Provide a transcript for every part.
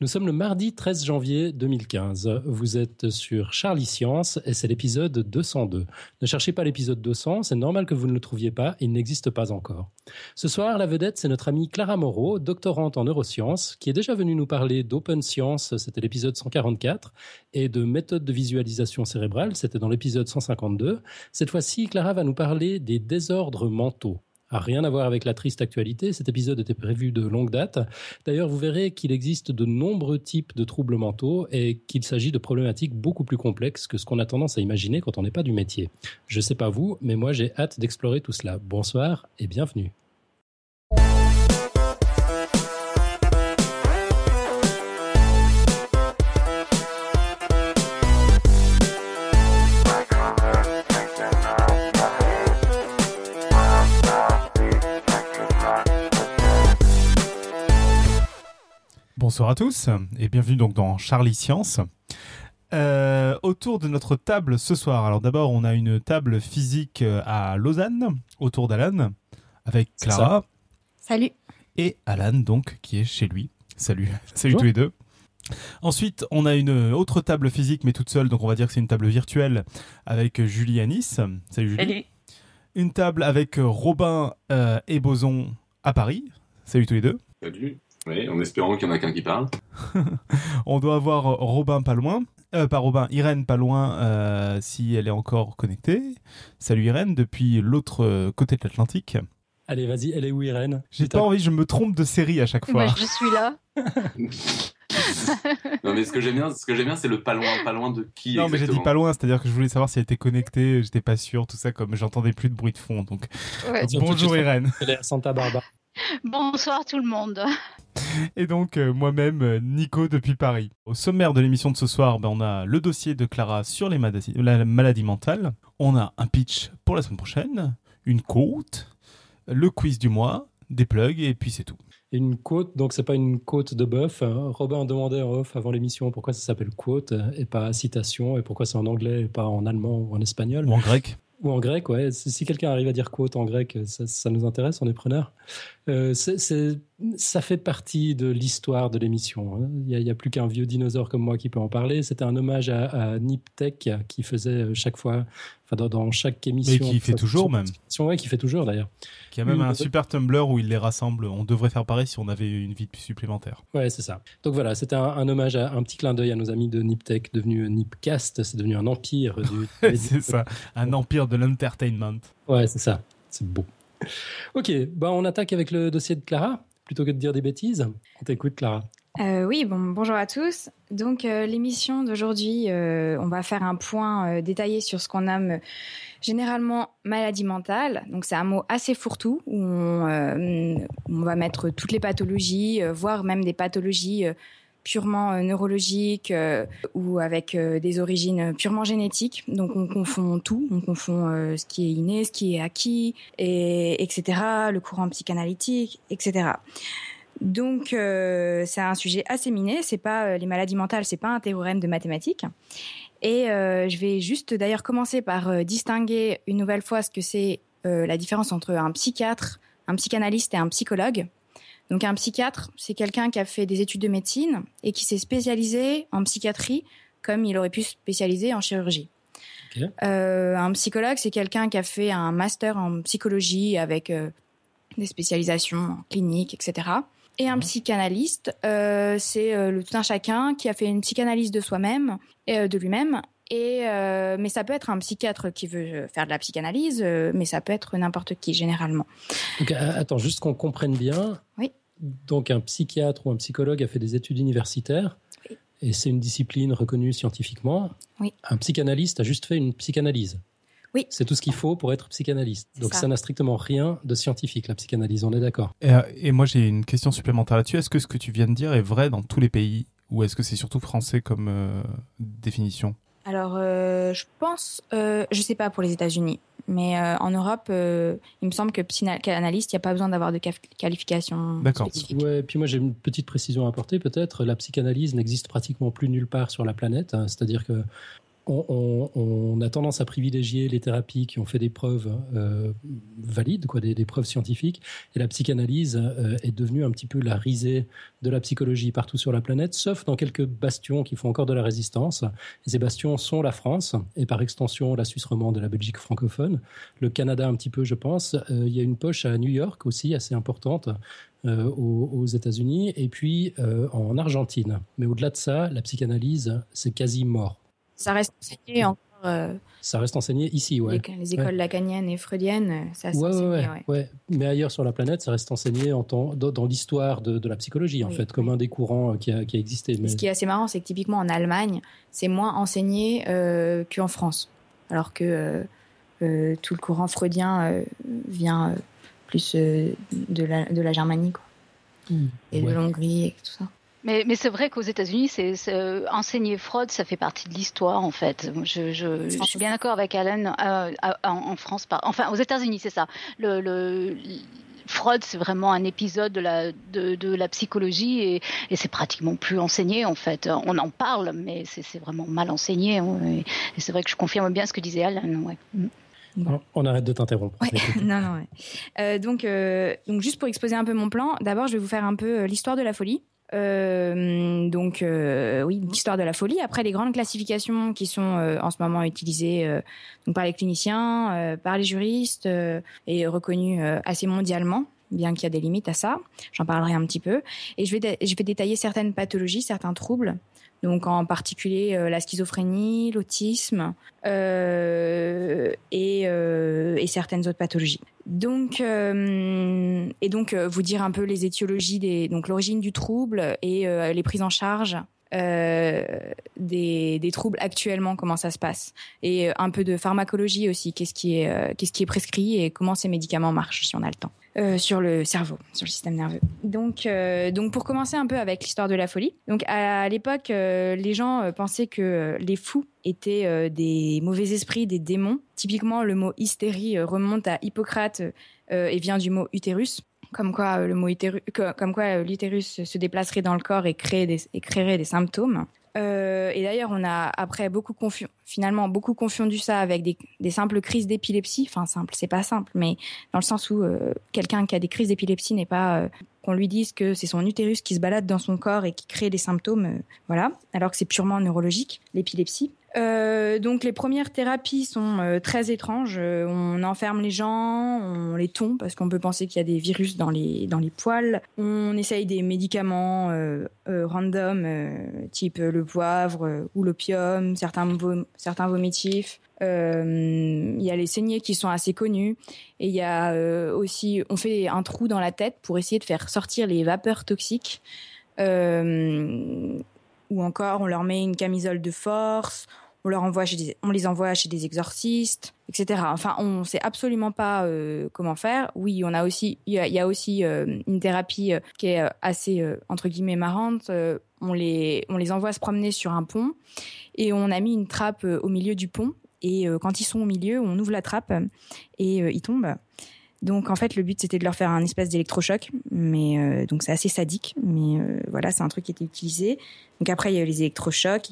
Nous sommes le mardi 13 janvier 2015. Vous êtes sur Charlie Science et c'est l'épisode 202. Ne cherchez pas l'épisode 200, c'est normal que vous ne le trouviez pas, il n'existe pas encore. Ce soir, la vedette, c'est notre amie Clara Moreau, doctorante en neurosciences, qui est déjà venue nous parler d'open science, c'était l'épisode 144, et de méthodes de visualisation cérébrale, c'était dans l'épisode 152. Cette fois-ci, Clara va nous parler des désordres mentaux rien à voir avec la triste actualité. Cet épisode était prévu de longue date. D'ailleurs, vous verrez qu'il existe de nombreux types de troubles mentaux et qu'il s'agit de problématiques beaucoup plus complexes que ce qu'on a tendance à imaginer quand on n'est pas du métier. Je ne sais pas vous, mais moi j'ai hâte d'explorer tout cela. Bonsoir et bienvenue. Bonsoir à tous et bienvenue donc dans Charlie Science. Euh, autour de notre table ce soir, alors d'abord on a une table physique euh, à Lausanne, autour d'Alan, avec Clara. Salut. Et Alan donc qui est chez lui. Salut. Salut tous les deux. Ensuite, on a une autre table physique, mais toute seule, donc on va dire que c'est une table virtuelle avec Julie Anis. Salut Julie. Salut. Une table avec Robin euh, et Boson à Paris. Salut tous les deux. Salut. Oui, en espérant qu'il y en a qu'un qui parle. on doit avoir Robin pas loin. Euh, pas Robin, Irène pas loin, euh, si elle est encore connectée. Salut Irène, depuis l'autre euh, côté de l'Atlantique. Allez, vas-y, elle est où Irène? J'ai pas envie, je me trompe de série à chaque fois. Moi, je suis là. non mais ce que j'aime bien, ce que j'aime bien, c'est le pas loin, pas loin de qui Non mais j'ai dit pas loin, c'est-à-dire que je voulais savoir si elle était connectée, j'étais pas sûr, tout ça, comme j'entendais plus de bruit de fond, donc. Ouais. bonjour Irène. Elle est à Santa Barbara. Bonsoir tout le monde. Et donc euh, moi-même, euh, Nico depuis Paris. Au sommaire de l'émission de ce soir, ben, on a le dossier de Clara sur les maladies, la maladie mentale. On a un pitch pour la semaine prochaine, une côte, le quiz du mois, des plugs et puis c'est tout. Une côte, donc c'est pas une côte de bœuf. Hein. Robin demandait en off avant l'émission pourquoi ça s'appelle côte et pas citation et pourquoi c'est en anglais et pas en allemand ou en espagnol. Ou en grec. Ou en grec, ouais. Si quelqu'un arrive à dire quote en grec, ça, ça nous intéresse, on est preneur. Euh, ça fait partie de l'histoire de l'émission. Hein. Il n'y a, plus qu'un vieux dinosaure comme moi qui peut en parler. C'était un hommage à, à Niptech qui faisait chaque fois, enfin dans, chaque émission. Mais qui fait toujours même. Ouais, qui fait toujours d'ailleurs. Qui a même un super Tumblr où il les rassemble. On devrait faire pareil si on avait une vie supplémentaire. Ouais, c'est ça. Donc voilà, c'était un, hommage, à, un petit clin d'œil à nos amis de Niptech, devenu Nipcast. C'est devenu un empire du. c'est ça, un empire de l'entertainment. Ouais, c'est ça. C'est beau. Ok, bah on attaque avec le dossier de Clara, plutôt que de dire des bêtises. On t'écoute, Clara. Euh, oui, bon, bonjour à tous. Donc euh, l'émission d'aujourd'hui, euh, on va faire un point détaillé sur ce qu'on nomme généralement maladie mentale. Donc c'est un mot assez fourre-tout où on, on, va mettre toutes les pathologies, voire même des pathologies purement euh, neurologique euh, ou avec euh, des origines purement génétiques. Donc on confond tout, on confond ce qui est inné, ce qui est acquis, et, etc., le courant psychanalytique, etc. Donc c'est un sujet assez miné. C'est pas les maladies mentales, c'est pas un théorème de mathématiques. Et je vais juste d'ailleurs commencer par distinguer une nouvelle fois ce que c'est la différence entre un psychiatre, un psychanalyste et un psychologue. Donc un psychiatre, c'est quelqu'un qui a fait des études de médecine et qui s'est spécialisé en psychiatrie comme il aurait pu se spécialiser en chirurgie. Euh, un psychologue, c'est quelqu'un qui a fait un master en psychologie avec euh, des spécialisations en clinique, etc. Et un psychanalyste, euh, c'est le tout un chacun qui a fait une psychanalyse de soi-même, et de lui-même. Et mais ça peut être un psychiatre qui veut faire de la psychanalyse, mais ça peut être n'importe qui généralement. Donc, attends, juste qu'on comprenne bien. Oui donc un psychiatre ou un psychologue a fait des études universitaires et c'est une discipline reconnue scientifiquement. Oui. Un psychanalyste a juste fait une psychanalyse. Oui. C'est tout ce qu'il faut pour être psychanalyste. Donc ça n'a strictement rien de scientifique, la psychanalyse, on est d'accord. Et, euh, et, moi j'ai une question supplémentaire là-dessus. Est-ce que ce que tu viens de dire est vrai dans tous les pays ou est-ce que c'est surtout français comme euh, définition? Alors euh, je pense, je ne sais pas pour les États-Unis, mais euh, en Europe, euh, il me semble que psychanalyste, il n'y a pas besoin d'avoir de qualification. D'accord. Ouais, puis moi j'ai une petite précision à apporter peut-être. La psychanalyse n'existe pratiquement plus nulle part sur la planète. Hein. C'est-à-dire que on, a tendance à privilégier les thérapies qui ont fait des preuves euh, valides, quoi, des, preuves scientifiques, et la psychanalyse euh, est devenue un petit peu la risée de la psychologie partout sur la planète, sauf dans quelques bastions qui font encore de la résistance. Et ces bastions sont la France, et par extension la Suisse romande et la Belgique francophone, le Canada un petit peu, je pense. Euh, il y a une poche à New York aussi, assez importante, aux, aux États-Unis, et puis en Argentine. Mais au-delà de ça, la psychanalyse, c'est quasi mort. Ça reste enseigné encore. Euh, ça reste enseigné ici, ouais. Les, écoles lacaniennes et freudiennes, euh, ça ouais, ouais, ouais, Mais ailleurs sur la planète, ça reste enseigné en temps, dans, l'histoire de, la psychologie, en fait, comme un des courants euh, qui a, qui a existé. Mais... Ce qui est assez marrant, c'est que typiquement en Allemagne, c'est moins enseigné qu'en France. Alors que tout le courant freudien vient plus de, la, de la Germanie, quoi. Mmh. Et de l'Hongrie et tout ça. Mais, mais c'est vrai qu'aux États-Unis, c'est, enseigner fraude, ça fait partie de l'histoire en fait. Je, je, je suis bien d'accord avec Alan. Euh, en, France, enfin aux États-Unis, c'est ça. Le, le Freud, c'est vraiment un épisode de la, de, de la psychologie et, et c'est pratiquement plus enseigné en fait. On en parle, mais c'est vraiment mal enseigné. Et, c'est vrai que je confirme bien ce que disait Alan. Ouais. Mm. On arrête de t'interrompre. Ouais. non, non. Ouais. Euh, donc, euh, donc, juste pour exposer un peu mon plan, d'abord, je vais vous faire un peu euh, l'histoire de la folie. Euh, donc euh, oui, l'histoire de la folie. Après les grandes classifications qui sont euh, en ce moment utilisées donc par les cliniciens, par les juristes et reconnues assez mondialement, bien qu'il y a des limites à ça. J'en parlerai un petit peu. Et je vais je vais détailler certaines pathologies, certains troubles donc en particulier la schizophrénie, l'autisme euh, et, euh, et, certaines autres pathologies. Donc euh, et donc vous dire un peu les étiologies des donc l'origine du trouble et les prises en charge euh, des, troubles actuellement, comment ça se passe, et un peu de pharmacologie aussi, qu'est-ce qui est, euh, qu'est-ce qui est prescrit et comment ces médicaments marchent si on a le temps. Euh, sur le cerveau, sur le système nerveux. Donc, donc pour commencer un peu avec l'histoire de la folie. Donc à, l'époque, les gens pensaient que les fous étaient des mauvais esprits, des démons. Typiquement, le mot hystérie remonte à Hippocrate et vient du mot utérus comme quoi euh, le mot comme quoi euh, l'utérus se déplacerait dans le corps et, et créerait des symptômes. Euh, et d'ailleurs, on a après beaucoup finalement beaucoup confondu ça avec des, des simples crises d'épilepsie. Enfin, simple, c'est pas simple, mais dans le sens où quelqu'un qui a des crises d'épilepsie n'est pas qu'on lui dise que c'est son utérus qui se balade dans son corps et qui crée des symptômes, voilà, alors que c'est purement neurologique, l'épilepsie. Euh, donc les premières thérapies sont euh, très étranges. Euh, on enferme les gens, on les tombe parce qu'on peut penser qu'il y a des virus dans les dans les poils. On essaye des médicaments random type le poivre ou l'opium, certains certains vomitifs. Il y a les saignées qui sont assez connues et il y a aussi on fait un trou dans la tête pour essayer de faire sortir les vapeurs toxiques. ou encore on leur met une camisole de force, on leur envoie chez des, on les envoie chez des exorcistes, etc. Enfin, on sait absolument pas euh, comment faire. Oui, on a aussi, il y a, aussi euh, une thérapie euh, qui est assez entre guillemets marrante. on les, on les envoie se promener sur un pont et on a mis une trappe au milieu du pont. Et quand ils sont au milieu, on ouvre la trappe et ils tombent. Donc en fait, le but c'était de leur faire un espèce d'électrochoc, mais donc c'est assez sadique, mais voilà, c'est un truc qui était utilisé. Donc après il y a les électrochocs,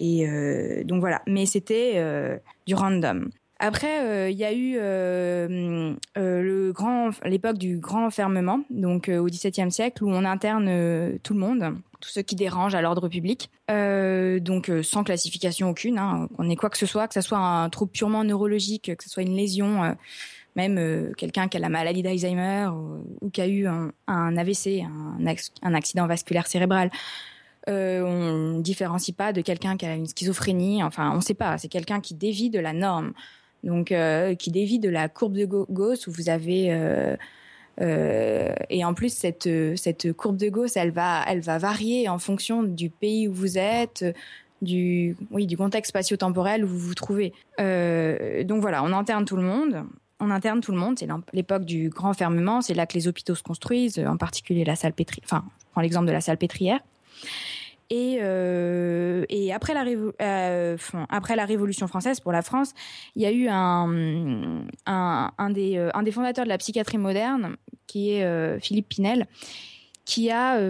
et euh, donc voilà. Mais c'était euh, du random. Après, euh, il y a eu le grand, l'époque du grand enfermement, donc au XVIIe siècle, où on interne tout le monde, tous ceux qui dérangent à l'ordre public, donc sans classification aucune, hein, qu'on ait quoi que ce soit, que ce soit un trouble purement neurologique, que ce soit une lésion, même quelqu'un qui a la maladie d'Alzheimer ou, qui a eu un, AVC, un, un, accident vasculaire cérébral. Euh, on ne différencie pas de quelqu'un qui a une schizophrénie. Enfin, on ne sait pas. C'est quelqu'un qui dévie de la norme. Donc, euh, qui dévie de la courbe de Gauss où vous avez. Euh, et en plus, cette, courbe de Gauss, elle va, varier en fonction du pays où vous êtes, du, oui, du contexte spatio-temporel où vous vous trouvez. donc voilà, on interne tout le monde. On interne tout le monde. C'est l'époque du grand fermement. C'est là que les hôpitaux se construisent, en particulier la salle pétrière. Enfin, prends l'exemple de la salle pétrière. Et, euh, et après, la euh, après la Révolution française, pour la France, il y a eu un, euh, des fondateurs de la psychiatrie moderne, qui est Philippe Pinel, qui a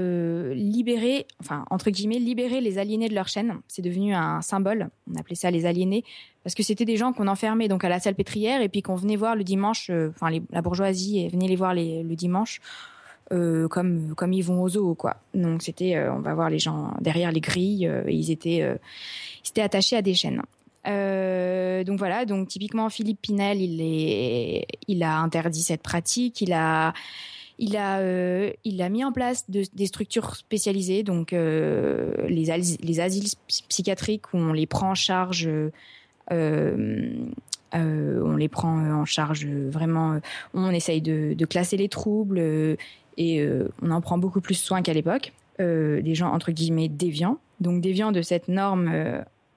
libéré, enfin entre guillemets, libéré les aliénés de leur chaîne. C'est devenu un symbole. On appelait ça les aliénés parce que c'était des gens qu'on enfermait donc à la salle pétrière et puis qu'on venait voir le dimanche. Enfin, la bourgeoisie venait les voir le dimanche. Comme comme ils vont aux zoo quoi. Donc c'était on va voir les gens derrière les grilles et ils étaient ils étaient attachés à des chaînes. Euh, donc voilà, donc typiquement Philippe Pinel, il est, il a interdit cette pratique, il a, il a, euh, il a mis en place des structures spécialisées, donc euh, les, les asiles psychiatriques où on les prend en charge. on les prend en charge vraiment. On essaye de classer les troubles et on en prend beaucoup plus soin qu'à l'époque. des gens entre guillemets déviants, donc déviants de cette norme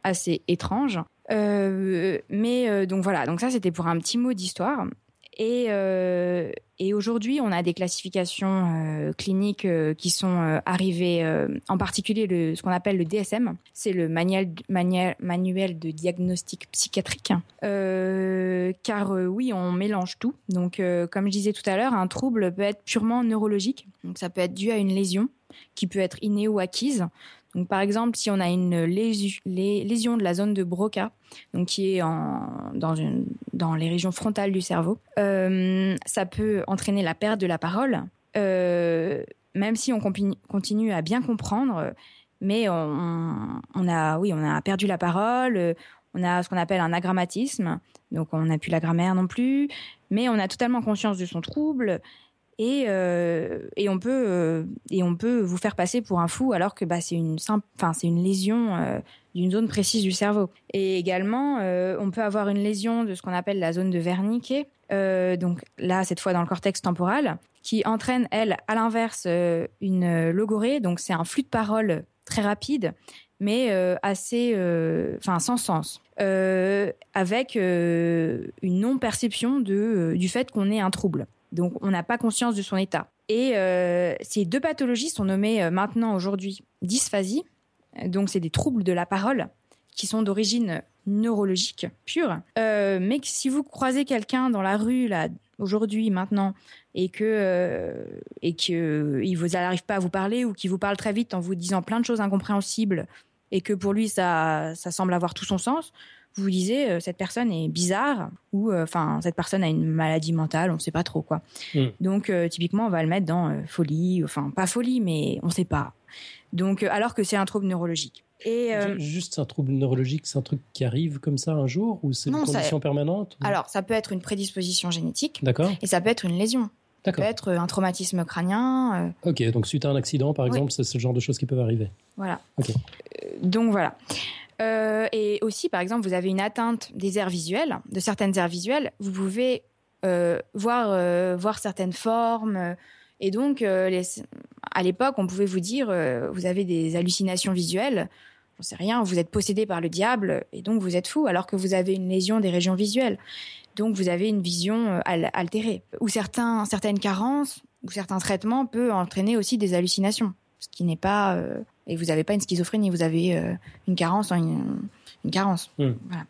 assez étrange. Euh, mais euh, donc voilà, donc ça c'était pour un petit mot d'histoire. Et, euh, et aujourd'hui, on a des classifications cliniques qui sont arrivées, en particulier ce qu'on appelle le DSM, c'est le manuel, manuel, manuel de diagnostic psychiatrique. car oui, on mélange tout. Donc, comme je disais tout à l'heure, un trouble peut être purement neurologique. Donc, ça peut être dû à une lésion qui peut être innée ou acquise. Donc, par exemple, si on a une lésion de la zone de Broca, donc qui est dans, les régions frontales du cerveau, euh, ça peut entraîner la perte de la parole, euh, même si on continue à bien comprendre, mais on, a, oui, on a perdu la parole, on a ce qu'on appelle un agrammatisme, donc on n'a plus la grammaire non plus, mais on a totalement conscience de son trouble et, euh, et on peut euh, et on peut vous faire passer pour un fou alors que bah, c'est une simple une lésion euh, d'une zone précise du cerveau. Et également on peut avoir une lésion de ce qu'on appelle la zone de Wernicke donc là cette fois dans le cortex temporal qui entraîne elle à l'inverse une logorée donc c'est un flux de parole très rapide mais assez enfin sans sens avec une non perception de du fait qu'on ait un trouble donc, on n'a pas conscience de son état. Et euh, ces deux pathologies sont nommées euh, maintenant aujourd'hui dysphasie. Donc, c'est des troubles de la parole qui sont d'origine neurologique pure. Euh, mais si vous croisez quelqu'un dans la rue là aujourd'hui, maintenant, et que et que il vous n'arrive pas à vous parler ou qu'il vous parle très vite en vous disant plein de choses incompréhensibles et que pour lui ça ça semble avoir tout son sens, vous disiez euh, cette personne est bizarre ou euh, enfin cette personne a une maladie mentale, on ne sait pas trop quoi. Hmm. Donc euh, typiquement on va le mettre dans folie, enfin pas folie mais on ne sait pas. Donc alors que c'est un trouble neurologique. Et juste un trouble neurologique, c'est un truc qui arrive comme ça un jour ou c'est une condition permanente Alors ça peut être une prédisposition génétique. D'accord. Et ça peut être une lésion. Ça peut être un traumatisme crânien. Ok, donc suite à un accident, par exemple, c'est ce genre de choses qui peuvent arriver. Voilà. Ok. donc voilà. Euh, et aussi, par exemple, vous avez une atteinte des aires visuelles, de certaines aires visuelles, vous pouvez euh, voir, euh, voir certaines formes. Et donc, à l'époque, on pouvait vous dire, vous avez des hallucinations visuelles. J'en sais rien, vous êtes possédé par le diable et donc vous êtes fou, alors que vous avez une lésion des régions visuelles. Donc, vous avez une vision altérée. Ou certaines carences ou certains traitements peuvent entraîner aussi des hallucinations, ce qui n'est pas et vous n'avez pas une schizophrénie, vous avez euh, une carence, une, une carence. Hmm. Voilà.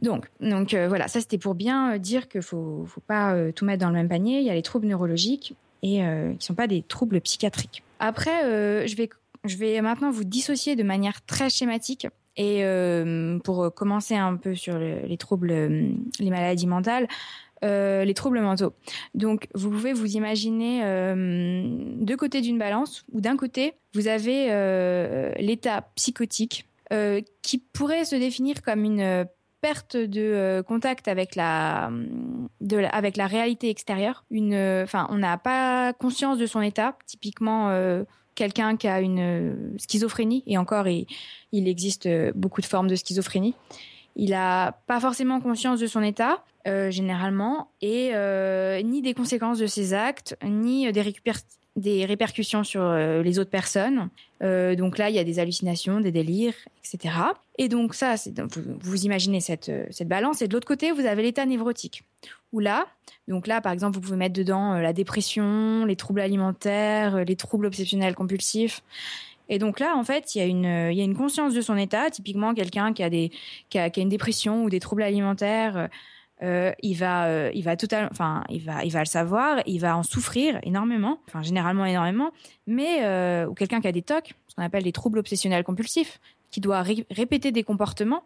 Donc, donc euh, voilà, ça c'était pour bien euh, dire qu'il faut, faut pas tout mettre dans le même panier. Il y a les troubles neurologiques et qui sont pas des troubles psychiatriques. Après, je vais je vais maintenant vous dissocier de manière très schématique et pour commencer un peu sur les troubles, les maladies mentales, euh, les troubles mentaux. Donc, vous pouvez vous imaginer euh, deux côtés d'une balance, où d'un côté, vous avez euh, l'état psychotique, qui pourrait se définir comme une perte de contact avec la, avec la réalité extérieure. Une, enfin, on n'a pas conscience de son état. Typiquement, quelqu'un qui a une schizophrénie, et encore, il existe beaucoup de formes de schizophrénie. Il n'a pas forcément conscience de son état, euh, généralement, et euh, ni des conséquences de ses actes, ni des, des répercussions sur euh, les autres personnes. donc là, il y a des hallucinations, des délires, etc. Et donc ça, vous, vous, imaginez cette, cette balance. Et de l'autre côté, vous avez l'état névrotique. Où là, donc là, par exemple, vous pouvez mettre dedans la dépression, les troubles alimentaires, les troubles obsessionnels compulsifs. Et donc là, en fait, il y a une, y a une conscience de son état. Typiquement, quelqu'un qui qui a, qui a une dépression ou des troubles alimentaires, euh, il va, euh, il va total, enfin, il va, il va le savoir, il va en souffrir énormément, enfin généralement énormément, mais euh, ou quelqu'un qui a des TOC, ce qu'on appelle des troubles obsessionnels compulsifs, qui doit ré- répéter des comportements,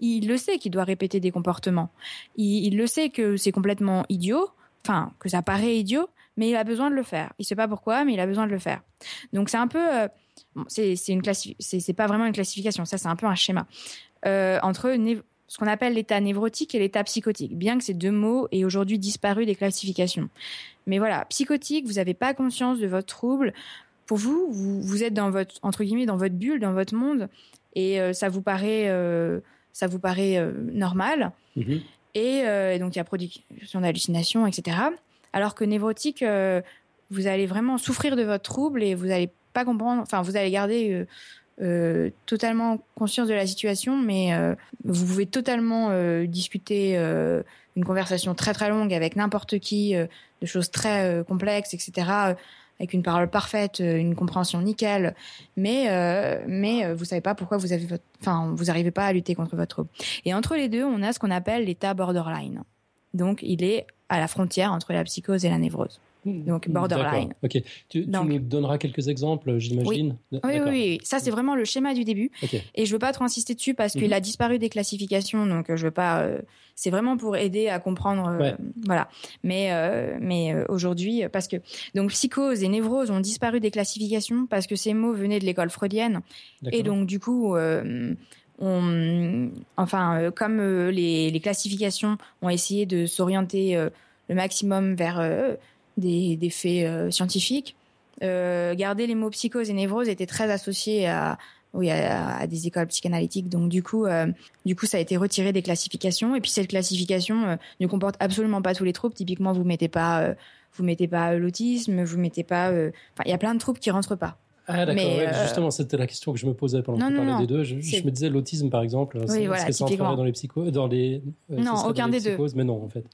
il le sait qu'il doit répéter des comportements, il, le sait que c'est complètement idiot, enfin que ça paraît idiot, mais il a besoin de le faire. Il sait pas pourquoi, mais il a besoin de le faire. Donc c'est un peu, euh, bon, c'est une c'est pas vraiment une classification, ça c'est un peu un schéma euh, entre ce qu'on appelle l'état névrotique et l'état psychotique, bien que ces deux mots aient aujourd'hui disparu des classifications. Mais voilà, psychotique, vous n'avez pas conscience de votre trouble. Pour vous, vous, vous êtes dans votre entre guillemets dans votre bulle, dans votre monde, et euh, ça vous paraît euh, ça vous paraît euh, normal. Mhm. Et donc il y a production d'hallucinations, etc. Alors que névrotique, vous allez vraiment souffrir de votre trouble et vous allez pas comprendre. Enfin, vous allez garder euh, totalement conscience de la situation, mais euh, vous pouvez totalement euh, discuter une conversation très très longue avec n'importe qui, de choses très complexes, etc. avec une parole parfaite, une compréhension nickel, mais mais vous savez pas pourquoi vous avez enfin vous arrivez pas à lutter contre votre trouble. Et entre les deux, on a ce qu'on appelle l'état borderline. Donc il est à la frontière entre la psychose et la névrose. Donc, borderline. D'accord. Ok. Tu, tu Donc- nous donneras quelques exemples, j'imagine. Oui, oui, oui, ça c'est vraiment le schéma du début. Et je veux pas trop insister dessus parce qu'il Mhm. a disparu des classifications, donc euh, je veux pas. euh, c'est vraiment pour aider à comprendre, euh, Ouais. voilà. Mais euh, mais euh, aujourd'hui, parce que donc psychose et névrose ont disparu des classifications parce que ces mots venaient de l'école freudienne et donc du coup. euh, on, enfin, euh, comme euh, les, les classifications ont essayé de s'orienter euh, le maximum vers euh, des, des faits euh, scientifiques, euh, garder les mots psychose et névrose était très associé à, oui, à, à des écoles psychanalytiques. Donc du coup, euh, du coup, ça a été retiré des classifications. Et puis cette classification euh, ne comporte absolument pas tous les troubles. Typiquement, vous mettez pas, euh, vous mettez pas l'autisme, vous mettez pas. Enfin, il y a plein de troubles qui rentrent pas. Ah d'accord, ouais, justement, c'était la question que je me posais pendant que parlais des deux. Je, me disais l'autisme par exemple, c'est- voilà, est-ce que ça entrerait dans les psychos, dans les Non, aucun des deux. mais non en fait.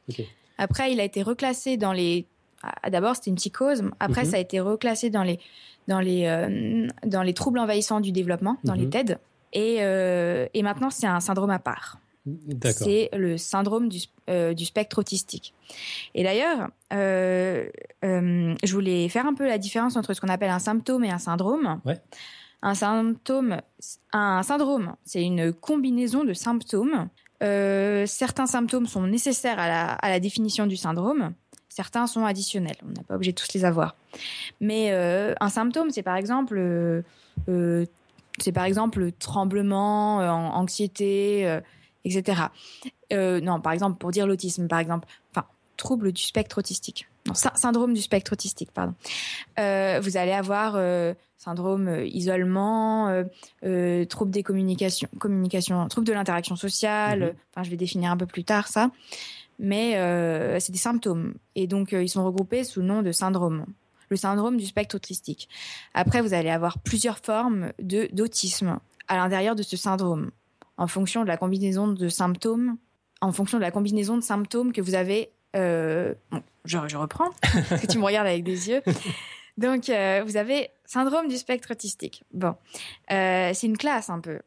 Après, il a été reclassé dans les. Ah, D'abord, c'était une psychose. Après, Mhm. ça a été reclassé dans les dans les euh, dans les troubles envahissants du développement, dans les Mhm. TED. Et euh, et maintenant, c'est un syndrome à part. C'est le syndrome du, euh, du spectre autistique. Et d'ailleurs, je voulais faire un peu la différence entre ce qu'on appelle un symptôme et un syndrome. Ouais. Un symptôme, un syndrome, c'est une combinaison de symptômes. Certains symptômes sont nécessaires à la, à la définition du syndrome. Certains sont additionnels. On n'est pas obligé de tous les avoir. Mais euh, un symptôme, c'est par exemple, euh, euh, c'est par exemple le tremblement, an- anxiété, etc. Non, par exemple, pour dire l'autisme, par exemple, enfin, trouble du spectre autistique. Non, sy- syndrome du spectre autistique, pardon. Euh, vous allez avoir euh, syndrome euh, isolement, trouble des communications, communication, trouble de l'interaction sociale. Euh, Enfin, je vais définir un peu plus tard ça. Mais euh, c'est des symptômes. Et donc, euh, ils sont regroupés sous le nom de syndrome. Le syndrome du spectre autistique. Après, vous allez avoir plusieurs formes d'autisme à l'intérieur de ce syndrome, en fonction de la combinaison de symptômes, en fonction de la combinaison de symptômes que vous avez. euh, bon, je, je reprends, parce que tu me regardes avec des yeux. Donc, vous avez syndrome du spectre autistique. Bon, c'est une classe un peu.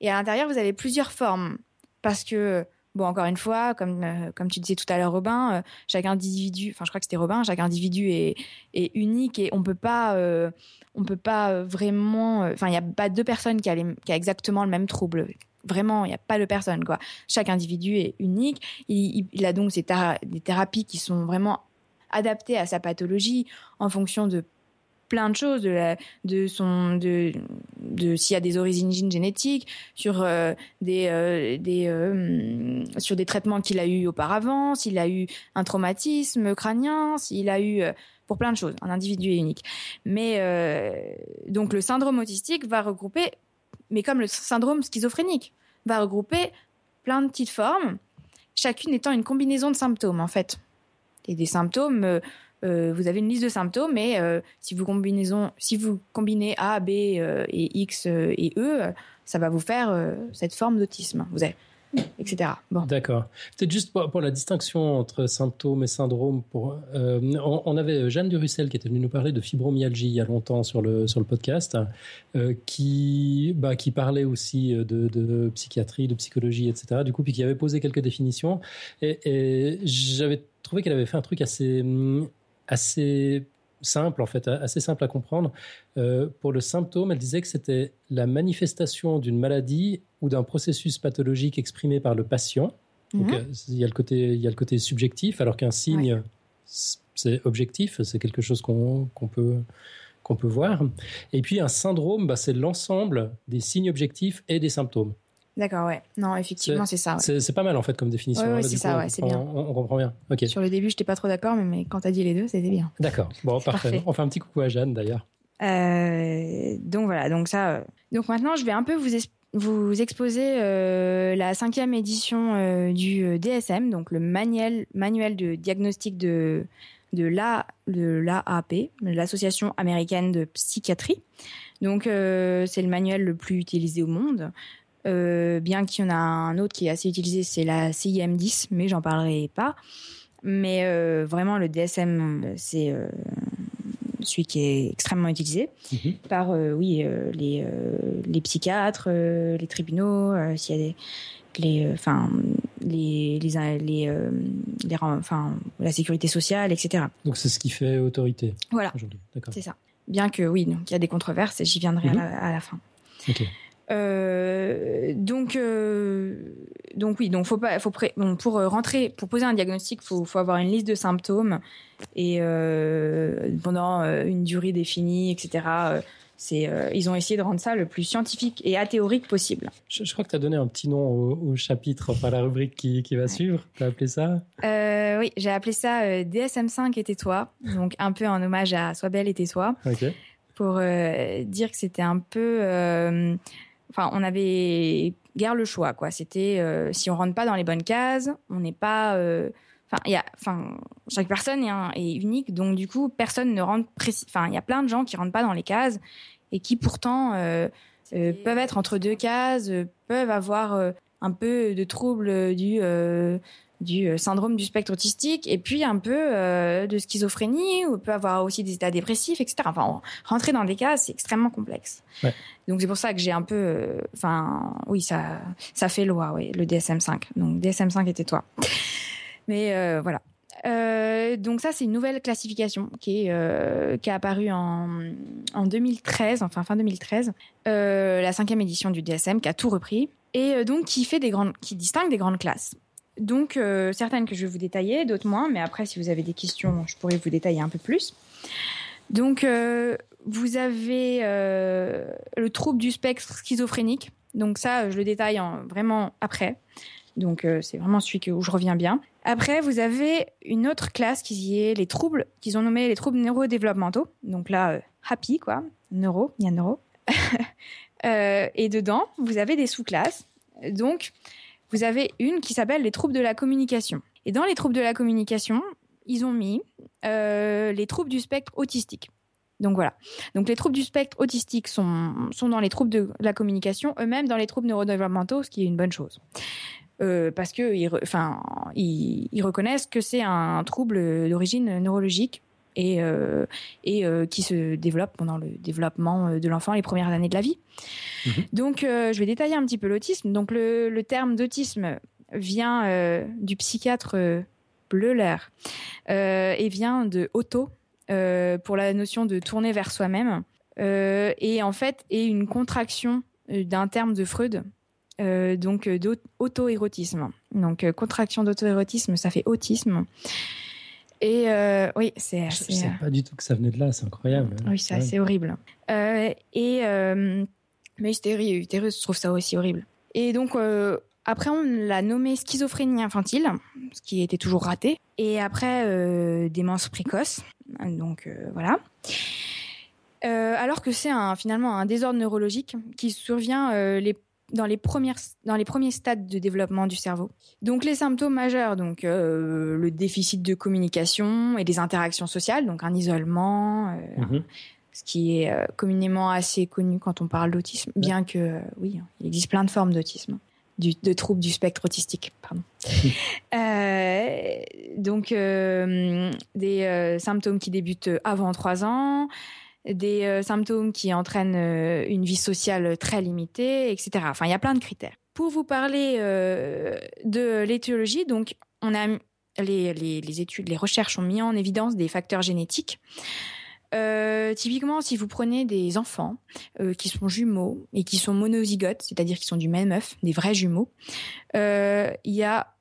Et à l'intérieur, vous avez plusieurs formes. Parce que, bon, encore une fois, comme, euh, comme tu disais tout à l'heure, Robin, euh, chaque individu, enfin, je crois que c'était Robin, chaque individu est, est unique et on peut pas, euh, on peut pas vraiment, enfin, il n'y a pas deux personnes qui a, qui a exactement le même trouble. Vraiment, il n'y a pas de personne, quoi. Chaque individu est unique. Il, a donc des thérapies qui sont vraiment adaptées à sa pathologie en fonction de plein de choses, de, la, de son, de, s'il y a des origines génétiques, sur euh, des, euh, euh, sur des traitements qu'il a eu auparavant, s'il a eu un traumatisme crânien, s'il a eu pour plein de choses. Un individu est unique. Mais donc le syndrome autistique va regrouper, mais comme le syndrome schizophrénique, va regrouper plein de petites formes, chacune étant une combinaison de symptômes en fait. Et des symptômes, euh, vous avez une liste de symptômes, et euh, si vous si vous combinez A, B euh, et X et E, ça va vous faire cette forme d'autisme. Vous avez etc. Bon. D'accord. Peut-être juste pour, la distinction entre symptômes et syndromes. Pour, on, avait Jeanne Durussel qui était venue nous parler de fibromyalgie il y a longtemps sur le, sur le podcast, qui, bah, qui parlait aussi de, de, psychiatrie, de psychologie, etc. Du coup, puis qui avait posé quelques définitions. Et, et j'avais trouvé qu'elle avait fait un truc assez, assez simple, en fait, assez simple à comprendre. Euh, pour le symptôme, elle disait que c'était la manifestation d'une maladie ou d'un processus pathologique exprimé par le patient. Donc, mhm. euh, il, y a le côté, il y a le côté subjectif, alors qu'un signe, c'est objectif, c'est quelque chose qu'on peut, qu'on peut voir. Et puis, un syndrome, bah, c'est l'ensemble des signes objectifs et des symptômes. D'accord, ouais. Non, effectivement, c'est ça. C'est pas mal en fait comme définition. Ouais, c'est ça, ouais, c'est bien. On, comprend bien. Ok. Sur le début, je n'étais pas trop d'accord, mais, mais, quand tu as dit les deux, c'était bien. D'accord. Bon, parfait. On fait un petit coucou à Jeanne d'ailleurs. Euh, donc voilà, donc ça. Euh, donc maintenant, je vais un peu vous, vous exposer euh, la cinquième édition du DSM, donc le manuel, manuel de diagnostic de de la de l'AAP, l'association américaine de psychiatrie. Donc c'est le manuel le plus utilisé au monde. Euh, bien qu'il y en a un autre qui est assez utilisé, c'est la CIM10, mais j'en parlerai pas. Mais euh, vraiment, le DSM, c'est euh, celui qui est extrêmement utilisé mhm. par, oui, les, les psychiatres, les tribunaux, s'il y a des les enfin les les, les, les, enfin la sécurité sociale etc donc c'est ce qui fait autorité. Voilà. C'est ça. Bien que oui donc il y a des controverses et j'y viendrai à, mhm. la, à, la, fin. Ok euh, donc, euh, donc oui, donc faut pas, faut pour rentrer, pour poser un diagnostic, faut, faut avoir une liste de symptômes et euh, pendant une durée définie, etc. c'est, ils ont essayé de rendre ça le plus scientifique et athéorique possible. Je, crois que tu as donné un petit nom au, chapitre, enfin la rubrique qui, qui va suivre. Tu as appelé ça? Oui, j'ai appelé ça DSM5 et tais-toi, donc un peu en hommage à Sois belle et tais-toi. Pour dire que c'était un peu enfin, on avait guère le choix, quoi. C'était euh, si on rentre pas dans les bonnes cases, on n'est pas. Euh, enfin, il y a, enfin, chaque personne est, unique, donc du coup, personne ne rentre précis. Enfin, il y a plein de gens qui rentrent pas dans les cases et qui pourtant euh, peuvent être entre deux cases, peuvent avoir un peu de troubles du du euh, syndrome du spectre autistique et puis un peu euh, de schizophrénie ou peut avoir aussi des états dépressifs, etc. Enfin, rentrer dans des cas, c'est extrêmement complexe. Donc c'est pour ça que j'ai un peu, euh, enfin, oui, ça, ça fait loi, oui, le DSM-5. Donc DSM-5 était toi. Mais voilà. donc ça, c'est une nouvelle classification qui est qui a apparu en, en 2013, enfin fin 2013, la cinquième édition du DSM qui a tout repris et donc qui fait des grandes, qui distingue des grandes classes. Donc, euh, certaines que je vais vous détailler, d'autres moins, mais après, si vous avez des questions, je pourrais vous détailler un peu plus. Donc, euh, vous avez euh, le trouble du spectre schizophrénique. Donc, ça, je le détaille vraiment après. Donc, c'est vraiment celui où je reviens bien. Après, vous avez une autre classe qui est les troubles, qu'ils ont nommé les troubles neurodéveloppementaux. Donc là, happy, quoi. Neuro, il y a neuro. et dedans, vous avez des sous-classes. Donc, vous avez une qui s'appelle les troubles de la communication. Et dans les troubles de la communication, ils ont mis euh, les troubles du spectre autistique. Donc voilà. Donc les troubles du spectre autistique sont, sont dans les troubles de la communication, eux-mêmes dans les troubles neurodéveloppementaux, ce qui est une bonne chose. Euh, parce qu'ils enfin, ils reconnaissent que c'est un trouble d'origine neurologique et, euh, et euh, qui se développe pendant le développement euh, de l'enfant, les premières années de la vie. Mhm. Donc, je vais détailler un petit peu l'autisme. Donc, le, le terme d'autisme vient du psychiatre Bleuler et vient de auto pour la notion de tourner vers soi-même. et en fait, est une contraction d'un terme de Freud donc d'auto-érotisme. Donc contraction d'auto-érotisme, ça fait autisme. Et euh, oui, c'est. Je ne savais pas du tout que ça venait de là, c'est incroyable. Oui, c'est assez horrible. Euh, et euh, mais hystérie, je trouve ça aussi horrible. Et donc après, on l'a nommé schizophrénie infantile, ce qui était toujours raté. Et après, démence précoce. Donc voilà. alors que c'est un, finalement un désordre neurologique qui survient les dans les premières dans les premiers stades de développement du cerveau. Donc les symptômes majeurs, donc euh, le déficit de communication et des interactions sociales, donc un isolement, euh, mhm. ce qui est euh, communément assez connu quand on parle d'autisme, bien que oui, il existe plein de formes d'autisme. de troubles du spectre autistique. Pardon. donc, des symptômes qui débutent avant 3 ans, des symptômes qui entraînent une vie sociale très limitée, etc. Enfin, il y a plein de critères. Pour vous parler de l'étiologie, donc, on a les, les, études, les recherches ont mis en évidence des facteurs génétiques. Euh, typiquement, si vous prenez des enfants euh, qui sont jumeaux et qui sont monozygotes, c'est-à-dire qui sont du même œuf, des vrais jumeaux, euh, il y a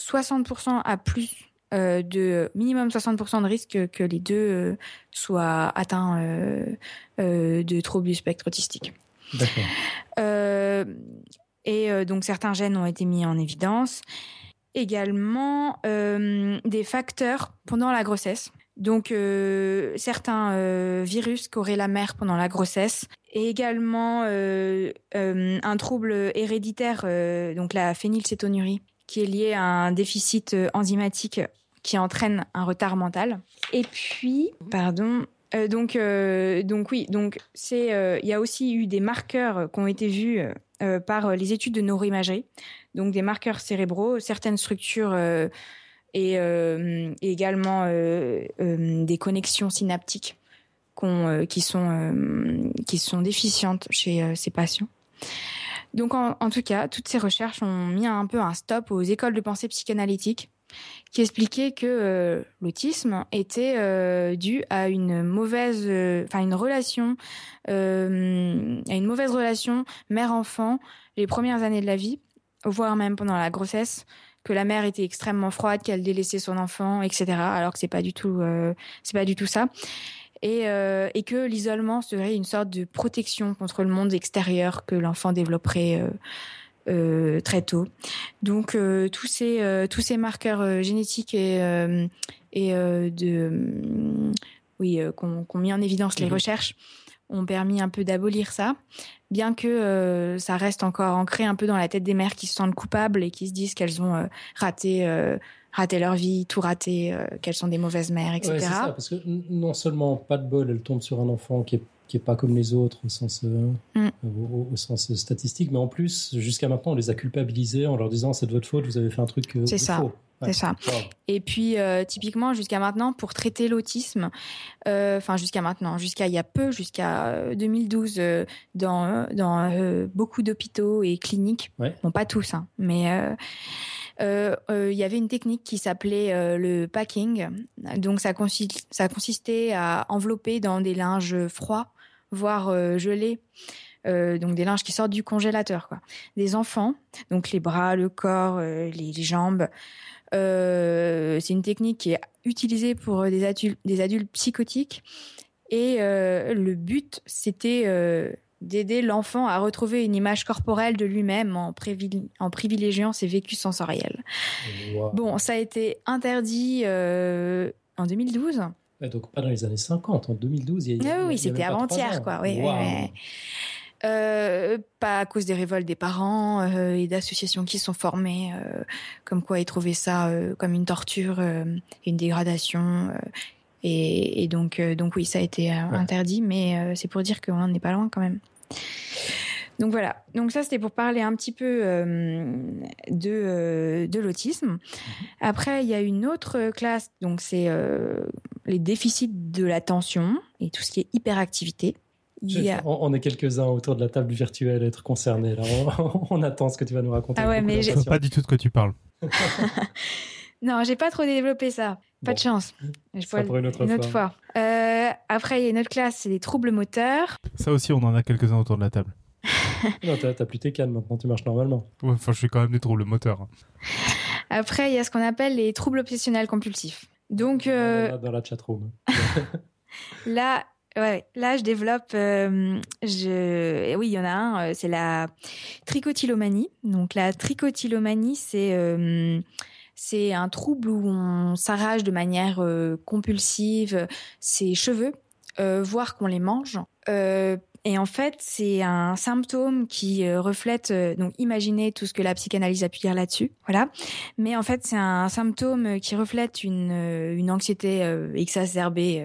60% à plus de minimum 60% de risque que les deux soient atteints de troubles du spectre autistique. D'accord. et donc certains gènes ont été mis en évidence également euh, des facteurs pendant la grossesse. Donc euh, certains euh, virus qu'aurait la mère pendant la grossesse et également un trouble héréditaire, donc la phénylcétonurie, qui est lié à un déficit enzymatique qui entraîne un retard mental. Et puis, pardon, donc, donc oui, donc c'est, il y a aussi eu des marqueurs qui ont été vus par les études de neuroimagerie donc des marqueurs cérébraux, certaines structures euh, et, euh, également euh, des connexions synaptiques qui, sont, qui sont déficientes chez ces patients. Donc en, tout cas, toutes ces recherches ont mis un peu un stop aux écoles de pensée psychanalytique qui expliquaient que l'autisme était dû à une mauvaise, enfin une relation, à une mauvaise relation mère-enfant les premières années de la vie voire même pendant la grossesse, que la mère était extrêmement froide, qu'elle délaissait son enfant, etc. Alors que c'est pas euh, c'est pas du tout ça. Et, euh, et que l'isolement serait une sorte de protection contre le monde extérieur que l'enfant développerait euh, très tôt. Donc tous ces tous ces marqueurs génétiques et et de oui qu'on mis en évidence les mhm. recherches ont permis un peu d'abolir ça bien que euh, ça reste encore ancré un peu dans la tête des mères qui se sentent coupables et qui se disent qu'elles ont euh, raté, euh, raté leur vie, tout raté, qu'elles sont des mauvaises mères, etc. c'est ça, parce que non seulement pas de bol, elle tombe sur un enfant qui est qui est pas comme les autres au sens, mm. au, sens statistique, mais en plus, jusqu'à maintenant, on les a culpabilisés en leur disant c'est de votre faute, vous avez fait un truc c'est ça. faux. C'est ça. Et puis euh, typiquement jusqu'à maintenant pour traiter l'autisme, euh, enfin jusqu'à maintenant, jusqu'à il y a peu, jusqu'à 2012, euh, dans dans beaucoup d'hôpitaux et cliniques, bon pas tous, hein, mais il y avait une technique qui s'appelait le packing. Donc ça, ça consistait à envelopper dans des linges froids, voire gelés. donc des linges qui sortent du congélateur, quoi. Des enfants, donc les bras, le corps, les, jambes, euh, c'est une technique qui est utilisée pour des adultes, des adultes psychotiques. Et euh, le but, c'était euh, d'aider l'enfant à retrouver une image corporelle de lui-même en, en, privilégiant ses vécus sensoriels. Bon, ça a été interdit en 2012. donc pas dans les années 50, en 2012. Il y a, ah oui, c'était avant-hier, quoi. Oui, oui, euh, pas à cause des révoltes des parents euh, et d'associations qui sont formées, euh, comme quoi ils trouvaient ça comme une torture, une dégradation. Et, donc, donc oui, ça a été interdit, mais c'est pour dire qu'on n'est pas loin quand même. Donc voilà. Donc ça, c'était pour parler un petit peu de, de l'autisme. Mhm. Après, il y a une autre classe. Donc c'est les déficits de l'attention et tout ce qui est hyperactivité. On, est quelques-uns autour de la table virtuelle à être concernés. On, attend ce que tu vas nous raconter. Ah ouais, mais je sais pas du tout de quoi tu parles. non, j'ai pas trop développé ça. Pas de chance. Je ça pour une autre fois. Euh, après, il y a une autre classe, c'est les troubles moteurs. Ça aussi, on en a quelques-uns autour de la table. non, t'as plus tes cannes maintenant, tu marches normalement. Ouais, enfin, je fais quand même des troubles moteurs. Hein. Après, il y a ce qu'on appelle les troubles obsessionnels compulsifs. Donc, euh... dans la chatroom. là, Ouais, là je développe. Euh, je, oui, il y en a un. Euh, c'est la tricotylomanie. Donc la tricotylomanie, c'est euh, c'est un trouble où on s'arrache de manière compulsive ses cheveux, voire qu'on les mange. Et en fait, c'est un symptôme qui euh, reflète, euh, donc imaginez tout ce que la psychanalyse a pu dire là-dessus, voilà. Mais en fait, c'est un symptôme qui reflète une, euh, une anxiété exacerbée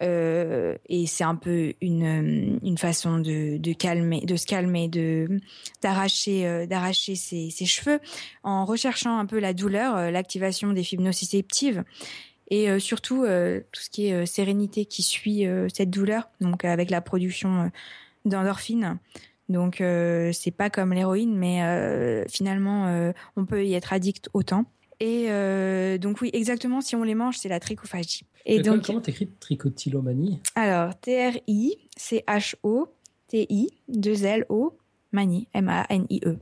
et c'est un peu une, une façon de, de calmer, de se calmer, de d'arracher, d'arracher ses, ses cheveux en recherchant un peu la douleur, l'activation des fibres nociceptives et euh, surtout euh, tout ce qui est euh, sérénité qui suit cette douleur, donc avec la production d'endorphines. Donc c'est pas comme l'héroïne, mais finalement on peut y être addict autant. Et donc oui, exactement, si on les mange, c'est la trichophagie. Et, donc comment t'écris trichotillomanie? Alors T R I C H O T I 2 L O manie M A N I E.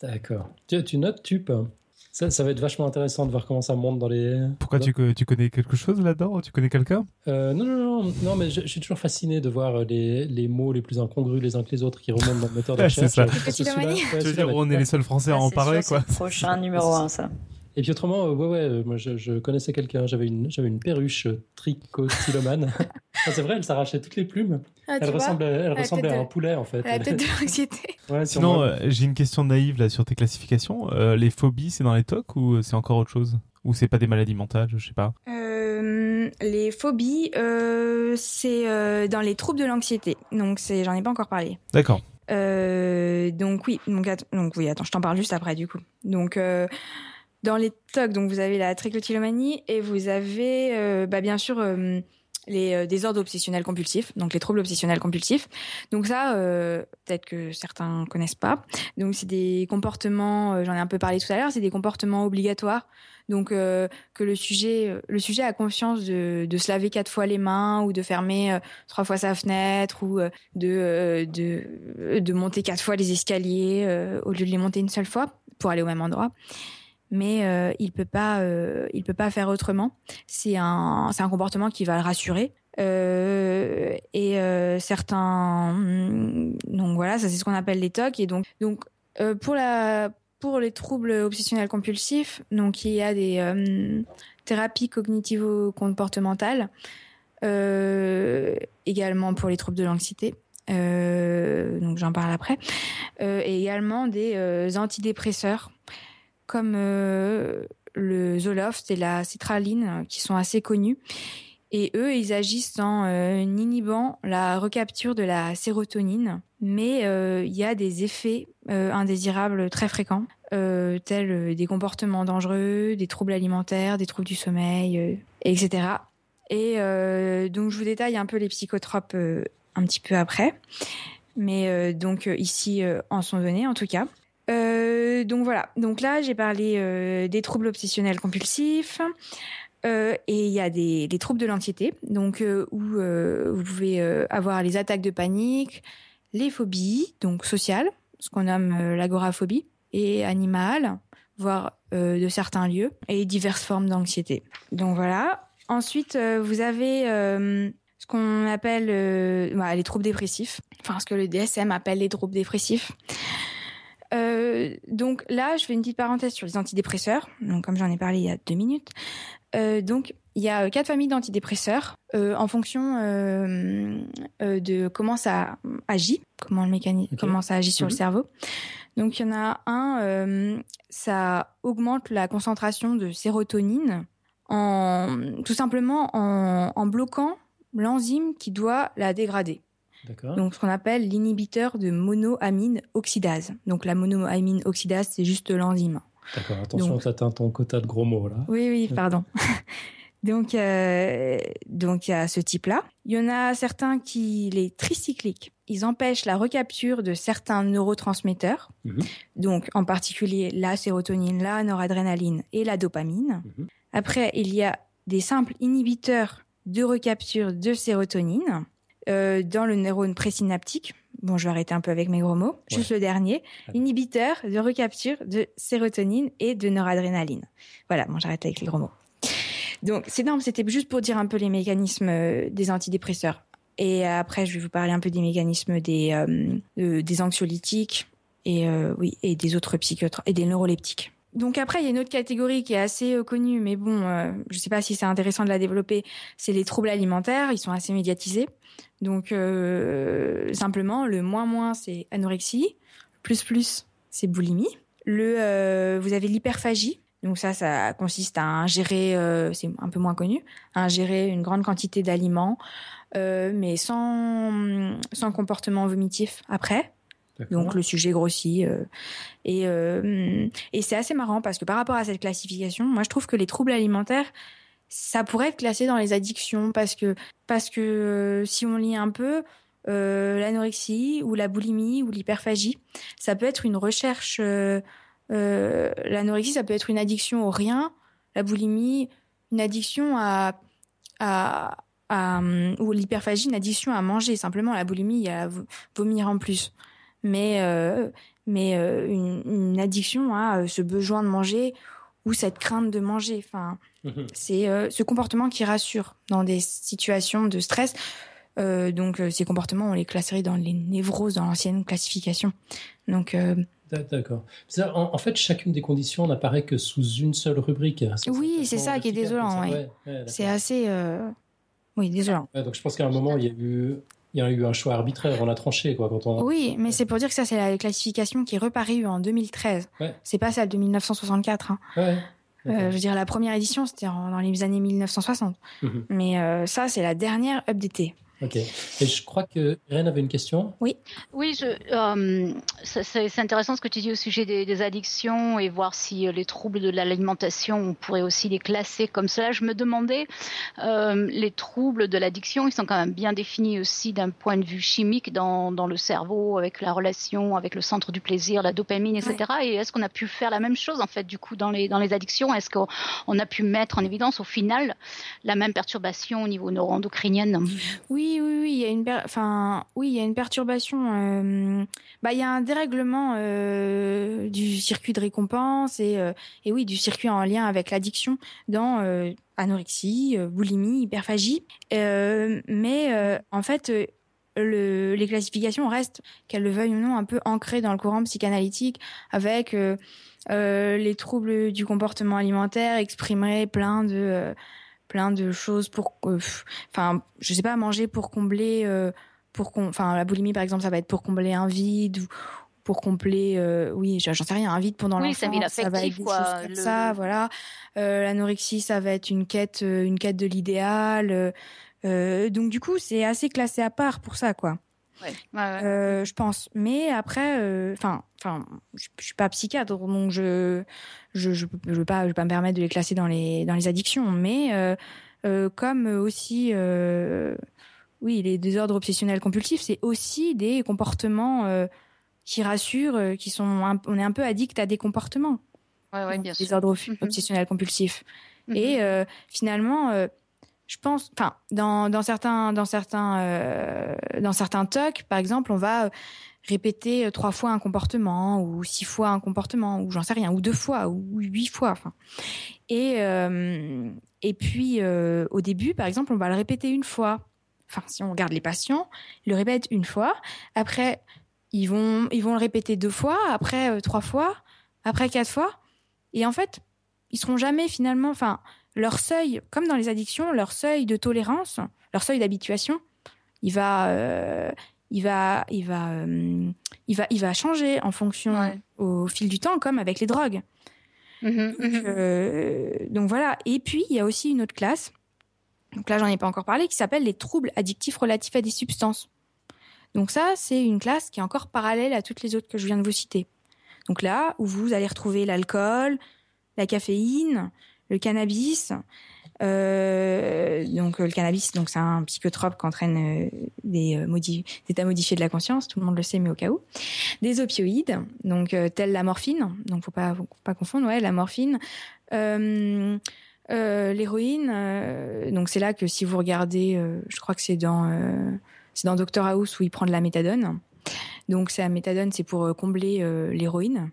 D'accord. Tu, tu notes tu peux ça, ça, va être vachement intéressant de voir comment ça monte dans les. Pourquoi tu, tu connais quelque chose là-dedans? Tu connais quelqu'un? Euh, non, non, non, non, mais je, suis toujours fasciné de voir les, les, mots les plus incongrus les uns que les autres qui remontent dans le moteur de recherche. c'est ça. tu veux dire, on est les seuls Français à en parler, quoi. Prochain numéro 1, ça. Et puis autrement, euh, ouais, ouais, euh, moi je, je connaissais quelqu'un, j'avais une, j'avais une perruche tricotylomane. c'est vrai, elle s'arrachait toutes les plumes. Ah, elle ressemblait, elle ressemblait à un poulet en fait. La tête de l'anxiété. Ouais, Sinon, euh, j'ai une question naïve là sur tes classifications. les phobies, c'est dans les TOC ou c'est encore autre chose? Ou c'est pas des maladies mentales, je sais pas? les phobies, c'est dans les troubles de l'anxiété. Donc c'est, j'en ai pas encore parlé. D'accord. donc oui, donc, donc oui, attends, je t'en parle juste après du coup. Donc dans les TOC, donc vous avez la trichotillomanie et vous avez euh, bah, bien sûr euh, les euh, désordres obsessionnels compulsifs, donc les troubles obsessionnels compulsifs. Donc ça, peut-être que certains connaissent pas. Donc c'est des comportements, j'en ai un peu parlé tout à l'heure, c'est des comportements obligatoires. Donc que le sujet, le sujet a conscience de, de, se laver quatre fois les mains ou de fermer trois fois sa fenêtre ou de, de de monter quatre fois les escaliers au lieu de les monter une seule fois pour aller au même endroit mais euh, il peut pas, euh, il peut pas faire autrement. C'est un, c'est un comportement qui va le rassurer. Euh, et certains, mm, donc voilà, ça c'est ce qu'on appelle les TOC. Et donc, donc pour la, pour les troubles obsessionnels compulsifs, donc il y a des thérapies cognitivo-comportementales, également pour les troubles de l'anxiété. donc j'en parle après, et également des antidépresseurs comme euh, le Zoloft et la citraline qui sont assez connus. Et eux, ils agissent en euh, inhibant la recapture de la sérotonine. Mais euh, il y a des effets indésirables très fréquents, tels des comportements dangereux, des troubles alimentaires, des troubles du sommeil, etc. Et donc, je vous détaille un peu les psychotropes un petit peu après. Mais donc, ici, en sont donnés en tout cas. Euh, donc voilà. Donc là, j'ai parlé euh, des troubles obsessionnels compulsifs. Euh, et il y a des, troubles de l'anxiété, donc où vous pouvez avoir les attaques de panique, les phobies, donc sociales, ce qu'on nomme l'agoraphobie, et animales, voire de certains lieux, et diverses formes d'anxiété. Donc voilà. Ensuite, vous avez ce qu'on appelle bah, les troubles dépressifs, enfin ce que le DSM appelle les troubles dépressifs. Euh, donc là, je fais une petite parenthèse sur les antidépresseurs. Donc comme j'en ai parlé il y a deux minutes. Euh, donc il y a quatre familles d'antidépresseurs euh, en fonction euh, euh, de comment ça agit, comment le mécanisme, comment ça agit sur le mhm. cerveau. Donc il y en a un, ça augmente la concentration de sérotonine en tout simplement en, en bloquant l'enzyme qui doit la dégrader. Donc, ce qu'on appelle l'inhibiteur de monoamine oxydase. Donc, la monoamine oxydase, c'est juste l'enzyme. D'accord, attention, tu atteins ton quota de gros mots, là. Oui, oui, pardon. donc, euh, donc, il y a ce type-là. Il y en a certains qui, les tricycliques, ils empêchent la recapture de certains neurotransmetteurs. Mhm. Donc, en particulier la sérotonine, la noradrénaline et la dopamine. Mhm. Après, il y a des simples inhibiteurs de recapture de sérotonine. Euh, dans le neurone présynaptique. Bon, je vais arrêter un peu avec mes gros mots. Juste le dernier, inhibiteur de recapture de sérotonine et de noradrénaline. Voilà, bon, j'arrête avec les gros mots. Donc, c'est énorme, c'était juste pour dire un peu les mécanismes euh, des antidépresseurs. Et après, je vais vous parler un peu des mécanismes des, euh, des anxiolytiques et, oui, et des autres psychotropes et des neuroleptiques. Donc après, il y a une autre catégorie qui est assez euh, connue, mais bon, euh, je ne sais pas si c'est intéressant de la développer. C'est les troubles alimentaires. Ils sont assez médiatisés. Donc euh, simplement, le moins moins, c'est anorexie. Plus plus, c'est boulimie. Le, vous avez l'hyperphagie. Donc ça, ça consiste à ingérer, c'est un peu moins connu, à ingérer une grande quantité d'aliments, mais sans sans comportement vomitif après. Donc le sujet grossit. Euh, et euh, et c'est assez marrant parce que par rapport à cette classification, moi je trouve que les troubles alimentaires, ça pourrait être classé dans les addictions parce que parce que euh, si on lit un peu, l'anorexie ou la boulimie ou l'hyperphagie, ça peut être une recherche. l'anorexie, ça peut être une addiction au rien. La boulimie, une addiction à, à, à ou l'hyperphagie, une addiction à manger. Simplement, la boulimie, il y a vomir en plus mais, euh, mais euh, une, une, addiction à euh, ce besoin de manger ou cette crainte de manger. Enfin, mhm. c'est ce comportement qui rassure dans des situations de stress. donc, ces comportements, on les classerait dans les névroses dans l'ancienne classification. Donc, D'accord. En, fait, chacune des conditions n'apparaît que sous une seule rubrique. Oui, c'est ça qui est désolant. c'est assez. Oui, désolant. donc, je pense qu'à un moment, il y a eu il y a eu un choix arbitraire, on a tranché quoi quand on. Oui, mais c'est pour dire que ça c'est la classification qui est reparue en 2013. Ouais. C'est pas celle de 1964. Hein. Ouais. Euh, je veux dire, la première édition, c'était dans les années 1960. Mhm. Mais euh, ça, c'est la dernière updatée. Ok. Et je crois que Irène avait une question. Oui. Oui, euh, c'est intéressant ce que tu dis au sujet des, addictions et voir si euh, les troubles de l'alimentation, on pourrait aussi les classer comme cela. Je me demandais, euh, les troubles de l'addiction, ils sont quand même bien définis aussi d'un point de vue chimique dans, dans, le cerveau, avec la relation, avec le centre du plaisir, la dopamine, etc. Et est-ce qu'on a pu faire la même chose en fait du coup dans les, dans les addictions? Est-ce qu'on a pu mettre en évidence au final la même perturbation au niveau neuroendocrinien Oui, oui, oui, il y a une, enfin, oui, il y a une perturbation. Euh, bah, il y a un dérèglement euh, du circuit de récompense et, euh, et oui, du circuit en lien avec l'addiction dans anorexie, boulimie, hyperphagie. mais en fait, le, les classifications restent, qu'elles le veuillent ou non, un peu ancrées dans le courant psychanalytique, avec les troubles du comportement alimentaire exprimeraient plein de plein de choses pour, euh, enfin, je sais pas, manger pour combler, euh, pour enfin, la boulimie par exemple, ça va être pour combler un vide ou pour combler, euh, oui, j'en sais rien, un vide pendant oui, l'enfance, ça, va être des choses comme ça, voilà. L'anorexie, ça va être une quête, une quête de l'idéal. donc du coup, c'est assez classé à part pour ça, quoi. Ouais, Euh, je pense. Mais après, enfin, enfin, je, suis pas psychiatre, donc je, je, je, je veux pas, je veux pas me permettre de les classer dans les dans les addictions. Mais euh, euh, comme aussi, euh, oui, les désordres obsessionnels compulsifs, c'est aussi des comportements qui rassurent, qui sont, on est un peu addict à des comportements. Ouais, ouais, bien sûr. Désordres mm-hmm. obsessionnels compulsifs. Mm-hmm. Et finalement je pense, enfin, dans, dans certains, dans certains, euh, dans certains talks, par exemple, on va répéter trois fois un comportement ou six fois un comportement ou j'en sais rien ou deux fois ou huit fois. Enfin, et euh, et puis euh, au début, par exemple, on va le répéter une fois. Enfin, si on regarde les patients, ils le répètent une fois. Après, ils vont ils vont le répéter deux fois. Après, trois fois. Après, quatre fois. Et en fait, ils seront jamais finalement. Enfin leur seuil, comme dans les addictions, leur seuil de tolérance, leur seuil d'habituation, il va, euh, il va, il va, euh, il va, il va changer en fonction au fil du temps, comme avec les drogues. Mm-hmm, mm-hmm. Euh, donc, voilà. Et puis il y a aussi une autre classe. Donc là, j'en ai pas encore parlé, qui s'appelle les troubles addictifs relatifs à des substances. Donc ça, c'est une classe qui est encore parallèle à toutes les autres que je viens de vous citer. Donc là, où vous allez retrouver l'alcool, la caféine, le cannabis. Euh, donc le cannabis, donc c'est un psychotrope qui entraîne euh, des, euh, états modifiés de la conscience, tout le monde le sait, mais au cas où. Des opioïdes, donc telle la morphine, donc faut pas faut pas confondre, ouais, la morphine. L'héroïne, donc c'est là que si vous regardez, je crois que c'est dans c'est dans Doctor House où il prend de la méthadone. Donc la méthadone, c'est pour combler l'héroïne.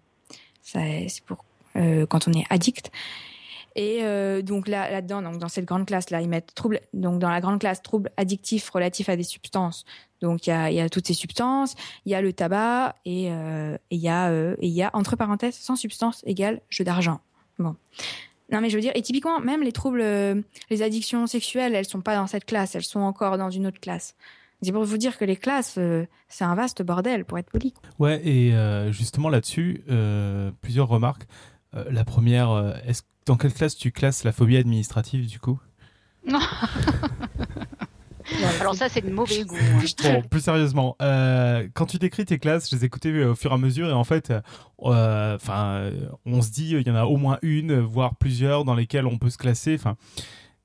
C'est pour quand on est addict. Et euh, donc là, là-dedans, donc dans cette grande classe là, ils mettent troubles. Donc dans la grande classe, troubles addictifs relatifs à des substances. Donc il y a, toutes ces substances, il y a le tabac et euh, il y a euh, et il y a entre parenthèses sans substance égale jeu d'argent. Bon. Non mais je veux dire et typiquement même les troubles, les addictions sexuelles, elles sont pas dans cette classe, elles sont encore dans une autre classe. C'est pour vous dire que les classes, c'est un vaste bordel pour être poli. Ouais, et justement là-dessus, plusieurs remarques. La première, est-ce dans quelle classe tu classes la phobie administrative du coup? Alors ça, c'est de mauvais goût. hein. Bon, plus sérieusement, euh, quand tu décris tes classes, je les écoutais euh, au fur et à mesure et en fait, euh, enfin, euh, on se dit il y en a au moins une, voire plusieurs dans lesquelles on peut se classer. Enfin,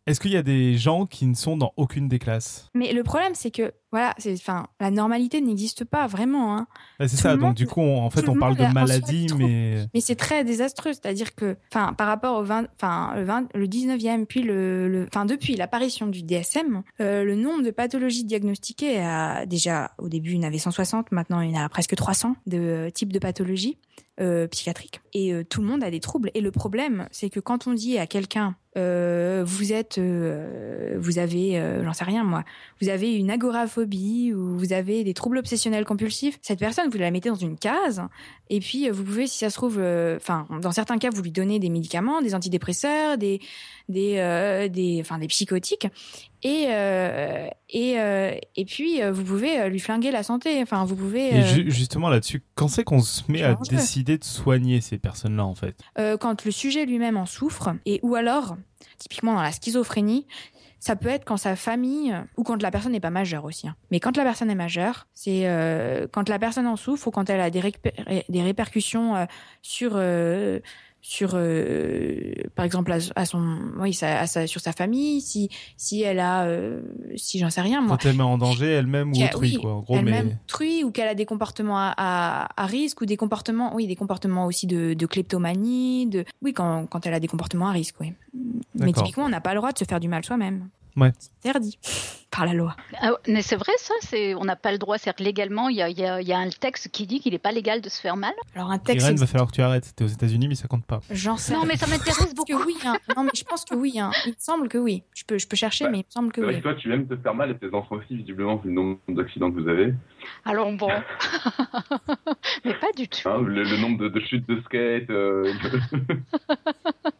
est-ce qu'il y a des gens qui ne sont dans aucune des classes? Mais le problème, c'est que voilà, c'est, enfin, la normalité n'existe pas vraiment. Hein. Bah, C'est ça. Donc du coup, on- en fait, on parle de maladie, mais Mais c'est très désastreux, c'est-à-dire que, enfin, par rapport au 20, enfin, le 20, le 19e, puis le, enfin, depuis l'apparition du DSM, euh, le nombre de pathologies diagnostiquées a déjà, au début, il y en avait 160, maintenant il y en a presque 300 de euh, types de pathologies euh, psychiatriques. Et euh, tout le monde a des troubles. Et le problème, c'est que quand on dit à quelqu'un, euh, vous êtes, vous avez, j'en sais rien moi, vous avez une agoraphobie ou vous avez des troubles obsessionnels compulsifs, cette personne, vous la mettez dans une case et puis, euh, vous pouvez, si ça se trouve, euh, enfin, dans certains cas, vous lui donnez des médicaments, des antidépresseurs, des, des, euh, des, enfin, des psychotiques, et euh, et euh, et puis euh, vous pouvez lui flinguer la santé. Enfin, vous pouvez. Et ju- justement là-dessus, quand c'est qu'on se met à décider de soigner ces personnes-là, en fait? Quand le sujet lui-même en souffre, et ou alors, typiquement dans la schizophrénie, ça peut être quand sa famille ou quand la personne n'est pas majeure aussi. hein. Mais quand la personne est majeure, c'est euh, quand la personne en souffre ou quand elle a des, réper- des répercussions euh, sur euh, sur euh, par exemple à, à son oui ça, à sa- sur sa famille si si elle a euh, si j'en sais rien moi. Quand elle met en danger elle-même ou autrui, oui, quoi. En gros, elle-même mais autrui ou qu'elle a des comportements à, à, à risque ou des comportements oui des comportements aussi de, de kleptomanie de oui quand, quand elle a des comportements à risque oui. Mais typiquement on n'a pas le droit de se faire du mal soi-même Ouais. c'est interdit par la loi Ah, mais c'est vrai ça, c'est on n'a pas le droit, c'est légalement, il y a, y a- y a un texte qui dit qu'il n'est pas légal de se faire mal. alors un texte Irène, va falloir que tu arrêtes. T'es aux États-Unis, mais ça compte pas. j'en sais Non, mais ça m'intéresse beaucoup. que oui hein. non mais je pense que oui hein. il me semble que oui je peux je peux chercher Ouais. mais il me semble que oui toi, tu aimes te faire mal et tes enfants aussi, visiblement, vu le nombre d'accidents que vous avez. Alors bon, mais pas du tout. Hein, le, le nombre de, de chutes de skate. euh,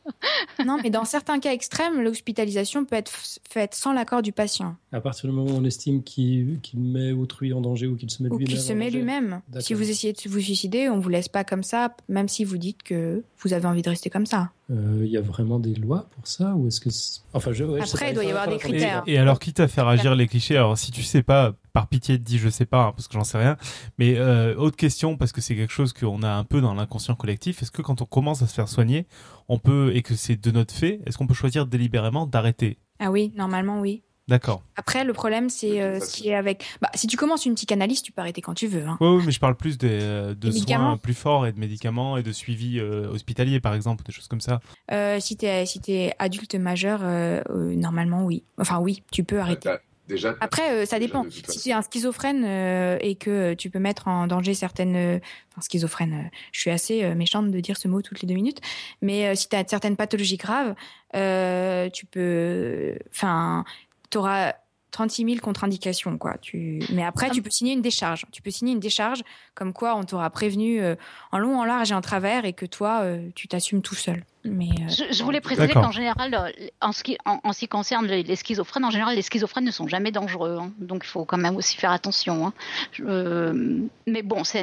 non mais dans certains cas extrêmes l'hospitalisation peut être faite sans l'accord du patient À partir du moment où on estime qu'il met autrui en danger ou qu'il se met ou lui-même qu'il se en met lui-même. Si vous essayez de vous suicider, on vous laisse pas comme ça, même si vous dites que vous avez envie de rester comme ça. Euh, Il y a vraiment des lois pour ça ou est-ce que enfin je, ouais, Après, il doit y avoir des Et, critères. et alors, quitte à faire agir les clichés, alors si tu sais pas, par pitié te dis je sais pas, hein, parce que j'en sais rien, mais euh, autre question, parce que c'est quelque chose qu'on a un peu dans l'inconscient collectif, est-ce que quand on commence à se faire soigner, on peut, et que c'est de notre fait, est-ce qu'on peut choisir délibérément d'arrêter? Ah oui, normalement oui. D'accord. Après, le problème, c'est euh, ce qui est avec. Bah, si tu commences une psychanalyse, tu peux arrêter quand tu veux. Hein. Oui, oui, mais je parle plus des, euh, de Des soins plus forts et de médicaments et de suivi euh, hospitalier, par exemple, des choses comme ça. Euh, si t'es si t'es adulte majeur, euh, euh, normalement oui. Enfin oui, tu peux arrêter. Déjà, Après, euh, ça déjà, dépend. Si tu es un schizophrène euh, et que tu peux mettre en danger certaines... euh, Enfin, schizophrène, euh, je suis assez euh, méchante de dire ce mot toutes les deux minutes, mais euh, si tu as certaines pathologies graves, euh, tu peux... Enfin, tu auras 36 000 contre-indications, quoi. Tu... Mais après, tu peux signer une décharge. Tu peux signer une décharge comme quoi on t'aura prévenu euh, en long, en large et en travers et que toi, euh, tu t'assumes tout seul. Mais euh, Je, je voulais préciser qu'en général, euh, en ce qui, en, en ce qui concerne les, les schizophrènes, en général, les schizophrènes ne sont jamais dangereux. hein. donc il faut quand même aussi faire attention. hein. Je- euh, mais bon, c'est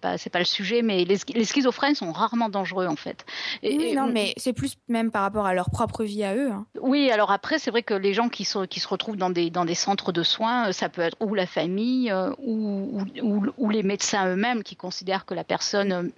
pas, c'est pas le sujet, mais les, les schizophrènes sont rarement dangereux en fait. Et- oui, et- non, mais c'est plus même par rapport à leur propre vie à eux. hein. Oui, alors après, c'est vrai que les gens qui se, qui se retrouvent dans des, dans des centres de soins, ça peut être ou la famille ou, ou, ou- ou les médecins eux-mêmes qui considèrent que la personne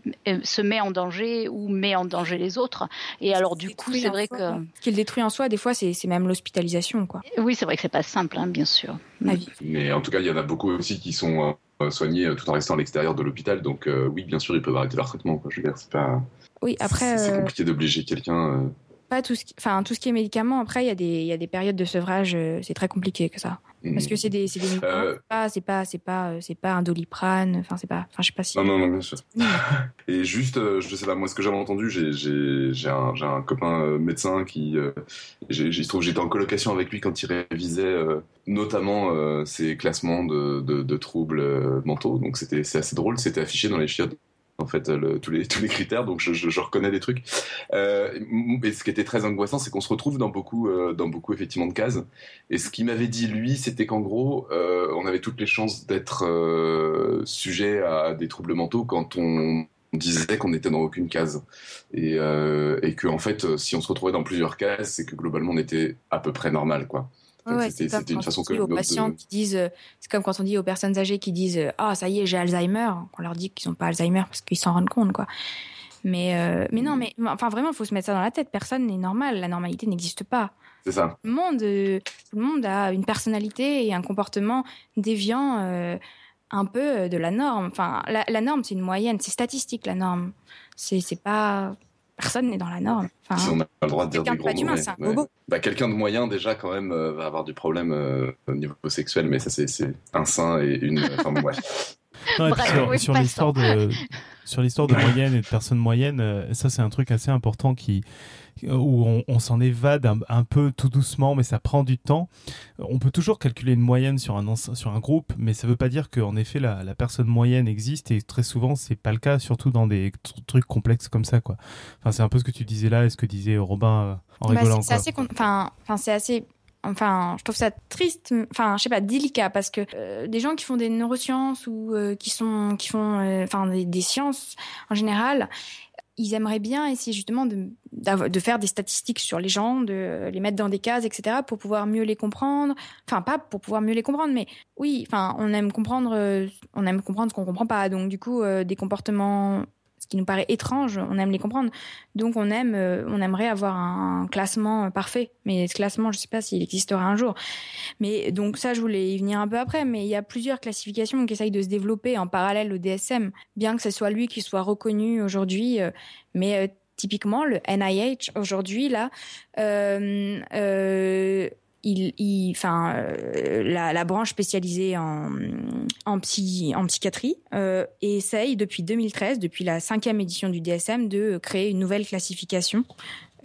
se met en danger ou met en danger les autres. Et alors, du coup, c'est vrai soi, que. quoi. Ce qui le détruit en soi, des fois, c'est c'est même l'hospitalisation, quoi. Oui, c'est vrai que c'est pas simple, hein, bien sûr. À vivre. Mais en tout cas, il y en a beaucoup aussi qui sont euh, soignés euh, tout en restant à l'extérieur de l'hôpital. Donc, euh, oui, bien sûr, ils peuvent arrêter leur traitement. Quoi. Je veux dire, c'est pas. Oui, après, c'est c'est compliqué d'obliger quelqu'un. euh, pas tout ce qui, enfin, tout ce qui est médicaments, après, il y a des, il y a des périodes de sevrage, euh, c'est très compliqué que ça. Parce que c'est des, c'est des Euh, c'est pas, c'est pas, c'est pas, euh, c'est pas un doliprane. Enfin, c'est pas, enfin, je sais pas si. Non, non, non, bien sûr. Et juste, euh, je sais pas, moi, ce que j'avais entendu, j'ai, j'ai, j'ai un, j'ai un copain euh, médecin qui, j'ai, il se trouve, que j'étais en colocation avec lui quand il révisait notamment ses classements de, de, de troubles mentaux. Donc c'était, c'est assez drôle, c'était affiché dans les chiottes. En fait, le- tous les critères, donc je, reconnais des trucs. Euh, et ce qui était très angoissant, c'est qu'on se retrouve dans beaucoup euh, dans beaucoup effectivement de cases. Et ce qu'il m'avait dit lui, c'était qu'en gros, euh, on avait toutes les chances d'être euh, sujet à des troubles mentaux quand on disait qu'on n'était dans aucune case et, euh, et que en fait euh, si on se retrouvait dans plusieurs cases c'est que globalement on était à peu près normal quoi Ouais, c'est une quand façon on que dit aux patients qui disent, euh, c'est comme quand on dit aux personnes âgées qui disent, euh, ah ça y est, j'ai Alzheimer. On leur dit qu'ils n'ont pas Alzheimer parce qu'ils s'en rendent compte, quoi. Mais, euh, mais non, mais enfin vraiment, il faut se mettre ça dans la tête. Personne n'est normal. La normalité n'existe pas. c'est ça Tout le monde, euh, tout le monde a une personnalité et un comportement déviant euh, un peu de la norme. Enfin, la, la norme, c'est une moyenne, c'est statistique la norme. C'est c'est pas personne n'est dans la norme. Enfin, si on pas le droit de dire quelqu'un des de gros pas humain, mots c'est un ouais. robot. bah, quelqu'un de moyen déjà quand même euh, va avoir du problème euh, au niveau sexuel mais ça c'est un sein et une enfin bon, bref Non, sur, oui, sur passons. l'histoire de sur l'histoire de moyenne et de personnes moyennes, euh, ça c'est un truc assez important qui où on, on s'en évade un, un peu tout doucement, mais ça prend du temps. On peut toujours calculer une moyenne sur un ense- sur un groupe, mais ça veut pas dire qu'en effet la, la personne moyenne existe et très souvent c'est pas le cas, surtout dans des tr- trucs complexes comme ça quoi. Enfin c'est un peu ce que tu disais là et ce que disait Robin euh, en Bah, rigolant. c'est- assez, enfin, c'est assez. Enfin, je trouve ça triste, enfin, je sais pas, délicat, parce que euh, des gens qui font des neurosciences ou euh, qui sont, qui font, euh, enfin, des, des sciences en général, ils aimeraient bien essayer justement de, de faire des statistiques sur les gens, de les mettre dans des cases, etc., pour pouvoir mieux les comprendre. Enfin, pas pour pouvoir mieux les comprendre, mais oui, enfin, on aime comprendre, euh, on aime comprendre ce qu'on comprend pas. Donc, du coup, euh, des comportements, qui nous paraît étrange, on aime les comprendre. Donc on aime, euh, on aimerait avoir un classement euh, parfait. Mais ce classement, je sais pas s'il existera un jour. Mais donc ça, je voulais y venir un peu après. Mais il y a plusieurs classifications qui essayent de se développer en parallèle au DSM, bien que ce soit lui qui soit reconnu aujourd'hui. euh, mais typiquement, le NIH aujourd'hui là. Il, enfin, euh, la, branche spécialisée en, en, psy, en psychiatrie euh, essaye depuis 2013, depuis la cinquième édition du DSM, de créer une nouvelle classification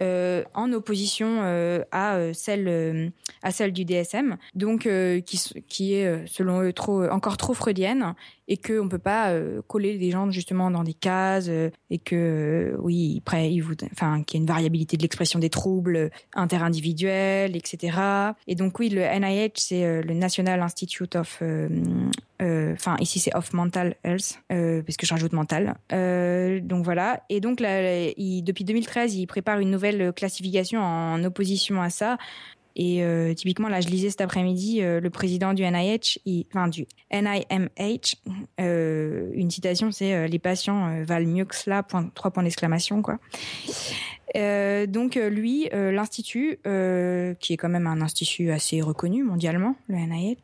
en opposition euh, à euh, celle euh, à celle du DSM, donc euh, qui, qui est euh, selon eux trop encore trop freudienne et que on peut pas euh, coller des gens justement dans des cases euh, et que euh, oui après il vous enfin qu'il y a une variabilité de l'expression des troubles euh, interindividuels etc et donc oui le NIH c'est euh, le National Institute of euh, euh, enfin ici c'est of mental health euh, parce que je rajoute mental. Euh, donc voilà. Et donc là, depuis 2013 il prépare une nouvelle classification en opposition à ça et euh, typiquement, là, je lisais cet après-midi euh, le président du NIH, enfin du NIMH, euh, une citation, c'est euh, les patients euh, valent mieux que cela, point, trois points d'exclamation, quoi. Euh, donc euh, lui, euh, l'institut, euh, qui est quand même un institut assez reconnu mondialement, le NIH,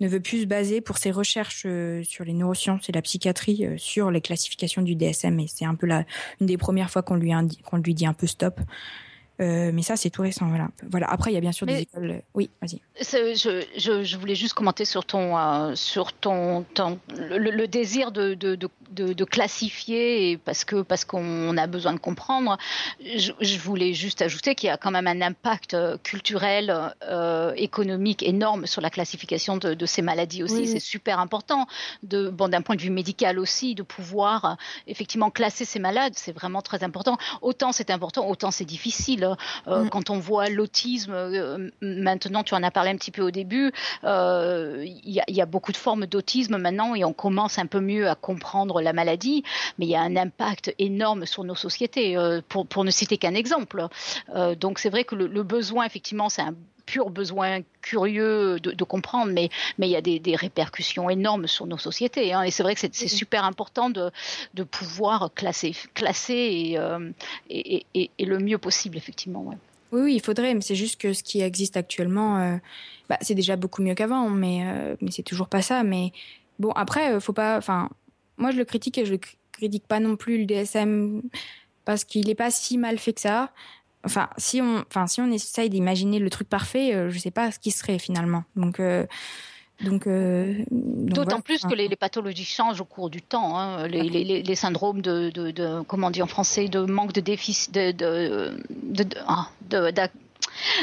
ne veut plus se baser pour ses recherches euh, sur les neurosciences et la psychiatrie euh, sur les classifications du DSM. Et c'est un peu la, une des premières fois qu'on lui, qu'on lui dit un peu stop. Euh, mais ça, c'est tout récent. Voilà. voilà. Après, il y a bien sûr des écoles. Oui, vas-y. Je, je, je voulais juste commenter sur ton, euh, sur ton, ton- le, le désir de, de, de, de, de classifier parce que parce qu'on a besoin de comprendre. Je, je voulais juste ajouter qu'il y a quand même un impact euh, culturel, euh, économique énorme sur la classification de, ces maladies aussi. Oui. C'est super important de bon d'un point de vue médical aussi de pouvoir euh, effectivement classer ces malades. C'est vraiment très important. Autant c'est important, autant c'est difficile. Euh, Mm. Quand on voit l'autisme, euh, maintenant tu en as parlé un petit peu au début, euh, il y, a- il y a beaucoup de formes d'autisme maintenant et on commence un peu mieux à comprendre la maladie, mais il y a un impact énorme sur nos sociétés, euh, pour, pour ne citer qu'un exemple. Euh, donc c'est vrai que le, le besoin, effectivement, c'est un pur besoin curieux de, de comprendre, mais, mais il y a des, des répercussions énormes sur nos sociétés. hein. et c'est vrai que c'est super important de, de pouvoir classer, classer et, euh, et, et- et- et le mieux possible, effectivement. ouais. Oui, oui, il faudrait, mais c'est juste que ce qui existe actuellement, euh, bah, c'est déjà beaucoup mieux qu'avant, mais, euh, mais c'est toujours pas ça. Mais bon, après, euh, faut pas. Enfin, moi, je le critique et je critique pas non plus le DSM parce qu'il est pas si mal fait que ça. Enfin, si on, enfin, si on essaye d'imaginer le truc parfait, euh, je sais pas ce qui serait finalement. Donc, euh, donc, euh, donc D'autant voilà. plus que les, les pathologies changent au cours du temps. hein. Les, les- les- les syndromes de, de, de- comment on dit en français, de manque de déficit, de, de, de- de- ah,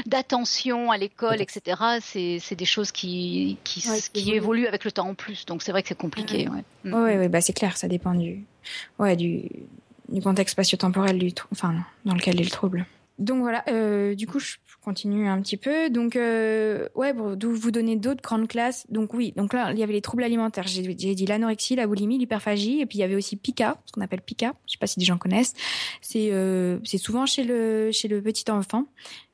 d'attention à l'école, etc. C'est des choses qui, qui, Ouais, évoluent. avec le temps en plus. Donc c'est vrai que c'est compliqué. ouais. Mm. Ouais, ouais, bah c'est clair, ça dépend du, ouais, du, du contexte spatio-temporel du, enfin, dans lequel est le trouble. Donc voilà, euh, du coup, je continue un petit peu. Donc, euh, ouais, pour vous donner d'autres grandes classes. Donc oui, donc là, il y avait les troubles alimentaires. J'ai dit l'anorexie, la boulimie, l'hyperphagie, et puis il y avait aussi PICA, ce qu'on appelle PICA. Je sais pas si des gens connaissent. C'est euh, c'est souvent chez le chez le petit enfant,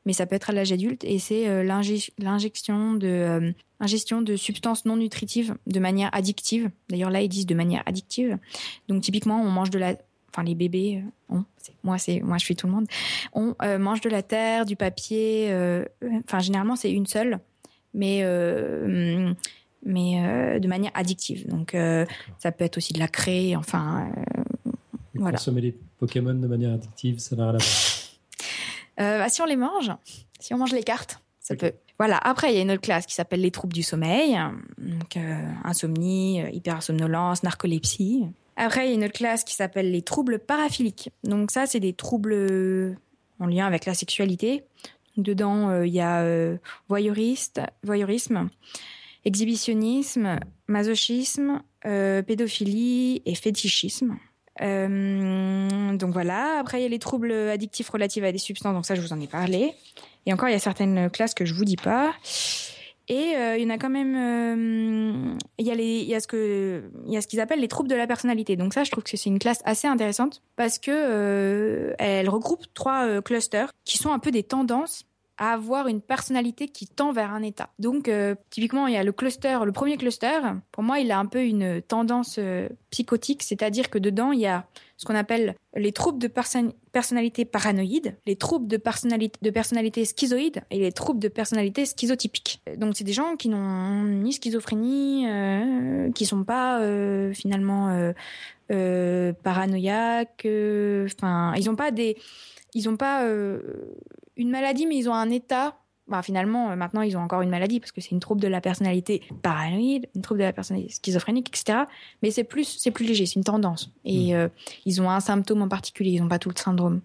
mais ça peut être à l'âge adulte, et c'est euh, l'inje- l'injection de euh, ingestion de substances non nutritives de manière addictive. D'ailleurs, là, ils disent de manière addictive. Donc, typiquement, on mange de la, enfin, les bébés, euh, on, moi, c'est, moi, je suis tout le monde, on euh, mange de la terre, du papier. euh, Enfin, généralement, c'est une seule, mais euh, mais de manière addictive. Donc, ça peut être aussi de la craie. Enfin, Voilà. Consommer les Pokémon de manière addictive, ça n'a rien à voir. Bah, si on les mange, si on mange les cartes, ça peut. Voilà. Après, il y a une autre classe qui s'appelle les troubles du sommeil, donc euh, insomnie, hyperasomnolence, narcolepsie. Après, il y a une autre classe qui s'appelle les troubles paraphiliques. Donc ça, c'est des troubles euh, en lien avec la sexualité. Dedans, euh, il y a euh, voyeurisme, exhibitionnisme, masochisme, pédophilie et fétichisme. Donc voilà. Après, il y a les troubles addictifs relatifs à des substances. Donc ça, je vous en ai parlé. Et encore, il y a certaines classes que je vous dis pas. Et euh, il y en a quand même. il y a ce qu'ils appellent les troubles de la personnalité. Donc ça, je trouve que c'est une classe assez intéressante parce que euh, elle regroupe trois euh, clusters qui sont un peu des tendances à avoir une personnalité qui tend vers un état. Donc, typiquement, il y a le cluster, le premier cluster. Pour moi, il a un peu une tendance psychotique, c'est-à-dire que dedans, il y a ce qu'on appelle les troubles de perso- personnalité paranoïde, les troubles de personnalité, de personnalité schizoïde et les troubles de personnalité schizotypique. Donc, c'est des gens qui n'ont ni schizophrénie, euh, qui sont pas euh, finalement euh, euh, paranoïaques. Enfin, ils n'ont pas des, ils pas une maladie, mais ils ont un état. Bah, finalement, euh, maintenant, ils ont encore une maladie parce que c'est une trouble de la personnalité paranoïde, une trouble de la personnalité schizophrénique, etc. Mais c'est plus, c'est plus léger, c'est une tendance. Et euh, ils ont un symptôme en particulier, ils n'ont pas tout le syndrome.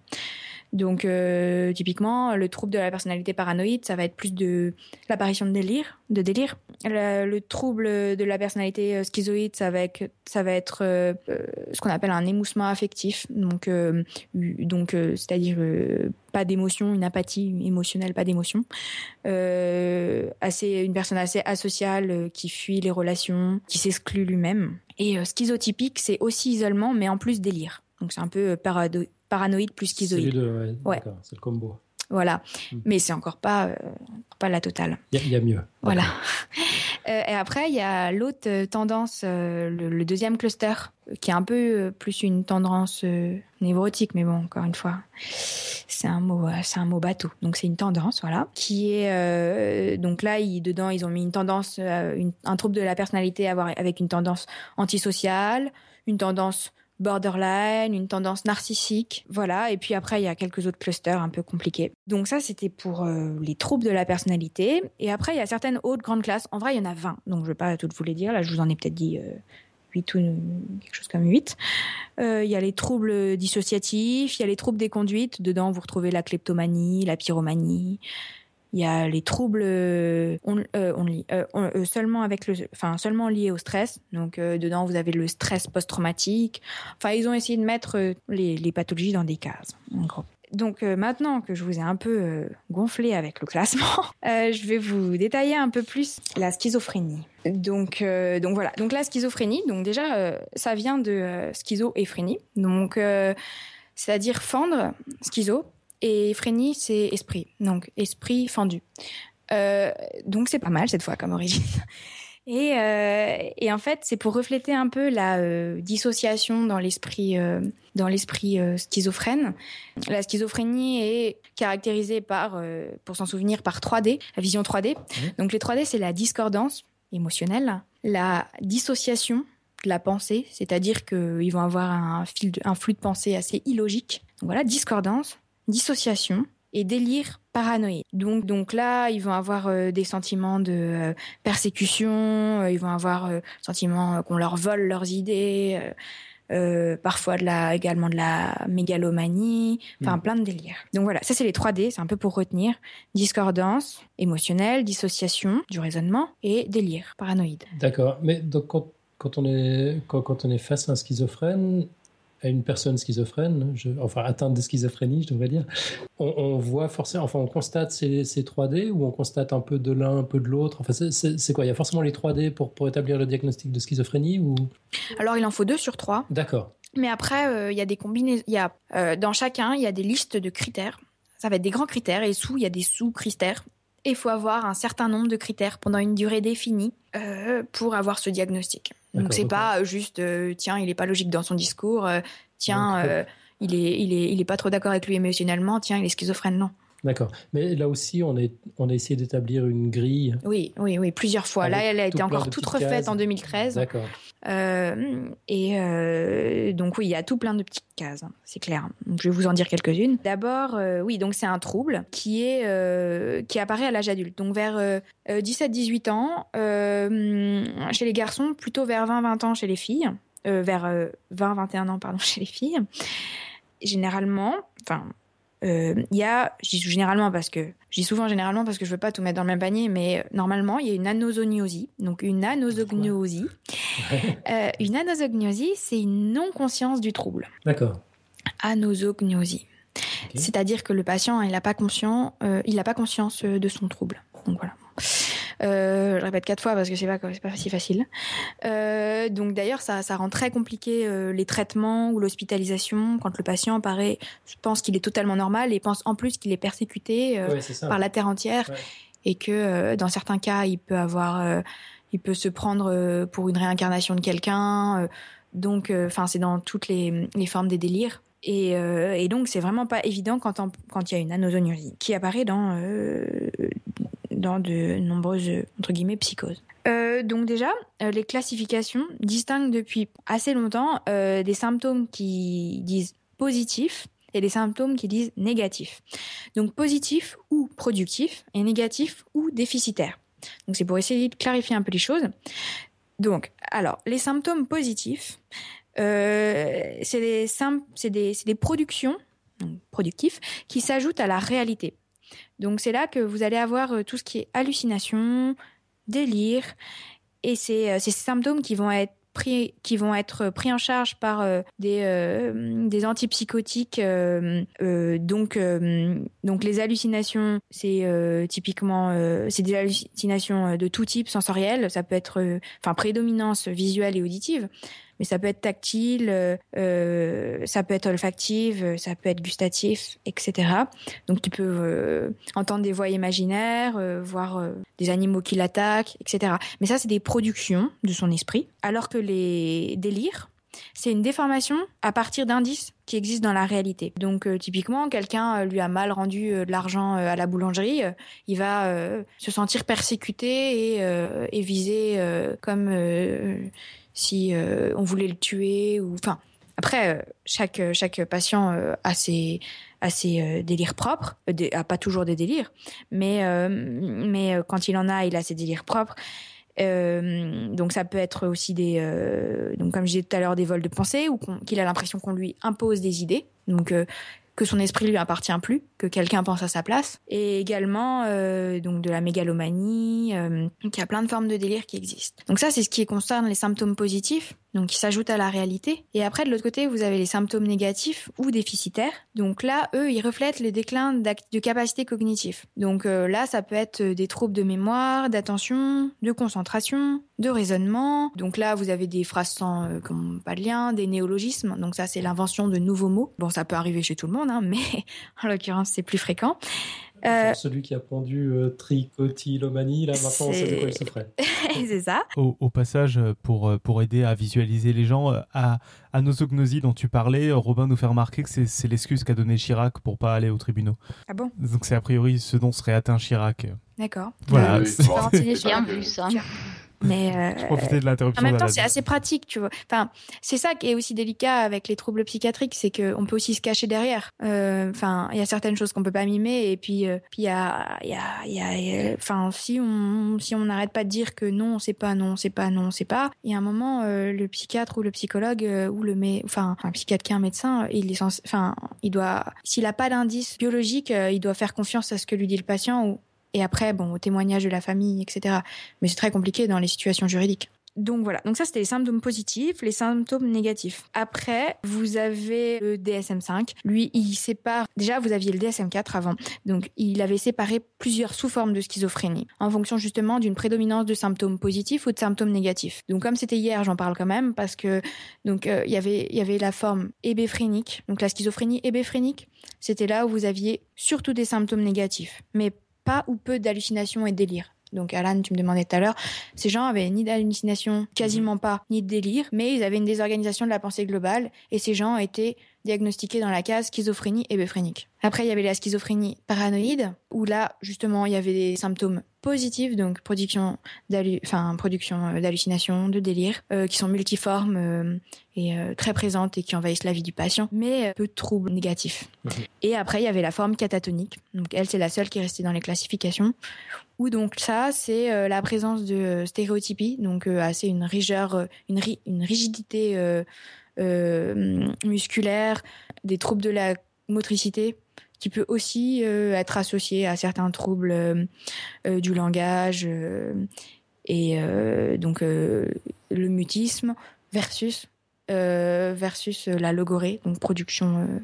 Donc, euh, typiquement, le trouble de la personnalité paranoïde, ça va être plus de l'apparition de délire, de délire. Le, le trouble de la personnalité euh, schizoïde, ça va être, euh, ce qu'on appelle un émoussement affectif. Donc, donc, c'est-à-dire pas d'émotion, une apathie émotionnelle, pas d'émotion. Assez, une personne assez asociale qui fuit les relations, qui s'exclut lui-même. Et schizotypique, c'est aussi isolement, mais en plus délire. Donc c'est un peu euh, parado- paranoïde plus C'est schizoïde. deux, ouais, Ouais. c'est le combo. Voilà. Mm. Mais c'est encore pas, euh, pas la totale. Il y, a- il y a mieux. Voilà. Euh, et après, il y a l'autre euh, tendance, le, le deuxième cluster, qui est un peu plus une tendance névrotique, mais bon, encore une fois, c'est un mot, c'est un mot bateau. Donc c'est une tendance, voilà, qui est euh, donc là, ils, dedans, ils ont mis une tendance, une- un trouble de la personnalité avec une tendance antisociale, une tendance borderline, une tendance narcissique, voilà. Et puis après, il y a quelques autres clusters un peu compliqués. Donc ça, c'était pour euh, les troubles de la personnalité. Et après, il y a certaines autres grandes classes. En vrai, il y en a 20, donc je vais pas toutes vous les dire. Là, je vous en ai peut-être dit euh, 8 ou quelque chose comme 8. Euh, Il y a les troubles dissociatifs, il y a les troubles des conduites. Dedans, vous retrouvez la kleptomanie, la pyromanie. Il y a les troubles euh, euh, euh, on- euh, seulement avec le, enfin seulement liés au stress. Donc dedans vous avez le stress post-traumatique. Enfin ils ont essayé de mettre les, les pathologies dans des cases. Donc maintenant que je vous ai un peu gonflé avec le classement, je vais vous détailler un peu plus la schizophrénie. Donc donc voilà. Donc la schizophrénie, donc déjà ça vient de euh, schizo-effrénie. Donc euh, c'est-à-dire fendre, schizo, et phrénie, c'est esprit. Donc, esprit fendu. Euh, donc, c'est pas mal cette fois comme origine. Et, euh, et en fait, c'est pour refléter un peu la euh, dissociation dans l'esprit, dans l'esprit schizophrène. La schizophrénie est caractérisée par, pour s'en souvenir, par 3D, la vision 3D. Donc, les 3D, c'est la discordance émotionnelle, la dissociation de la pensée, c'est-à-dire qu'ils vont avoir un, fil de- un flux de pensée assez illogique. Donc voilà, discordance, dissociation, et délire paranoïde. Donc, donc là, ils vont avoir euh, des sentiments de euh, persécution, euh, ils vont avoir le sentiment qu'on leur vole leurs idées, parfois de la, également de la mégalomanie, enfin mm. plein de délires. Donc voilà, ça c'est les 3D, c'est un peu pour retenir. Discordance, émotionnelle, dissociation du raisonnement et délire paranoïde. D'accord, mais donc quand, quand on est, quand, quand on est face à un schizophrène, à une personne schizophrène, je, enfin atteinte de schizophrénie, je devrais dire, on, voit forcément, enfin on constate ces, 3D ou on constate un peu de l'un, un peu de l'autre? Enfin c'est quoi? Il y a forcément les 3D pour, pour établir le diagnostic de schizophrénie ou? Alors il en faut deux sur trois. D'accord. Mais après euh, il y a des combinaisons, il y a euh, dans chacun il y a des listes de critères. Ça va être des grands critères et sous il y a des sous-critères. Et il faut avoir un certain nombre de critères pendant une durée définie euh, pour avoir ce diagnostic. Donc c'est pas juste euh, tiens il est pas logique dans son discours, euh, tiens il est il est il est pas trop d'accord avec lui émotionnellement, tiens il est schizophrène non. D'accord. Mais là aussi, on, est, on a essayé d'établir une grille. Oui, oui, oui, plusieurs fois. là, elle a été encore toute refaite en 2013. D'accord. Euh, et euh, donc, oui, il y a tout plein de petites cases, hein, c'est clair. je vais vous en dire quelques-unes. D'abord, euh, oui, donc c'est un trouble qui, est, qui apparaît à l'âge adulte. Donc, vers 17-18 ans, chez les garçons, plutôt vers 20-20 ans chez les filles. vers 20-21 ans, pardon, chez les filles. Généralement, enfin, il y a, je dis généralement parce que, dis souvent généralement parce que je veux pas tout mettre dans le même panier, mais euh, normalement, il y a une anosognosie. Donc, une anosognosie. euh, une anosognosie, c'est une non-conscience du trouble. D'accord. Anosognosie. C'est-à-dire que le patient, il n'a pas, conscient, euh, il a pas conscience de son trouble. Donc voilà. Euh, je répète quatre fois parce que c'est pas c'est pas si facile. Euh, donc d'ailleurs ça ça rend très compliqué euh, les traitements ou l'hospitalisation quand le patient paraît pense qu'il est totalement normal et pense en plus qu'il est persécuté par la terre entière et que dans certains cas il peut avoir il peut se prendre pour une réincarnation de quelqu'un. donc enfin c'est dans toutes les, les formes des délires. Et, et, donc, c'est vraiment pas évident quand, il y a une anosognosie qui apparaît dans dans de nombreuses entre guillemets psychoses. Euh, donc déjà, euh, les classifications distinguent depuis assez longtemps euh, des symptômes qui disent positifs et des symptômes qui disent négatifs. Donc positif ou productif et négatif ou déficitaire. Donc c'est pour essayer de clarifier un peu les choses. Donc, alors, les symptômes positifs, c'est des, des, des productions productifs qui s'ajoutent à la réalité. Donc c'est là que vous allez avoir euh, tout ce qui est hallucination, délire, et c'est euh, ces symptômes qui vont être pris, qui vont être pris en charge par euh, des, des antipsychotiques. donc, donc les hallucinations, c'est typiquement c'est des hallucinations de tout type sensoriel. Ça peut être, enfin, prédominance visuelle et auditive mais ça peut être tactile, euh, euh, ça peut être olfactif, euh, ça peut être gustatif, etc. Donc tu peux entendre des voix imaginaires, voir des animaux qui l'attaquent, etc. Mais ça, c'est des productions de son esprit, alors que les délires, c'est une déformation à partir d'indices qui existent dans la réalité. Donc typiquement, quelqu'un lui a mal rendu de l'argent à la boulangerie, il va se sentir persécuté et visé comme si euh, on voulait le tuer ou enfin après euh, chaque chaque patient euh, a ses ses délires propres a pas toujours des délires mais mais quand il en a il a ses délires propres. Donc ça peut être aussi des donc comme je disais tout à l'heure des vols de pensée ou qu'il a l'impression qu'on lui impose des idées. Donc que son esprit lui appartient plus, que quelqu'un pense à sa place, et également euh, donc de la mégalomanie, euh, il y a plein de formes de délire qui existent. Donc ça c'est ce qui concerne les symptômes positifs, donc qui s'ajoutent à la réalité. Et après de l'autre côté vous avez les symptômes négatifs ou déficitaires. Donc là eux ils reflètent les déclins de capacité cognitive. Donc euh, là ça peut être des troubles de mémoire, d'attention, de concentration, de raisonnement. Donc là vous avez des phrases sans euh, comme pas de lien, des néologismes. Donc ça c'est l'invention de nouveaux mots. Bon ça peut arriver chez tout le monde Hein, mais en l'occurrence, c'est plus fréquent. Euh, celui qui a pondu euh, tricotilomanie, là maintenant on sait de quoi il souffrait. c'est ça. Au, passage, pour, euh, pour aider à visualiser les gens, à, à nosognosie dont tu parlais, Robin nous fait remarquer que c'est l'excuse qu'a donné Chirac pour pas aller au tribunal. Ah bon? Donc c'est a priori ce dont serait atteint Chirac. D'accord. Voilà. c'est bien vu ça. Mais euh, de l'interruption. en même temps, c'est assez pratique, tu vois. Enfin, c'est ça qui est aussi délicat avec les troubles psychiatriques, c'est qu'on peut aussi se cacher derrière. Euh, Enfin, il y a certaines choses qu'on peut pas mimer, et puis, euh, puis il y a, il y a, il y a, il y a- enfin, si on, si on n'arrête pas de dire que non, c'est pas, non, c'est pas, non, c'est pas, il y a un moment, euh, le psychiatre ou le psychologue ou le, mé... enfin, un psychiatre qui est un médecin, il est censé, enfin, il doit, s'il a pas d'indice biologique, il doit faire confiance à ce que lui dit le patient ou et après, bon, au témoignage de la famille, etc. Mais c'est très compliqué dans les situations juridiques. Donc voilà, donc ça c'était les symptômes positifs, les symptômes négatifs. Après, vous avez le DSM5. Lui, il sépare. Déjà, vous aviez le DSM4 avant. Donc, il avait séparé plusieurs sous-formes de schizophrénie en fonction justement d'une prédominance de symptômes positifs ou de symptômes négatifs. Donc, comme c'était hier, j'en parle quand même parce que donc euh, il y avait il y avait la forme hébéphrénique. Donc la schizophrénie hébéphrénique, c'était là où vous aviez surtout des symptômes négatifs, mais pas ou peu d'hallucinations et délires. Donc Alan, tu me demandais tout à l'heure, ces gens avaient ni d'hallucination, quasiment pas, ni de délire, mais ils avaient une désorganisation de la pensée globale et ces gens étaient diagnostiqués dans la case schizophrénie hébéphrénique. Après, il y avait la schizophrénie paranoïde, où là, justement, il y avait des symptômes positifs, donc production enfin, production euh, d'hallucinations, de délire, euh, qui sont multiformes euh, et euh, très présentes et qui envahissent la vie du patient, mais peu de troubles négatifs. Et après, il y avait la forme catatonique. Donc elle, c'est la seule qui est restée dans les classifications. Où donc ça, c'est la présence de euh, stéréotypie, donc assez une rigueur, euh, une, ri- une rigidité musculaire, des troubles de la motricité, qui peut aussi euh, être associé à certains troubles euh, euh, du langage et donc le mutisme versus euh, versus la logorée, donc production euh,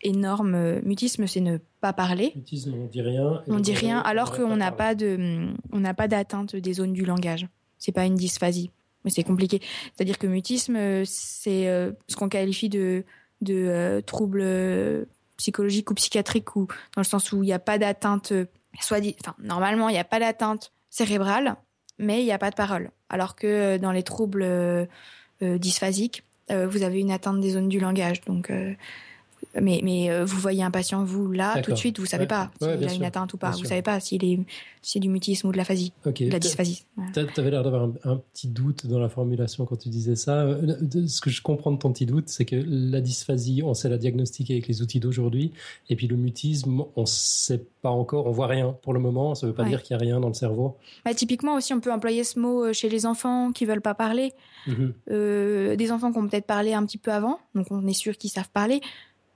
énorme. Mutisme, c'est ne pas parler. Mutisme, on dit rien. On dit rien alors qu'on n'a pas de, on n'a pas d'atteinte des zones du langage. C'est pas une dysphasie, mais c'est compliqué. C'est-à-dire que mutisme, c'est euh, ce qu'on qualifie de de trouble psychologique ou psychiatrique ou dans le sens où il n'y a pas d'atteinte, euh, soit dit, enfin normalement il n'y a pas d'atteinte cérébrale, mais il n'y a pas de parole. Alors que euh, dans les troubles euh, dysphasiques, vous avez une atteinte des zones du langage. Donc, mais mais euh, vous voyez un patient, vous là, tout de suite, vous savez Ouais. pas Ouais, s'il bien a une atteinte ou pas. Bien Vous sûr. savez pas s'il est si c'est du mutisme ou de la phasie, Ok. de la dysphasie. Ouais. t'a- T'avais l'air d'avoir un, un petit doute dans la formulation quand tu disais ça. Euh, Ce que je comprends de ton petit doute, c'est que la dysphasie, on sait la diagnostiquer avec les outils d'aujourd'hui, et puis le mutisme, on sait pas encore, on voit rien pour le moment. Ça veut pas Ouais. dire qu'il y a rien dans le cerveau. Bah, typiquement aussi, on peut employer ce mot euh, chez les enfants qui veulent pas parler. Mhm. Euh, des enfants qui ont peut-être parlé un petit peu avant, donc on est sûr qu'ils savent parler,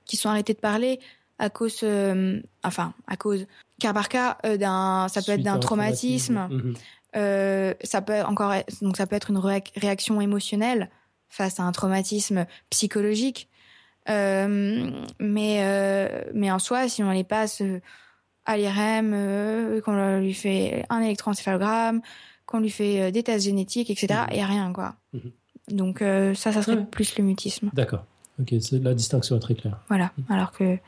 qui sont arrêtés de parler à cause, euh, enfin à cause, cas par cas, euh, d'un, ça peut Suite être d'un un traumatisme. Mhm. Euh, ça peut encore donc ça peut être une réac- réaction émotionnelle face à un traumatisme psychologique mais mais en soi si on les passe à l'IRM qu'on lui fait un électroencéphalogramme qu'on lui fait des tests génétiques etc Mhm. il y a rien quoi Mhm. donc ça ça serait Ouais. plus le mutisme D'accord. Ok, la distinction est très claire. voilà. Alors que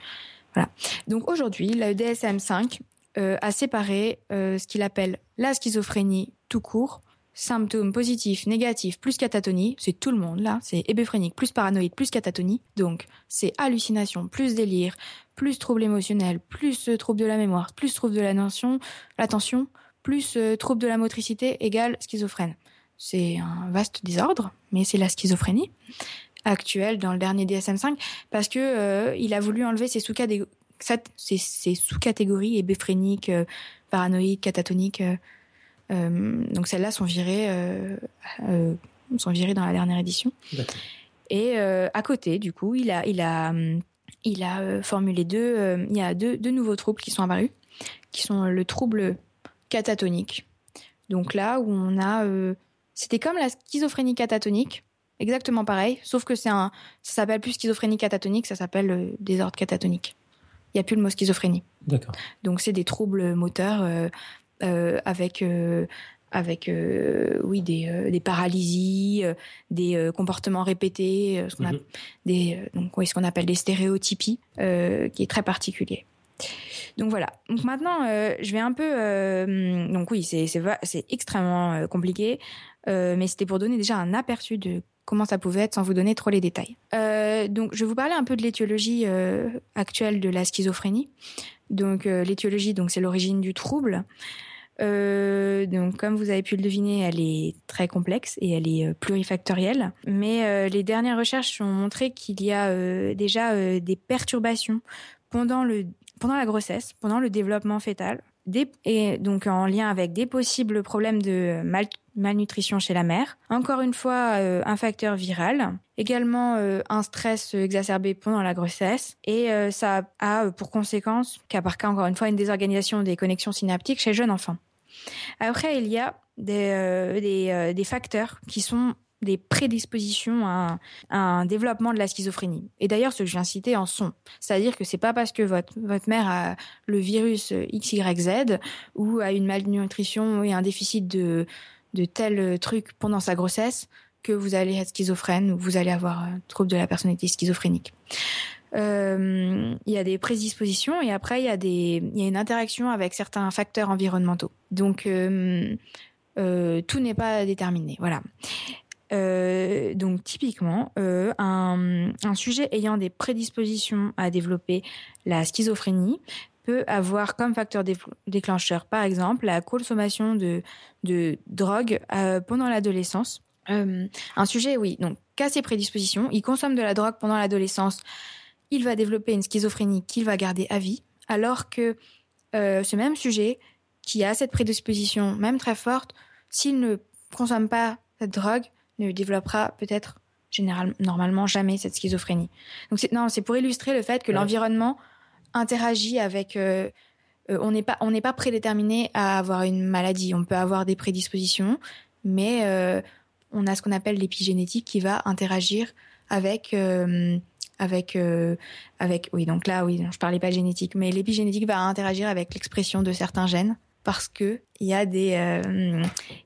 voilà. Donc aujourd'hui, le DSM-5 euh, a séparé euh, ce qu'il appelle la schizophrénie tout court, symptômes positifs, négatifs, plus catatonie, c'est tout le monde là, c'est hébéphrénique, plus paranoïde, plus catatonie. Donc c'est hallucination, plus délire, plus trouble émotionnel, plus euh, trouble de la mémoire, plus trouble de l'attention, l'attention, plus trouble de la motricité égale schizophrène. C'est un vaste désordre, mais c'est la schizophrénie actuelle dans le dernier DSM-5 parce que euh, il a voulu enlever ces sous-catégories, hébéphréniques, euh, paranoïdes, catatoniques. euh, euh, donc celles-là sont virées, euh, sont virées dans la dernière édition. Et à côté, du coup, il a, il a, il a formulé deux, il y a deux, deux nouveaux troubles qui sont apparus, qui sont le trouble catatonique. Donc là où on a, c'était comme la schizophrénie catatonique, exactement pareil, sauf que c'est un, ça s'appelle plus schizophrénie catatonique, ça s'appelle euh, désordre catatonique. Il n'y a plus le mot schizophrénie. D'accord. Donc c'est des troubles moteurs euh, euh, avec euh, avec oui des, des paralysies, des comportements répétés, ce qu'on Mhm. a- des donc oui, ce qu'on appelle des stéréotypies, qui est très particulier. Donc voilà. Donc maintenant, euh, je vais un peu. euh, donc oui, c'est extrêmement euh, compliqué, mais c'était pour donner déjà un aperçu de comment ça pouvait être sans vous donner trop les détails. Euh, donc je vais vous parler un peu de l'étiologie euh, actuelle de la schizophrénie. Donc euh, l'étiologie, donc c'est l'origine du trouble. Donc, comme vous avez pu le deviner, elle est très complexe et elle est plurifactorielle. Mais les dernières recherches ont montré qu'il y a déjà des perturbations pendant, le, pendant la grossesse, pendant le développement fœtal, et donc en lien avec des possibles problèmes de malnutrition chez la mère. Encore une fois, euh, un facteur viral. Également euh, un stress exacerbé pendant la grossesse. Et euh, ça a pour conséquence, cas par cas encore une fois, une désorganisation des connexions synaptiques chez le jeune enfant. Après, il y a des, facteurs qui sont des prédispositions à, un développement de la schizophrénie. Et d'ailleurs, ce que de citer en sont. C'est-à-dire que c'est pas parce que votre, votre mère a le virus XYZ ou a une malnutrition et un déficit de, de tel truc pendant sa grossesse que vous allez être schizophrène ou vous allez avoir un trouble de la personnalité schizophrénique. Euh, il y a des prédispositions et après il y a des il y a une interaction avec certains facteurs environnementaux. Donc euh, euh, tout n'est pas déterminé. Voilà. Euh, donc typiquement, euh, un, sujet ayant des prédispositions à développer la schizophrénie peut avoir comme facteur déclencheur, par exemple, la consommation de, drogue euh, pendant l'adolescence. un sujet, oui, donc, qu'à ses prédispositions, il consomme de la drogue pendant l'adolescence, il va développer une schizophrénie qu'il va garder à vie, alors que ce même sujet, qui a cette prédisposition, même très forte, s'il ne consomme pas cette drogue, ne développera peut-être généralement normalement jamais cette schizophrénie. Donc c'est non, c'est pour illustrer le fait que l'environnement interagit avec euh, euh, on n'est pas on n'est pas prédéterminé à avoir une maladie, on peut avoir des prédispositions, mais euh, on a ce qu'on appelle l'épigénétique qui va interagir avec avec avec oui donc là oui je parlais pas de génétique mais l'épigénétique va interagir avec l'expression de certains gènes parce que il y a des euh,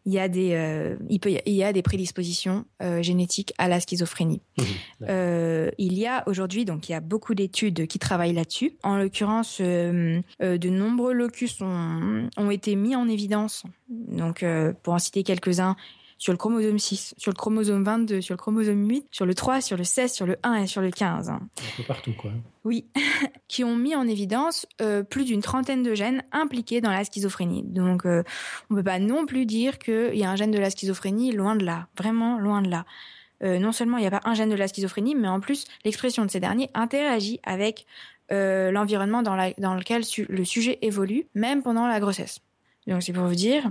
il y a des euh, il peut il y a des prédispositions euh, génétiques à la schizophrénie. Mmh, il y a aujourd'hui donc il y a beaucoup d'études qui travaillent là-dessus. En l'occurrence, de nombreux locus ont, ont été mis en évidence. Donc pour en citer quelques-uns, sur le chromosome 6, sur le chromosome 22, sur le chromosome 8, sur le 3, sur le 16, sur le 1 et sur le 15. Un peu partout, quoi. Oui, qui ont mis en évidence euh, plus d'une trentaine de gènes impliqués dans la schizophrénie. Donc, euh, on ne peut pas non plus dire qu'il y a un gène de la schizophrénie, loin de là, vraiment loin de là. Euh, non seulement il n'y a pas un gène de la schizophrénie, mais en plus, l'expression de ces derniers interagit avec l'environnement dans, dans, lequel le sujet évolue, même pendant la grossesse. Donc, c'est pour vous dire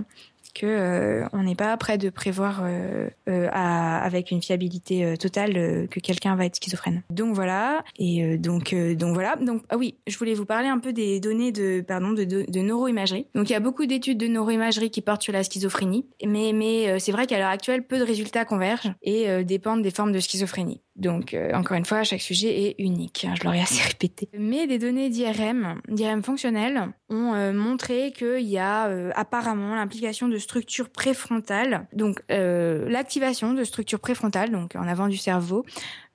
euh, on n'est pas prêt de prévoir euh, euh, avec une fiabilité totale que quelqu'un va être schizophrène. Donc voilà et donc voilà donc ah oui je voulais vous parler un peu des données de neuroimagerie. Donc il y a beaucoup d'études de neuroimagerie qui portent sur la schizophrénie, mais c'est vrai qu'à l'heure actuelle peu de résultats convergent et dépendent des formes de schizophrénie. Donc, euh, encore une fois, chaque sujet est unique. Hein, je l'aurais assez répété. Mais des données d'IRM, d'IRM fonctionnelles, ont euh, montré qu'il y a euh, apparemment l'implication de structures préfrontales. Donc, l'activation de structures préfrontales, donc en avant du cerveau,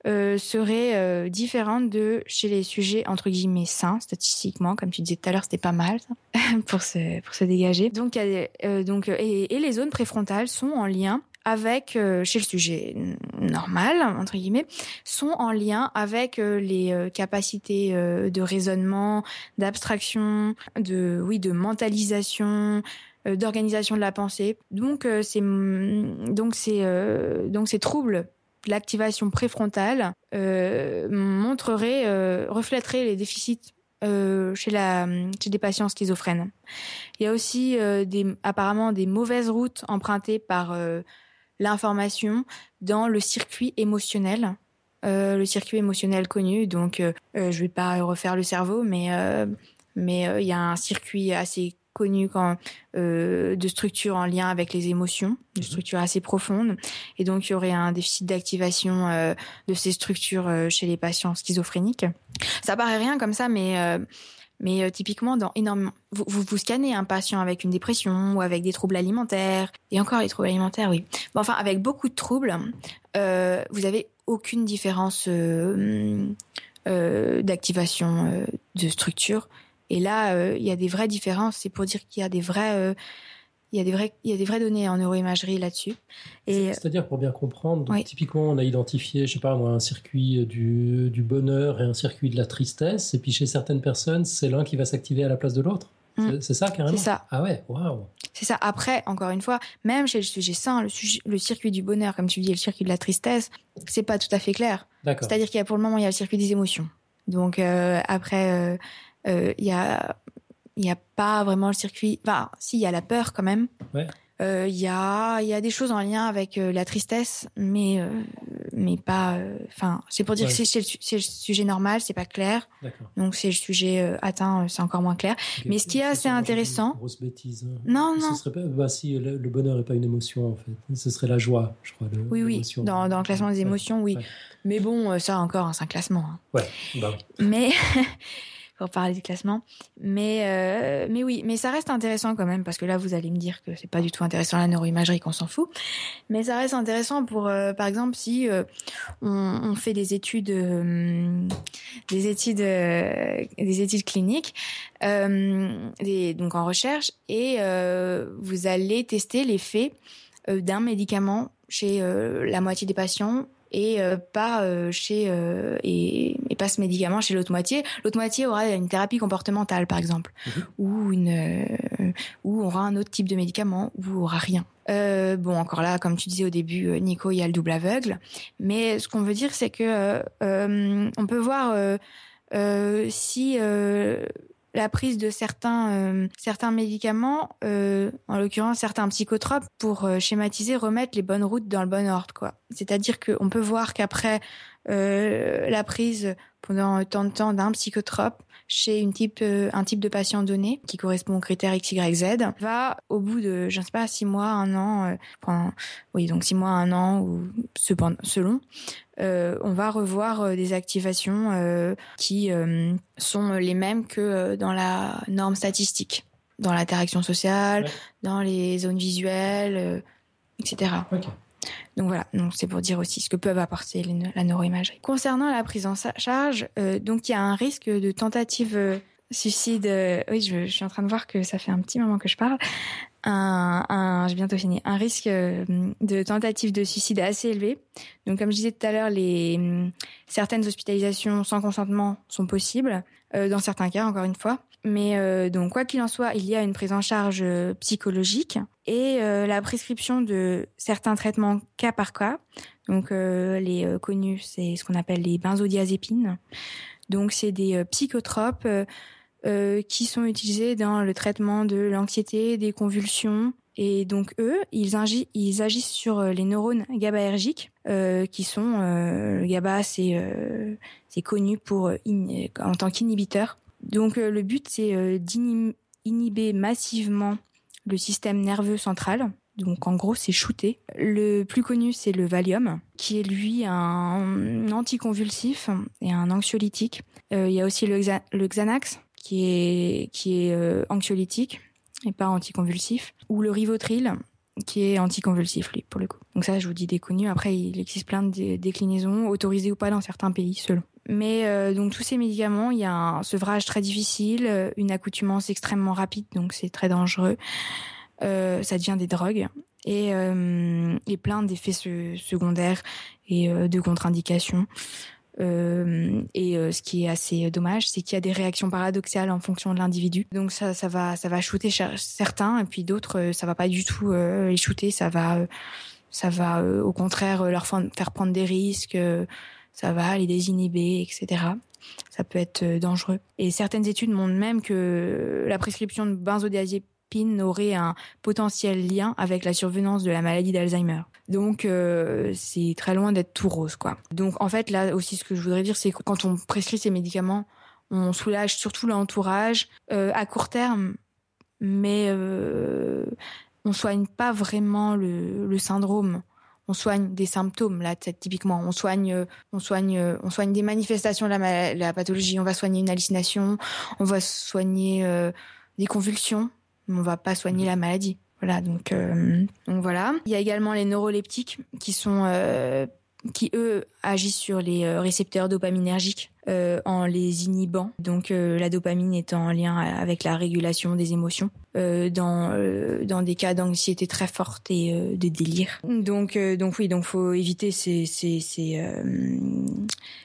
serait différente de chez les sujets entre guillemets sains statistiquement comme tu disais tout à l'heure c'était pas mal ça, pour se pour se dégager donc donc et, et les zones préfrontales sont en lien avec euh, chez le sujet normal entre guillemets sont en lien avec euh, les euh, capacités de raisonnement, d'abstraction, de oui de mentalisation, d'organisation de la pensée. Donc c'est donc c'est donc ces troubles l'activation préfrontale euh, montrerait, reflèterait les déficits chez, la, chez des patients schizophrènes. Il y a aussi des, apparemment des mauvaises routes empruntées par l'information dans le circuit émotionnel. Euh, le circuit émotionnel connu, donc euh, euh, je vais pas refaire le cerveau, mais mais il y a un circuit assez connu quand, de structure en lien avec les émotions, de mhm. structure assez profonde. Et donc, il y aurait un déficit d'activation de ces structures chez les patients schizophréniques. Ça paraît rien comme ça, mais mais euh, typiquement, dans énormément, vous, vous, scannez un patient avec une dépression ou avec des troubles alimentaires, et encore les troubles alimentaires, oui. Bon, enfin, avec beaucoup de troubles, euh, vous avez aucune différence euh, euh d'activation de structure. Et là, il y a des vraies différences. C'est pour dire qu'il y a des vrais il y a des vrais, il y a des vraies données en neuroimagerie là-dessus. Et c'est-à-dire pour bien comprendre, typiquement, on a identifié, je sais pas moi, un circuit du, du, bonheur et un circuit de la tristesse, et puis chez certaines personnes, c'est l'un qui va s'activer à la place de l'autre. C'est- C'est ça carrément? C'est ça. Ah ouais, waouh. C'est ça. Après, encore une fois, même chez le sujet sain, le, sujet- le circuit du bonheur, comme tu dis, et le circuit de la tristesse, c'est pas tout à fait clair. D'accord. C'est-à-dire qu'il y a pour le moment, il y a le circuit des émotions. Donc euh, après, euh, euh, il y a, il y a pas vraiment le circuit. Enfin, si, il y a la peur quand même. Ouais. Euh, Il y a, y a des choses en lien avec euh, la tristesse, mais euh, mais pas. Enfin, c'est pour dire Ouais. que c'est le, sujet normal, c'est pas clair. Donc c'est le sujet atteint, c'est encore moins clair. Mais ce qui est assez intéressant- une Grosse bêtise. hein. Non, Ce non. serait pas, bah si, le, le bonheur n'est pas une émotion en fait. Ce serait la joie, je crois. le- Oui, oui. Dans, dans le classement des Ouais. émotions, oui. ouais. Mais bon, ça encore, hein, c'est un classement. hein. Ouais, bah. Mais pour parler du classement, mais euh, mais oui, mais ça reste intéressant quand même parce que là vous allez me dire que c'est pas du tout intéressant la neuroimagerie, qu'on s'en fout. Mais ça reste intéressant pour, euh, par exemple, si euh, on, fait des études, des études, des études cliniques, donc en recherche, et vous allez tester l'effet d'un médicament chez la moitié des patients et euh, pas euh, chez euh, et, et pas ce médicament chez l'autre moitié. L'autre moitié aura une thérapie comportementale par exemple, ou une ou aura un autre type de médicament, ou aura rien. Euh, bon, encore là, comme tu disais au début, Nico, il y a le double aveugle. Mais ce qu'on veut dire, c'est que euh, on peut voir euh, si la prise de certains euh, certains médicaments, euh, en l'occurrence certains psychotropes, pour euh, schématiser, remettre les bonnes routes dans le bon ordre, quoi. C'est-à-dire qu'on peut voir qu'après euh, la prise pendant tant de temps d'un psychotrope chez une type, euh, un type de patient donné qui correspond aux critères X, Y, Z, va au bout de, je ne sais pas, six mois, un an, euh, enfin, oui, donc six mois, un an ou selon, euh, on va revoir euh, des activations euh, qui euh, sont les mêmes que dans la norme statistique, dans l'interaction sociale, Ouais. dans les zones visuelles, etc. Donc voilà, donc c'est pour dire aussi ce que peuvent apporter les la neuroimagerie. Concernant la prise en charge, donc il y a un risque de tentative suicide. oui, je, je suis en train de voir que ça fait un petit moment que je parle. Un, un, j'ai bientôt fini. Un risque euh, de tentative de suicide assez élevé. Donc comme je disais tout à l'heure, les hum, certaines hospitalisations sans consentement sont possibles euh, dans certains cas, encore une fois. Mais euh, donc quoi qu'il en soit, il y a une prise en charge euh, psychologique et euh, la prescription de certains traitements cas par cas. Donc euh, les connus, c'est ce qu'on appelle les benzodiazépines. Donc c'est des psychotropes euh, qui sont utilisés dans le traitement de l'anxiété, des convulsions. Et donc eux, ils, agi- ils agissent sur euh, les neurones GABAergiques, euh, qui sont euh, le GABA, c'est c'est connu pour en tant qu'inhibiteur. Donc le but c'est d'inhiber massivement le système nerveux central. Donc en gros, c'est shooté. Le plus connu, c'est le Valium, qui est lui un anticonvulsif et un anxiolytique. Il y a aussi le Xanax, qui est, qui est euh, anxiolytique et pas anticonvulsif. Ou le Rivotril, qui est anticonvulsif, lui, pour le coup. Donc ça, je vous dis des connus. Après, il existe plein de dé- déclinaisons, autorisées ou pas dans certains pays, selon. Mais euh, donc tous ces médicaments, il y a un sevrage très difficile, euh, une accoutumance extrêmement rapide, donc c'est très dangereux. Ça devient des drogues et, et plein d'effets se- secondaires et de contre-indications. Euh, et euh, ce qui est assez dommage, c'est qu'il y a des réactions paradoxales en fonction de l'individu. Donc ça, ça va, ça va shooter certains, et puis d'autres, euh, ça va pas du tout euh, les shooter. Ça va, euh, ça va euh, au contraire euh, leur faire prendre des risques. euh, ça va les désinhiber, etc. Ça peut être euh, dangereux. Et certaines études montrent même que la prescription de benzodiazépines aurait un potentiel lien avec la survenance de la maladie d'Alzheimer. Donc euh, c'est très loin d'être tout rose, quoi. Donc en fait là aussi ce que je voudrais dire c'est que quand on prescrit ces médicaments, on soulage surtout l'entourage euh, à court terme, mais euh, on soigne pas vraiment le, syndrome. On soigne des symptômes là, typiquement. On soigne, on soigne, on soigne des manifestations de la pathologie. On va soigner une hallucination. On va soigner euh, des convulsions. On va pas soigner la maladie. Voilà, donc, euh, donc voilà. Il y a également les neuroleptiques qui sont euh, qui eux agissent sur les euh, récepteurs dopaminergiques euh, en les inhibant. Donc euh, la dopamine est en lien avec la régulation des émotions euh, dans dans des cas d'anxiété très forte et de délire. Donc donc oui, donc faut éviter ces ces ces,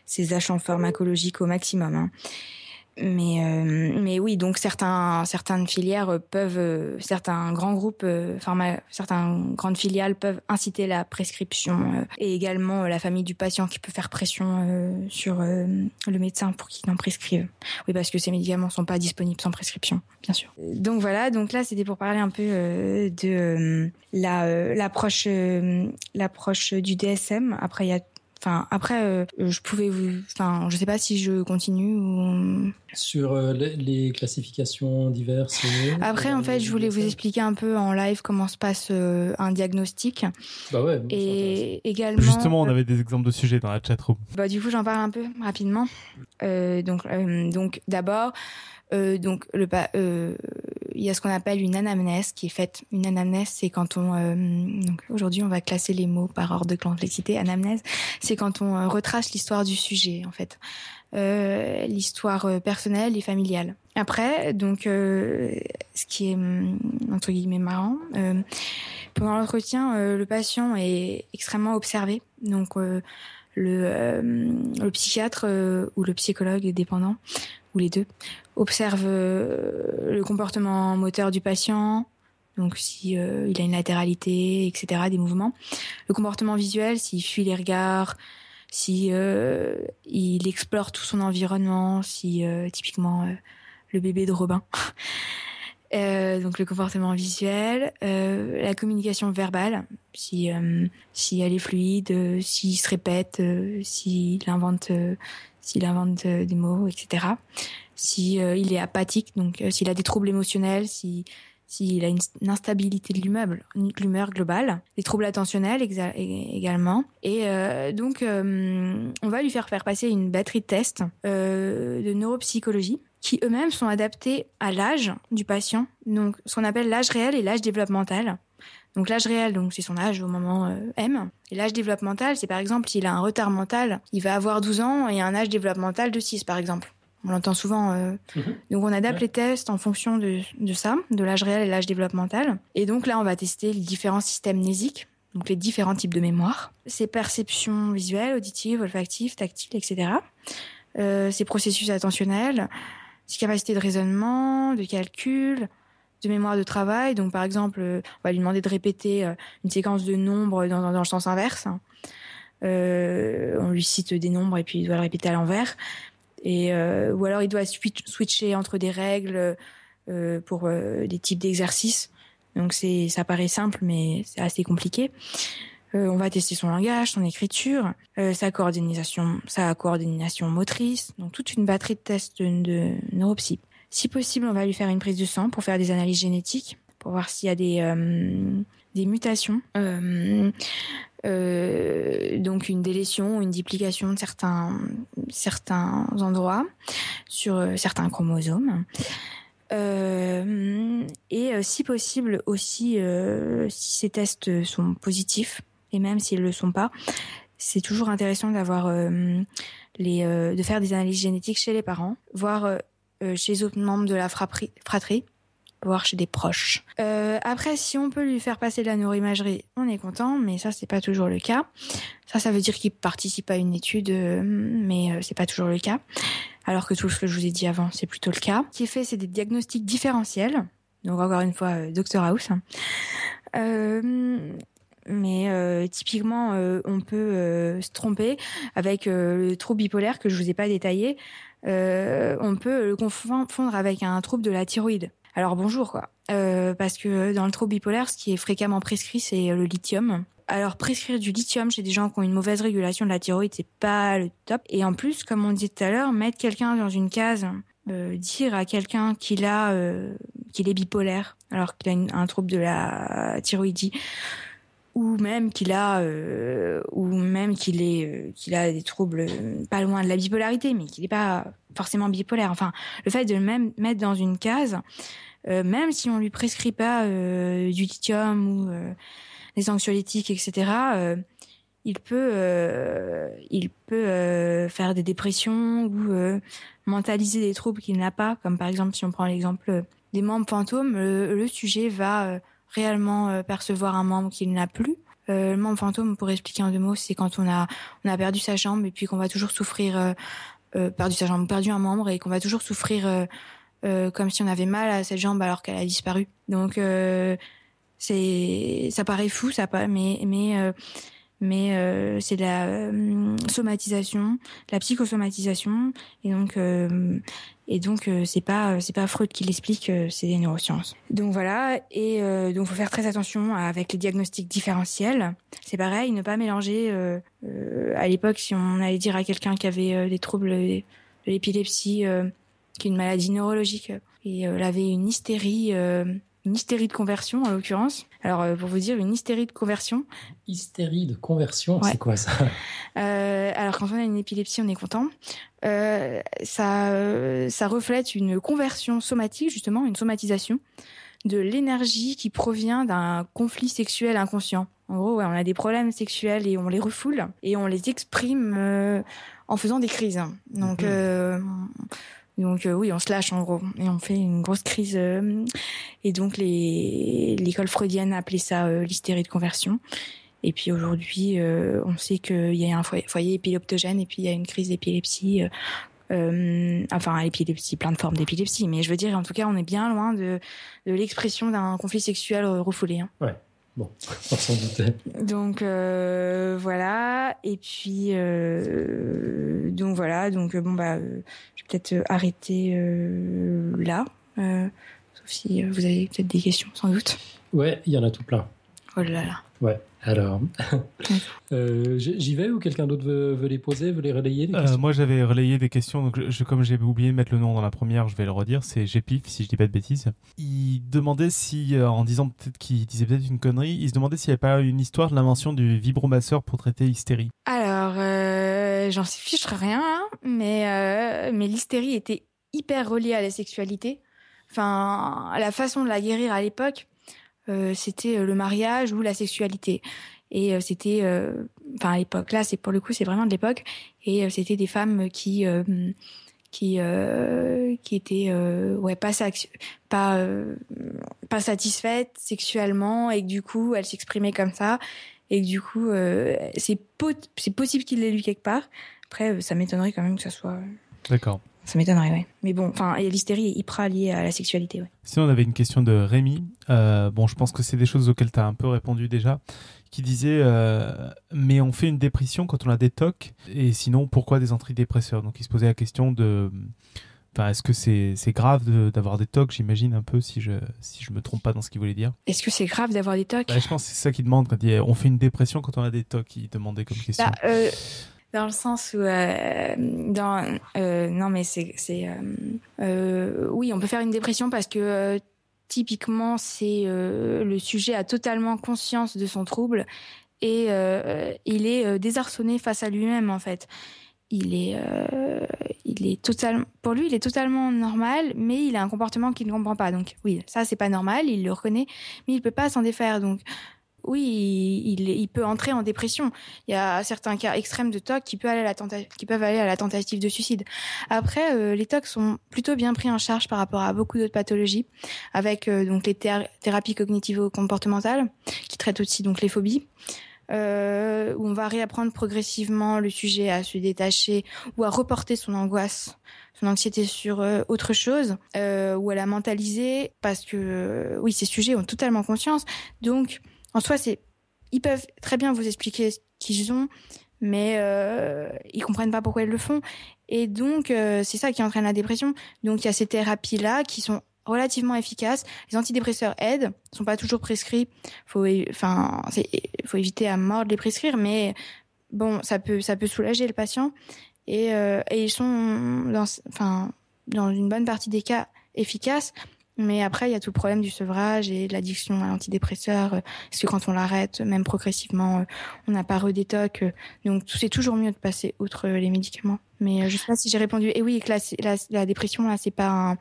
ces agents pharmacologiques au maximum. hein. Mais euh, mais oui, donc certains certaines filières peuvent, euh, certains grands groupes, pharma, certaines grandes filiales peuvent inciter la prescription et également la famille du patient qui peut faire pression sur le médecin pour qu'il en prescrive. Oui, parce que ces médicaments sont pas disponibles sans prescription, bien sûr. Donc voilà, donc là c'était pour parler un peu de la l'approche l'approche du DSM. Après il y a Enfin, après, euh, je pouvais vous. Enfin, je sais pas si je continue ou. Sur euh, les classifications diverses. Après, en fait, je voulais vous expliquer un peu en live comment se passe euh, un diagnostic. Bah ouais. Et également. Justement, on avait des exemples de sujets dans la chatroom. Bah, du coup, j'en parle un peu rapidement. donc, donc d'abord, euh, donc le euh, il y a ce qu'on appelle une anamnèse qui est faite. Une anamnèse, c'est quand on euh, aujourd'hui on va classer les mots par ordre de complexité. Anamnèse, c'est quand on euh, retrace l'histoire du sujet en fait, euh, l'histoire personnelle et familiale. Après, donc ce qui est mm, entre guillemets marrant, pendant l'entretien, le patient est extrêmement observé. Donc le, le psychiatre ou le psychologue dépendant ou les deux, observe euh, le comportement moteur du patient, donc si euh, il a une latéralité, etc., des mouvements. Le comportement visuel, s'il fuit les regards, si euh, explore tout son environnement, si typiquement le bébé de Robin. donc le comportement visuel, la communication verbale, si si elle est fluide, s'il se répète, s'il invente s'il invente des mots, etc. Si euh, il est apathique, donc euh, s'il a des troubles émotionnels, si s'il a une, instabilité de l'humeur, globale, des troubles attentionnels également. Et euh, donc, on va lui faire faire passer une batterie de tests de neuropsychologie qui eux-mêmes sont adaptés à l'âge du patient, donc ce qu'on appelle l'âge réel et l'âge développemental. Donc l'âge réel, donc c'est son âge au moment euh, M. Et l'âge développemental, c'est par exemple s'il a un retard mental, il va avoir 12 ans et un âge développemental de 6 par exemple. On l'entend souvent. Euh... Mhm. Donc on adapte les tests en fonction de, de ça, de l'âge réel et l'âge développemental. Et donc là, on va tester les différents systèmes mnésiques, donc les différents types de mémoire, ses perceptions visuelles, auditives, olfactives, tactiles, etc. Euh, ses processus attentionnels, ses capacités de raisonnement, de calcul, de mémoire de travail. Donc, par exemple, euh, on va lui demander de répéter euh, une séquence de nombres dans, dans, le sens inverse. Euh, on lui cite des nombres et puis il doit le répéter à l'envers. Et euh, ou alors il doit switcher entre des règles euh, pour des types d'exercices. Donc c'est ça paraît simple mais c'est assez compliqué. on va tester son langage, son écriture, sa coordination, sa coordination motrice, donc toute une batterie de tests de neuropsy. Si possible, on va lui faire une prise de sang pour faire des analyses génétiques, pour voir s'il y a des, euh, mutations. Euh, euh, donc une délétion, une duplication de certains, certains endroits sur certains chromosomes. et si possible aussi, si ces tests sont positifs, et même s'ils ne le sont pas, c'est toujours intéressant d'avoir les, de faire des analyses génétiques chez les parents, voir chez les autres membres de la fratrie, voire chez des proches. Euh, après, si on peut lui faire passer de la neuroimagerie, on est content, mais ça, c'est pas toujours le cas. Ça, ça veut dire qu'il participe à une étude, euh, mais euh, c'est pas toujours le cas. Alors que tout ce que je vous ai dit avant, c'est plutôt le cas. Ce qui est fait, c'est des diagnostics différentiels. Donc encore une fois, euh, Dr House. mais typiquement, on peut se tromper avec le trouble bipolaire que je vous ai pas détaillé. Euh, on peut le confondre avec un trouble de la thyroïde. Alors bonjour quoi. Euh, parce que dans le trouble bipolaire, ce qui est fréquemment prescrit, c'est le lithium. Alors prescrire du lithium chez des gens qui ont une mauvaise régulation de la thyroïde, c'est pas le top. Et en plus, comme on disait tout à l'heure, mettre quelqu'un dans une case, euh, dire à quelqu'un qu'il a, qu'il est bipolaire, alors qu'il a un trouble de la thyroïdie, ou même qu'il a euh, ou même qu'il est euh, qu'il a des troubles euh, pas loin de la bipolarité mais qu'il n'est pas forcément bipolaire. Enfin le fait de le mettre dans une case même si on lui prescrit pas du lithium ou des anxiolytiques etc il peut il peut faire des dépressions ou mentaliser des troubles qu'il n'a pas comme par exemple si on prend l'exemple des membres fantômes le sujet va réellement euh, percevoir un membre qu'il n'a plus. Euh, le membre fantôme, pour expliquer en deux mots, c'est quand on a on a perdu sa jambe et puis qu'on va toujours souffrir euh, perdu sa jambe, perdu un membre et qu'on va toujours souffrir comme si on avait mal à cette jambe alors qu'elle a disparu. Donc c'est ça paraît fou, ça pas, mais mais mais euh, c'est la euh, somatisation, la psychosomatisation, et donc euh, et donc c'est pas c'est pas Freud qui l'explique, c'est des neurosciences. Donc voilà, et donc faut faire très attention avec les diagnostics différentiels. C'est pareil, ne pas mélanger. à l'époque, si on allait dire à quelqu'un qui avait des troubles de l'épilepsie, qui est une maladie neurologique, et elle avait une hystérie une hystérie de conversion en l'occurrence. Alors euh, pour vous dire une hystérie de conversion. Hystérie de conversion, c'est quoi ça? Euh, Alors quand on a une épilepsie, on est content. Euh, ça, ça reflète une conversion somatique justement, une somatisation de l'énergie qui provient d'un conflit sexuel inconscient. En gros, ouais, on a des problèmes sexuels et on les refoule et on les exprime en faisant des crises. Donc mhm. Donc euh, oui, on se lâche en gros et on fait une grosse crise. Euh, et donc les l'école freudienne appelait ça euh, l'hystérie de conversion. Et puis aujourd'hui, on sait qu'il y a un foyer, épileptogène et puis il y a une crise d'épilepsie. enfin, l'épilepsie, plein de formes d'épilepsie. Mais je veux dire, en tout cas, on est bien loin de, de l'expression d'un conflit sexuel refoulé. Hein. Ouais. Bon, on s'en doutait. Donc euh, voilà, et puis euh, donc voilà, donc bon bah, je vais peut-être arrêter euh, là, sauf si vous avez peut-être des questions, sans doute. Ouais, il y en a tout plein. Oh là là. Ouais. Alors, euh, j'y vais ou quelqu'un d'autre veut, les poser, veut les relayer euh, Moi, j'avais relayé des questions. Donc, je, comme j'ai oublié de mettre le nom dans la première, je vais le redire. C'est Gpif, si je dis pas de bêtises. Il demandait si, euh, en disant peut-être qu'il disait peut-être une connerie, il se demandait s'il n'y avait pas une histoire de l'invention du vibromasseur pour traiter l'hystérie. Alors, j'en sais fiche rien, hein, mais mais l'hystérie était hyper reliée à la sexualité. Enfin, la façon de la guérir à l'époque euh, c'était euh, le mariage ou la sexualité. Et euh, c'était, enfin à l'époque, là c'est pour le coup c'est vraiment de l'époque, et c'était des femmes qui qui qui étaient ouais pas pas sexuellement et que du coup elles s'exprimaient comme ça. Et que du coup c'est c'est possible qu'il l'ait lu quelque part. Après ça m'étonnerait quand même que ça soit d'accord ça m'étonnerait, ouais. Mais bon, enfin, l'hystérie est hyper liée à la sexualité, ouais. Sinon, on avait une question de Rémi. Euh, bon, je pense que c'est des choses auxquelles tu as un peu répondu déjà. Qui disait euh, Mais on fait une dépression quand on a des TOC, et sinon, pourquoi des antidépresseurs? Donc, il se posait la question de. Enfin, est-ce que c'est grave d'avoir des TOC J'imagine un peu si je si je me trompe pas dans ce qu'il voulait dire. Est-ce que c'est grave d'avoir des TOC bah, Je pense que c'est ça qu'il demande quand il dit on fait une dépression quand on a des TOC. Il demandait comme question. Bah, euh, dans le sens où euh, euh, non mais c'est euh, oui on peut faire une dépression parce que typiquement c'est le sujet a totalement conscience de son trouble et il est désarçonné face à lui-même en fait. Il est il est totalement pour lui il est totalement normal mais il a un comportement qu'il ne comprend pas. Donc oui ça c'est pas normal il le reconnaît mais il peut pas s'en défaire. Donc oui, il, peut entrer en dépression. Il y a certains cas extrêmes de TOC qui, peuvent aller à la, tentative de suicide. Après, euh, les TOC sont plutôt bien pris en charge par rapport à beaucoup d'autres pathologies, avec euh, donc les thérapies cognitivo-comportementales qui traitent aussi donc les phobies. Euh, où on va réapprendre progressivement le sujet à se détacher ou à reporter son angoisse, son anxiété sur autre chose, ou à la mentaliser parce que oui, ces sujets ont totalement conscience. Donc en soi, ils peuvent très bien vous expliquer ce qu'ils ont, mais euh, ils comprennent pas pourquoi ils le font. Et donc, euh, c'est ça qui entraîne la dépression. Donc, il y a ces thérapies-là qui sont relativement efficaces. Les antidépresseurs aident, sont pas toujours prescrits. Faut, faut éviter à mort de les prescrire, mais bon, ça peut, soulager le patient. Et, euh, ils sont, enfin, dans une bonne partie des cas, efficaces. Mais après, il y a tout le problème du sevrage et de l'addiction à l'antidépresseur. Parce que quand on l'arrête, même progressivement, euh, on n'a pas redétoc. Euh, donc, c'est toujours mieux de passer outre les médicaments. Mais euh, je sais pas si j'ai répondu. Et oui, que la, la, la dépression, là, c'est pas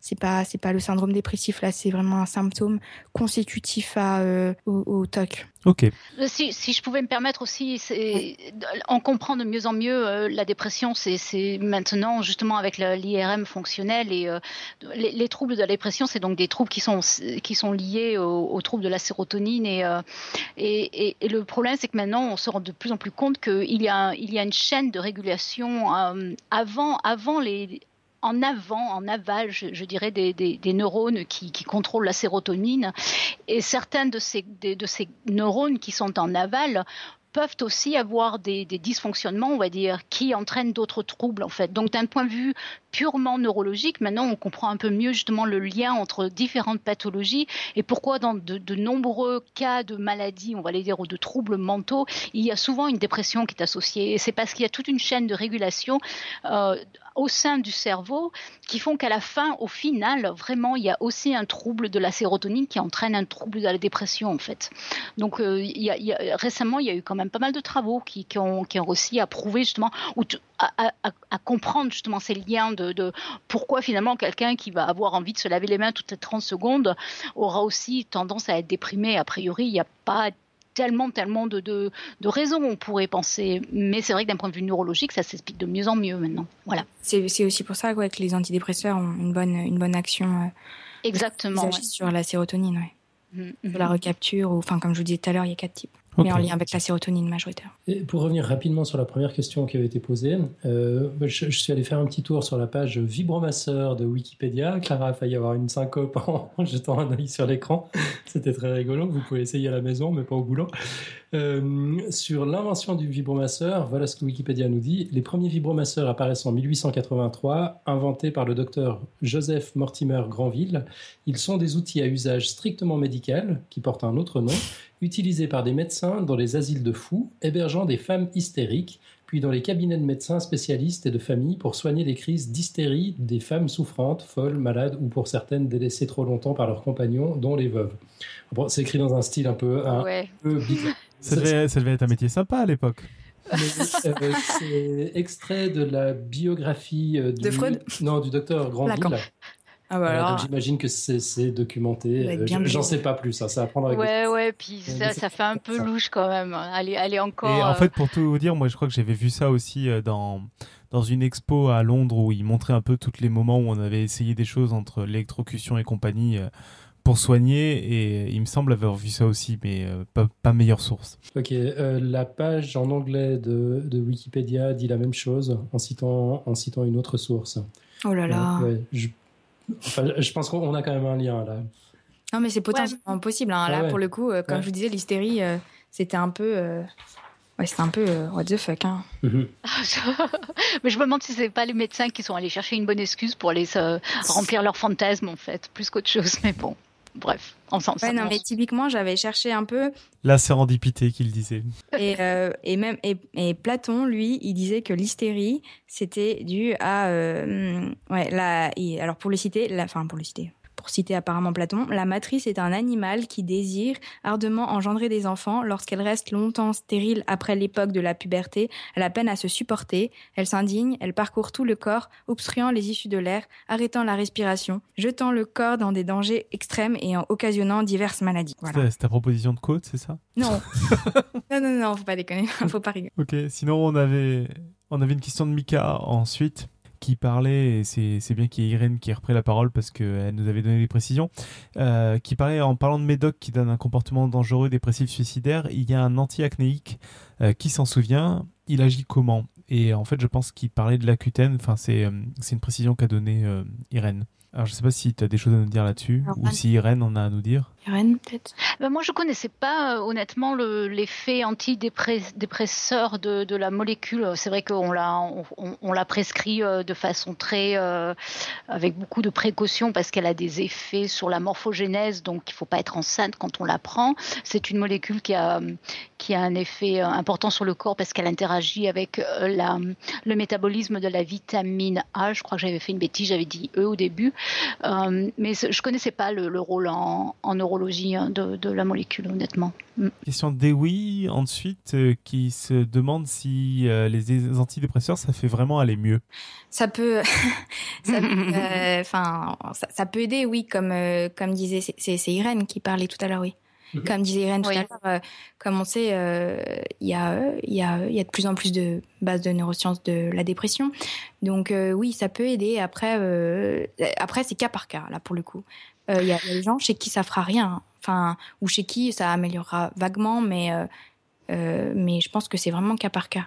c'est pas c'est pas le syndrome dépressif là c'est vraiment un symptôme consécutif à euh, au, TOC. Ok. Euh, si, si je pouvais me permettre aussi c'est on comprend de mieux en mieux euh, la dépression c'est maintenant justement avec l'IRM fonctionnel et les, troubles de la dépression c'est donc des troubles qui sont qui sont liés aux, troubles de la sérotonine et, et, et, le problème c'est que maintenant on se rend de plus en plus compte qu'il y a il y a une chaîne de régulation avant, avant en avant, en aval, je, dirais, des, neurones qui, contrôlent la sérotonine. Et certains de ces, neurones qui sont en aval peuvent aussi avoir des, dysfonctionnements, on va dire, qui entraînent d'autres troubles, en fait. Donc, d'un point de vue purement neurologique, maintenant, on comprend un peu mieux justement le lien entre différentes pathologies et pourquoi dans de, nombreux cas de maladies, on va les dire, ou de troubles mentaux, il y a souvent une dépression qui est associée. C'est parce qu'il y a toute une chaîne de régulation euh, au sein du cerveau qui font qu'à la fin, au final, vraiment, il y a aussi un trouble de la sérotonine qui entraîne un trouble de la dépression, en fait. Donc, euh, récemment, il y a eu quand même pas mal de travaux qui, ont, qui ont aussi approuvé justement, ou à, comprendre justement ces liens de pourquoi finalement quelqu'un qui va avoir envie de se laver les mains toutes les 30 secondes aura aussi tendance à être déprimé. A priori, il n'y a pas tellement, tellement de, de, raisons, on pourrait penser. Mais c'est vrai que d'un point de vue neurologique, ça s'explique de mieux en mieux maintenant. Voilà. C'est aussi pour ça que les antidépresseurs ont une bonne, une bonne action. Euh, Exactement. Sur la sérotonine, ouais. Mmh, la recapture, ou, enfin, comme je vous disais tout à l'heure, il y a quatre types mais en lien avec la sérotonine majoritaire. Et pour revenir rapidement sur la première question qui avait été posée, euh, je, suis allé faire un petit tour sur la page vibromasseur de Wikipédia. Clara a failli avoir une syncope en jetant un œil sur l'écran. C'était très rigolo. Vous pouvez essayer à la maison, mais pas au boulot. Euh, sur l'invention du vibromasseur, voilà ce que Wikipédia nous dit. Les premiers vibromasseurs apparaissent en 1883, inventés par le docteur Joseph Mortimer Granville. Ils sont des outils à usage strictement médical, qui portent un autre nom, utilisés par des médecins dans les asiles de fous, hébergeant des femmes hystériques, puis dans les cabinets de médecins spécialistes et de famille pour soigner les crises d'hystérie des femmes souffrantes, folles, malades ou pour certaines délaissées trop longtemps par leurs compagnons, dont les veuves. Bon, c'est écrit dans un style un peu, un, peu bizarre. Ça devait, être un métier sympa à l'époque. Euh, c'est extrait de la biographie euh, du, de Freud Non, du docteur Grandville. Ah bah J'imagine que c'est documenté. Euh, j'en sais pas plus, ça, ça va avec. Ouais, ouais, puis ça, ça fait un peu louche quand même. Allez, allez encore. Et en fait, pour tout vous dire, moi, je crois que j'avais vu ça aussi dans dans une expo à Londres où ils montraient un peu tous les moments où on avait essayé des choses entre l'électrocution et compagnie pour soigner et il me semble avoir vu ça aussi, mais euh, pas, meilleure source. Ok, euh, la page en anglais de, de, Wikipédia dit la même chose en citant, en citant une autre source. Oh là là. je, je pense qu'on a quand même un lien là. Non, mais c'est potentiellement possible. Hein. Là, pour le coup, euh, comme je vous disais, l'hystérie, c'était un peu. Ouais, c'était un peu what the fuck. Hein. Mhm. mais je me demande si c'est pas les médecins qui sont allés chercher une bonne excuse pour aller remplir leurs fantasmes, en fait, plus qu'autre chose. Mais bon bref, ensemble. Ouais, non, mais typiquement, j'avais cherché un peu. La sérendipité qu'il disait. Et, euh, et même et, Platon, lui, il disait que l'hystérie, c'était dû à euh, ouais, la, alors pour le citer, la, enfin pour le citer, pour citer apparemment Platon, la matrice est un animal qui désire ardemment engendrer des enfants. Lorsqu'elle reste longtemps stérile après l'époque de la puberté, elle a peine à se supporter, elle s'indigne, elle parcourt tout le corps, obstruant les issues de l'air, arrêtant la respiration, jetant le corps dans des dangers extrêmes et en occasionnant diverses maladies. C'est ta proposition de côte, c'est ça? Non. non, non, non, faut pas déconner, faut pas rigoler. Ok, sinon on avait, on avait une question de Mika ensuite qui parlait, et c'est bien qu'il y ait Irène qui ait repris la parole parce qu'elle nous avait donné des précisions, euh, qui parlait en parlant de médoc qui donne un comportement dangereux, dépressif, suicidaire, il y a un anti-acnéique euh, qui s'en souvient, il agit comment? Et en fait, je pense qu'il parlait de l'Aquten, enfin c'est euh, une précision qu'a donnée Irène. Alors, je sais pas si tu as des choses à nous dire là-dessus, ou si Irène en a à nous dire. Irène, peut-être? Ben Moi, je connaissais pas, euh, honnêtement, l'effet antidépresseur de, la molécule. C'est vrai qu'on l'a prescrit euh, de façon très. Euh, avec beaucoup de précautions, parce qu'elle a des effets sur la morphogénèse, donc il faut pas être enceinte quand on la prend. C'est une molécule qui a, un effet important sur le corps, parce qu'elle interagit avec le métabolisme de la vitamine A. Je crois que j'avais fait une bêtise, j'avais dit E au début. Euh, mais je connaissais pas le, rôle en, neurologie hein, de, la molécule, honnêtement. Mm. Question d'Ewi, ensuite, euh, qui se demande si euh, les antidépresseurs, ça fait vraiment aller mieux. Ça peut, enfin, ça, peut aider, oui, comme, comme disait, c'est Irène qui parlait tout à l'heure, oui. Mhm. Comme disait Irène tout à l'heure, euh, comme on sait, il euh, y, a, y, a, y a de plus en plus de bases de neurosciences de la dépression. Donc euh, oui, ça peut aider. Après, après c'est cas par cas, là, pour le coup. Il y, a des gens chez qui ça fera rien, enfin, ou chez qui ça améliorera vaguement, mais, mais je pense que c'est vraiment cas par cas.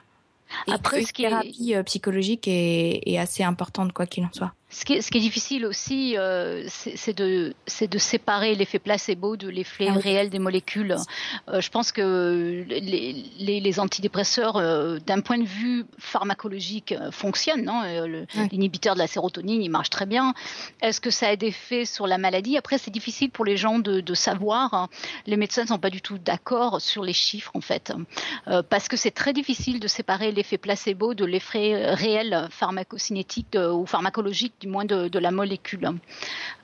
Après, ce qui thérapie psychologique est, est assez importante, quoi qu'il en soit. Ce qui, est, ce qui est difficile aussi, euh, c'est de, de, séparer l'effet placebo de l'effet ah réel des molécules. Euh, je pense que les, les, les antidépresseurs, euh, d'un point de vue pharmacologique, fonctionnent. L'inhibiteur de la sérotonine, il marche très bien. Est-ce que ça a des effets sur la maladie? Après, c'est difficile pour les gens de, de savoir. Hein. Les médecins ne sont pas du tout d'accord sur les chiffres, en fait, parce que c'est très difficile de séparer l'effet placebo de l'effet réel pharmacocinétique ou pharmacologique du moins de, la molécule.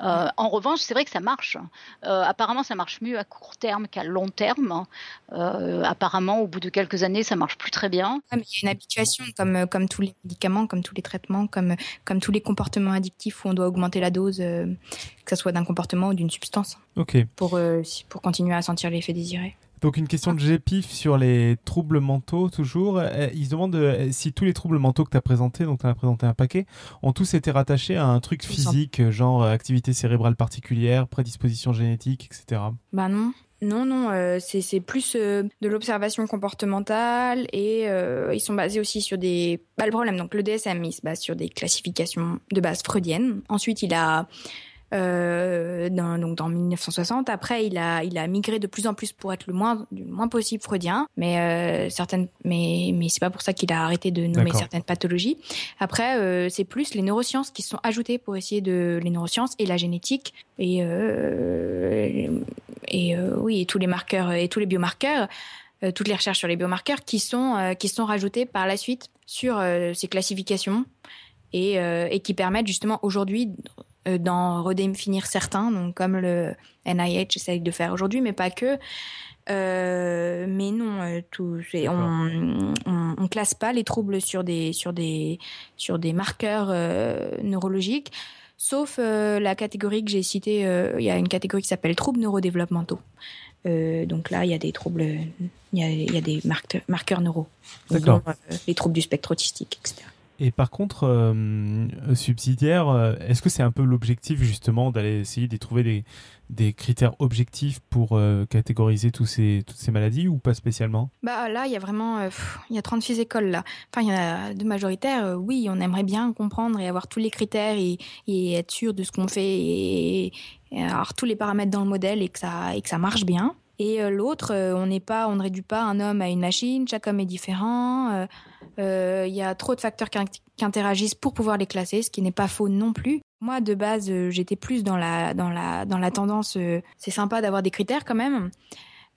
Euh, en revanche, c'est vrai que ça marche. Euh, apparemment, ça marche mieux à court terme qu'à long terme. Euh, apparemment, au bout de quelques années, ça marche plus très bien. il y a une habituation, comme, comme tous les médicaments, comme tous les traitements, comme, comme tous les comportements addictifs où on doit augmenter la dose, que ce soit d'un comportement ou d'une substance. Ok. Pour, pour continuer à sentir l'effet désiré. Donc une question de GPIF sur les troubles mentaux toujours. Euh, ils se demandent euh, si tous les troubles mentaux que tu as présentés, donc tu as présenté un paquet, ont tous été rattachés à un truc physique, euh, genre activité cérébrale particulière, prédisposition génétique, etc. Bah non. Non, non, c'est plus de l'observation comportementale et ils sont basés aussi sur des... Bah, le problème, donc le DSM, il se base sur des classifications de base freudiennes. Ensuite, il a euh, dans, donc dans 1960. Après, il a, il a migré de plus en plus pour être le moins, du moins possible freudien, mais euh, certaines, mais mais c'est pas pour ça qu'il a arrêté de nommer certaines pathologies. Après, euh, c'est plus les neurosciences qui sont ajoutées pour essayer de les neurosciences et la génétique et euh, et euh, oui et tous les marqueurs et tous les biomarqueurs. Euh, toutes les recherches sur les biomarqueurs qui sont qui sont rajoutées par la suite sur ces classifications et, et qui permettent justement aujourd'hui euh, d'en redéfinir certains, donc comme le NIH essaye de faire aujourd'hui, mais pas que. Euh, mais non, euh, tout, on, on, classe pas les troubles sur des sur des sur des marqueurs neurologiques, sauf la catégorie que j'ai citée. Il y a une catégorie qui s'appelle troubles neurodéveloppementaux. donc là, il y a des troubles, il y a, il y a des marqueurs, marqueurs neuraux, les troubles du spectre autistique, etc. Et par contre, euh, subsidiaire, euh, est-ce que c'est un peu l'objectif justement d'aller essayer de trouver des, critères objectifs pour euh, catégoriser tous ces, toutes ces maladies ou pas spécialement? Bah là, il y a vraiment, il y a 36 écoles là. Enfin, il y en a deux majoritaires. oui, on aimerait bien comprendre et avoir tous les critères et, et être sûr de ce qu'on fait et, et, avoir tous les paramètres dans le modèle et que ça et que ça marche bien. Et euh, l'autre, euh, on n'est pas, on ne réduit pas un homme à une machine. Chaque homme est différent. Euh, il y a trop de facteurs qui, interagissent pour pouvoir les classer, ce qui n'est pas faux non plus. Moi, de base, j'étais plus dans la, dans la, dans la tendance. c'est sympa d'avoir des critères quand même.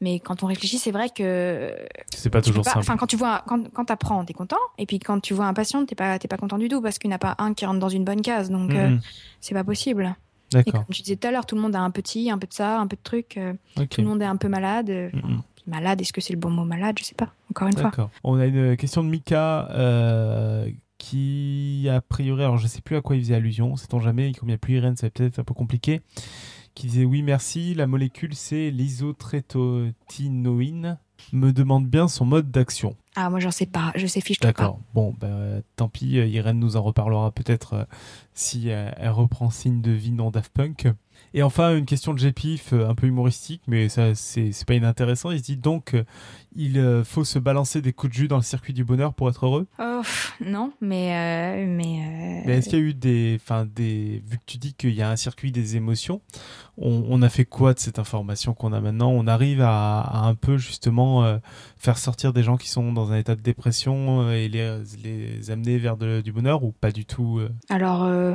Mais quand on réfléchit, c'est vrai que c'est pas toujours simple. Enfin, quand tu vois, quand, quand t'apprends, t'es content. Et puis quand tu vois un patient, t'es pas, t'es pas content du tout parce qu'il n'y en a pas un qui rentre dans une bonne case. Donc, mm-hmm. c'est pas possible. Et comme tu disais tout à l'heure, tout le monde a un petit, un peu de ça, un peu de truc. Euh, tout le monde est un peu malade. Euh, malade, est-ce que c'est le bon mot malade? Je sais pas, encore une fois. On a une question de Mika euh, qui, a priori, alors je sais plus à quoi il faisait allusion, sait-on jamais, comme il n'y a plus Irène, c'est peut-être un peu compliqué, qui disait oui, merci, la molécule c'est l'isotrétinoïne me demande bien son mode d'action. Ah, moi, j'en sais pas. Je sais fiche D'accord. Bon, ben, tant pis. Euh, Irène nous en reparlera peut-être euh, si elle reprend signe de vie non Daft Punk. Et enfin, une question de GPIF un peu humoristique, mais ça, c'est pas inintéressant. Il se dit donc, il faut se balancer des coups de jus dans le circuit du bonheur pour être heureux? Oh, Non, mais. mais, mais est-ce qu'il y a eu des. Enfin, des. Vu que tu dis qu'il y a un circuit des émotions, on, a fait quoi de cette information qu'on a maintenant? On arrive à, à, un peu justement faire sortir des gens qui sont dans un état de dépression euh, et les, les amener vers du bonheur ou pas du tout euh? Alors, euh,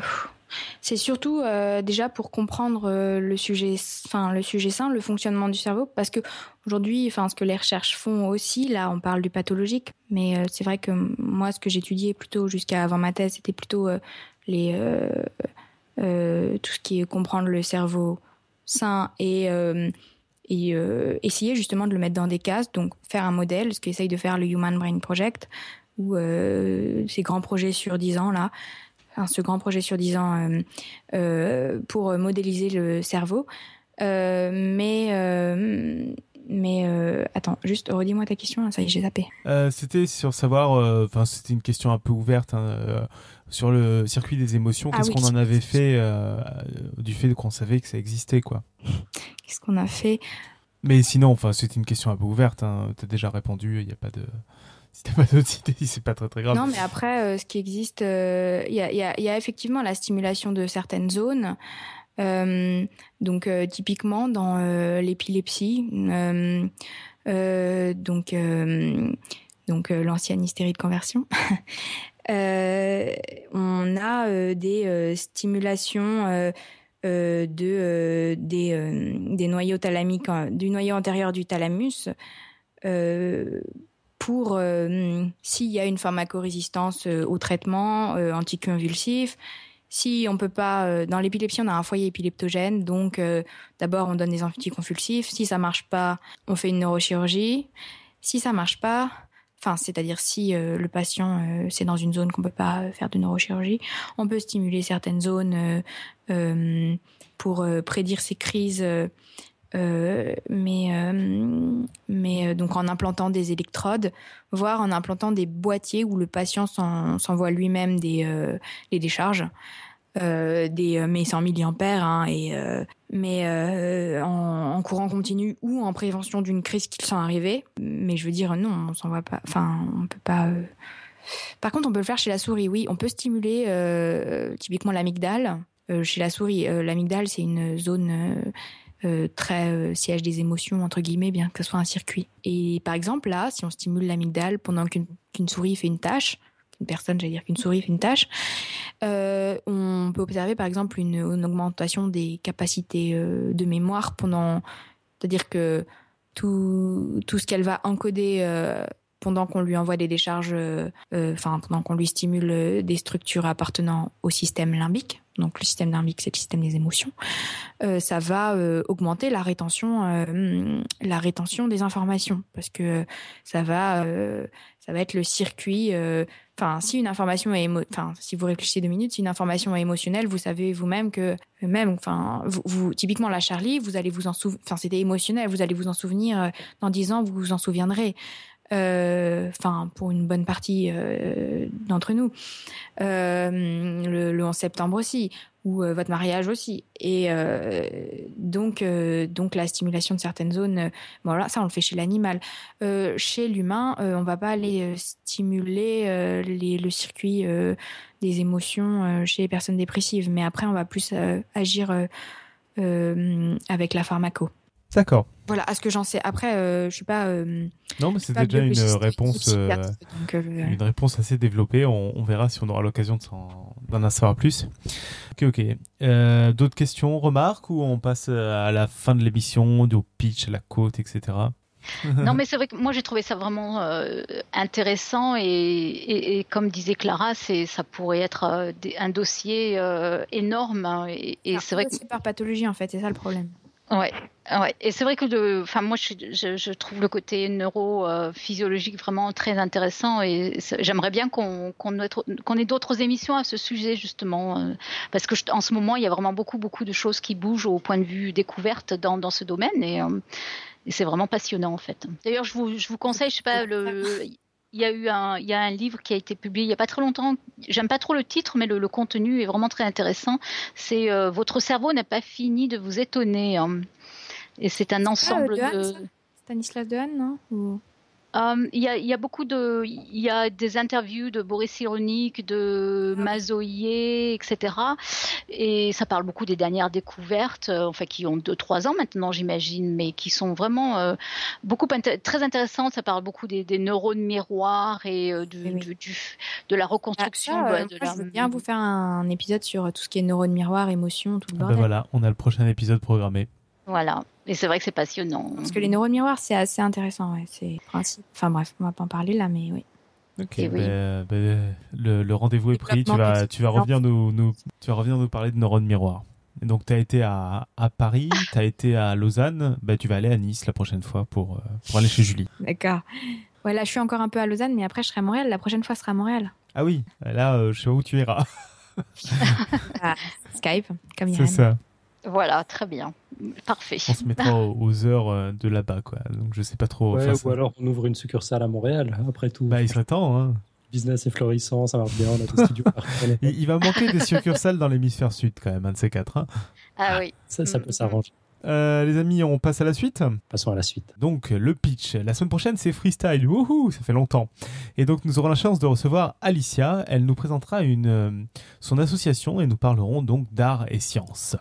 c'est surtout déjà pour comprendre le sujet, enfin le sujet sain, le fonctionnement du cerveau, parce que aujourd'hui, enfin ce que les recherches font aussi, là, on parle du pathologique, mais c'est vrai que moi, ce que j'étudiais plutôt jusqu'à avant ma thèse, c'était plutôt les tout ce qui est comprendre le cerveau sain et euh, essayer justement de le mettre dans des cases, donc faire un modèle, ce qu'essaye de faire le Human Brain Project, ou euh, ces grands projets sur 10 ans là, enfin, ce grand projet sur 10 ans euh, euh, pour modéliser le cerveau. Euh, mais mais attends, juste redis-moi ta question, ça y est, j'ai zappé. c'était sur savoir, enfin c'était une question un peu ouverte. Hein, sur le circuit des émotions, ah qu'est-ce qu'on en avait fait du fait qu'on savait que ça existait, quoi Qu'est-ce qu'on a fait? Mais sinon, enfin, c'était une question un peu ouverte. Hein. Tu as déjà répondu. Il n'y a pas de. Si pas d'autres idées, c'est pas très très grave. Non, mais après, euh, ce qui existe, euh, il y, a, y, a, effectivement la stimulation de certaines zones. Euh, donc, euh, typiquement dans euh, l'épilepsie, donc donc l'ancienne hystérie de conversion. on a des stimulations de des, des noyaux thalamiques, du noyau antérieur du thalamus pour euh, s'il y a une pharmacorésistance euh, au traitement euh, anticonvulsif. Si on peut pas, dans l'épilepsie, on a un foyer épileptogène, donc d'abord on donne des anticonvulsifs. Si ça marche pas, on fait une neurochirurgie. Si ça marche pas, enfin c'est-à-dire si le patient c'est dans une zone qu'on peut pas faire de neurochirurgie, on peut stimuler certaines zones pour prédire ces crises euh, mais euh, euh, donc en implantant des électrodes, voire en implantant des boîtiers où le patient s'envoie lui-même des les décharges. Des mais 100 milliampères hein, et mais en, en, courant continu ou en prévention d'une crise qui sent arriver mais je veux dire non on s'en va pas enfin on peut pas par contre on peut le faire chez la souris oui. On peut stimuler typiquement l'amygdale. Chez la souris l'amygdale c'est une zone euh, très euh, siège des émotions entre guillemets, bien que ce soit un circuit. Et par exemple là, si on stimule l'amygdale pendant qu'une qu souris fait une tâche, une personne, j'allais dire qu'une souris fait une tâche, euh, on peut observer par exemple une, une augmentation des capacités de mémoire pendant, c'est-à-dire que tout, tout ce qu'elle va encoder pendant qu'on lui envoie des décharges, enfin pendant qu'on lui stimule des structures appartenant au système limbique, donc le système limbique, c'est le système des émotions, euh, ça va euh, augmenter la rétention, euh, la rétention des informations, parce que ça va, euh, ça va être le circuit. euh, Enfin, si une information est, enfin, si vous réfléchissez deux minutes, si une information est émotionnelle, vous savez vous-même que même, enfin, typiquement la Charlie, vous allez vous en souvenir. Enfin, c'était émotionnel, vous allez vous en souvenir euh, dans dix ans, vous vous en souviendrez enfin euh, pour une bonne partie euh, d'entre nous, euh, le, le 11 septembre aussi, ou votre mariage aussi. Et donc, donc la stimulation de certaines zones, voilà, ça on le fait chez l'animal. chez l'humain, on va pas aller stimuler le circuit des émotions chez les personnes dépressives, mais après on va plus agir avec la pharmaco. D'accord. Voilà, à ce que j'en sais. Après, euh, je suis pas. Euh, non, mais c'était déjà une réponse, euh, donc, une réponse assez développée. On, on verra si on aura l'occasion d'en en savoir plus. Ok, ok. D'autres questions, remarques, ou on passe à la fin de l'émission, au pitch, à la côte, etc. non, mais c'est vrai que moi j'ai trouvé ça vraiment euh, intéressant et, et, et, comme disait Clara, c'est ça pourrait être euh, un dossier euh, énorme. Hein, et, et c'est vrai que par pathologie en fait, c'est ça le problème. Ouais, ouais. Et c'est vrai que de, enfin moi je, je, je, trouve le côté neurophysiologique euh, vraiment très intéressant et j'aimerais bien qu'on qu'on qu ait d'autres émissions à ce sujet justement euh, parce que en ce moment il y a vraiment beaucoup beaucoup de choses qui bougent au point de vue découverte dans, dans ce domaine et, euh, et c'est vraiment passionnant en fait. D'ailleurs je vous, je vous conseille, je sais pas le il y a eu un, il y a un livre qui a été publié il y a pas très longtemps. J'aime pas trop le titre, mais le, le contenu est vraiment très intéressant. C'est euh, Votre cerveau n'a pas fini de vous étonner. Hein. Et c'est un ensemble ah, de. de... Stanislas Dehaene, non? Ou... Um, il, y a, il y a beaucoup de, il y a des interviews de Boris Cyrulnik, de ah. Mazoyer, etc. Et ça parle beaucoup des dernières découvertes, euh, enfin qui ont deux trois ans maintenant, j'imagine, mais qui sont vraiment euh, beaucoup très intéressantes. Ça parle beaucoup des, des neurones miroirs et euh, du, oui. du, du, de la reconstruction. Ah, ça, de, de moi, la... Je veux bien vous faire un épisode sur tout ce qui est neurones miroirs, émotions, tout le bordel. Ben voilà, on a le prochain épisode programmé. Voilà. Et c'est vrai que c'est passionnant. Parce que les neurones miroirs, c'est assez intéressant, ouais. C'est principe. Enfin bref, on va pas en parler là, mais oui. Ok, bah, oui. bah, le, le rendez-vous est pris. Tu vas, tu vas revenir nous, nous, tu vas revenir nous parler de neurones miroirs. Et donc, tu as été à, à Paris, tu as été à Lausanne, bah, tu vas aller à Nice la prochaine fois pour, pour aller chez Julie. D'accord. Ouais, là, je suis encore un peu à Lausanne, mais après, je serai à Montréal. La prochaine fois, ce sera à Montréal. Ah oui, là, euh, je sais où tu iras. ah, Skype, comme C'est ça. Voilà, très bien. Parfait. On se mettra aux heures de là-bas, quoi. Donc je sais pas trop. Ouais, ou alors on ouvre une succursale à Montréal, après tout. Bah, il serait temps, hein. Le business est florissant, ça marche bien, on a des studios il, il va manquer des succursales dans l'hémisphère sud, quand même, un de ces quatre. Hein. Ah oui. Ça, ça peut s'arranger. Euh, les amis, on passe à la suite? Passons à la suite. Donc, le pitch. La semaine prochaine, c'est freestyle. Wouhou, ça fait longtemps. Et donc, nous aurons la chance de recevoir Alicia. Elle nous présentera une, euh, son association et nous parlerons donc d'art et sciences.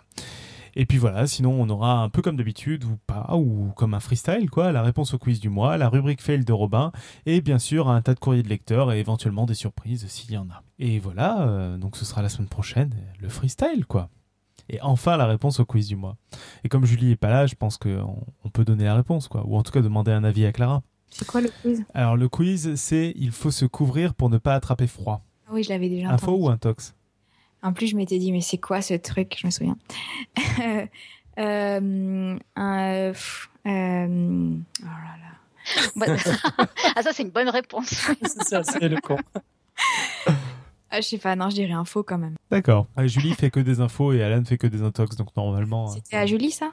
Et puis voilà, sinon on aura un peu comme d'habitude ou pas, ou comme un freestyle quoi, la réponse au quiz du mois, la rubrique fail de Robin, et bien sûr un tas de courriers de lecteurs et éventuellement des surprises s'il y en a. Et voilà, euh, donc ce sera la semaine prochaine, le freestyle quoi. Et enfin la réponse au quiz du mois. Et comme Julie est pas là, je pense qu'on on peut donner la réponse quoi, ou en tout cas demander un avis à Clara. C'est quoi le quiz? Alors le quiz c'est il faut se couvrir pour ne pas attraper froid. Ah Oui, je l'avais déjà Info entendu. ou un tox? En plus, je m'étais dit, mais c'est quoi ce truc? Je me souviens. Euh, un, pff, euh, oh là là. Ah, ça, c'est une bonne réponse. c'est ça, c'est le con. Ah, je sais pas, non, je dirais info quand même. D'accord. Ouais, Julie fait que des infos et Alan fait que des intox, donc normalement. euh, C'était à Julie, ça?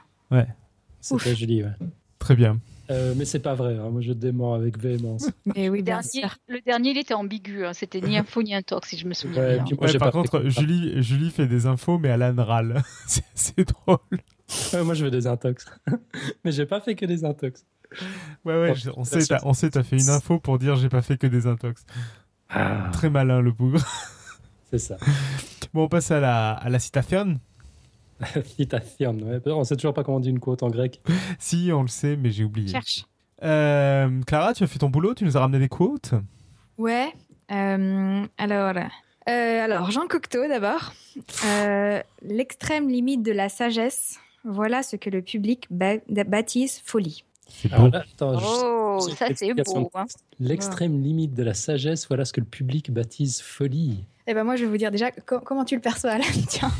C'était Julie, ouais. Très bien. Euh, mais c'est pas vrai, hein. moi je dément avec véhémence. Mais oui, Le dernier, sûr. le dernier, il était ambigu. hein. C'était ni info ni intox, si je me souviens Ouais, bien. puis moi, Ouais, j'ai par contre, fait- Julie, Julie fait des infos, mais Alan râle. c'est c'est drôle. Ouais, moi je veux des intox. mais j'ai pas fait que des intox. Ouais, ouais, je- on sait, on sait, t'as fait une info pour dire j'ai pas fait que des intox. Ah, Très malin, le bougre. c'est ça. Bon, on passe à la, à la citation. Citation, ouais. On sait toujours pas comment on dit une quote en grec. Si, on le sait, mais j'ai oublié. Cherche. Euh, Clara, tu as fait ton boulot, tu nous as ramené des quotes? Ouais. euh, alors, euh, alors, Jean Cocteau d'abord. Euh, L'extrême limite de la sagesse. Voilà ce que le public ba- baptise folie. C'est là, attends, Oh, juste ça, c'est beau. hein. L'extrême limite de la sagesse, voilà ce que le public baptise folie. Eh ben moi, je vais vous dire déjà co- comment tu le perçois, Alan. Tiens.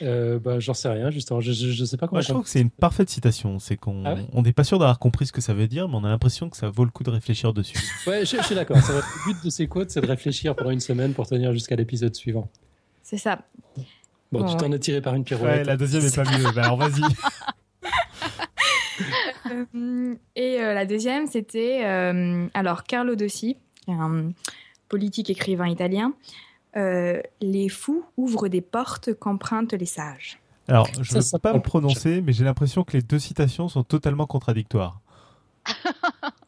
Euh, bah, J'en sais rien, justement. Je, je, je sais pas comment. Moi, je trouve que c'est une parfaite citation. C'est qu'on Ah ouais on n'est pas sûr d'avoir compris ce que ça veut dire, mais on a l'impression que ça vaut le coup de réfléchir dessus. Ouais, je, je suis d'accord. Le but de ces quotes, c'est de réfléchir pendant une semaine pour tenir jusqu'à l'épisode suivant. C'est ça. Bon, Bon, tu t'en es tiré par une ouais, pirouette. la deuxième est pas mieux. Bah, alors vas-y. Euh, et euh, la deuxième, c'était euh, alors Carlo Dossi, un politique écrivain italien. Euh, les fous ouvrent des portes qu'empruntent les sages. Alors, je ne ça peux pas me prononcer, mais j'ai l'impression que les deux citations sont totalement contradictoires.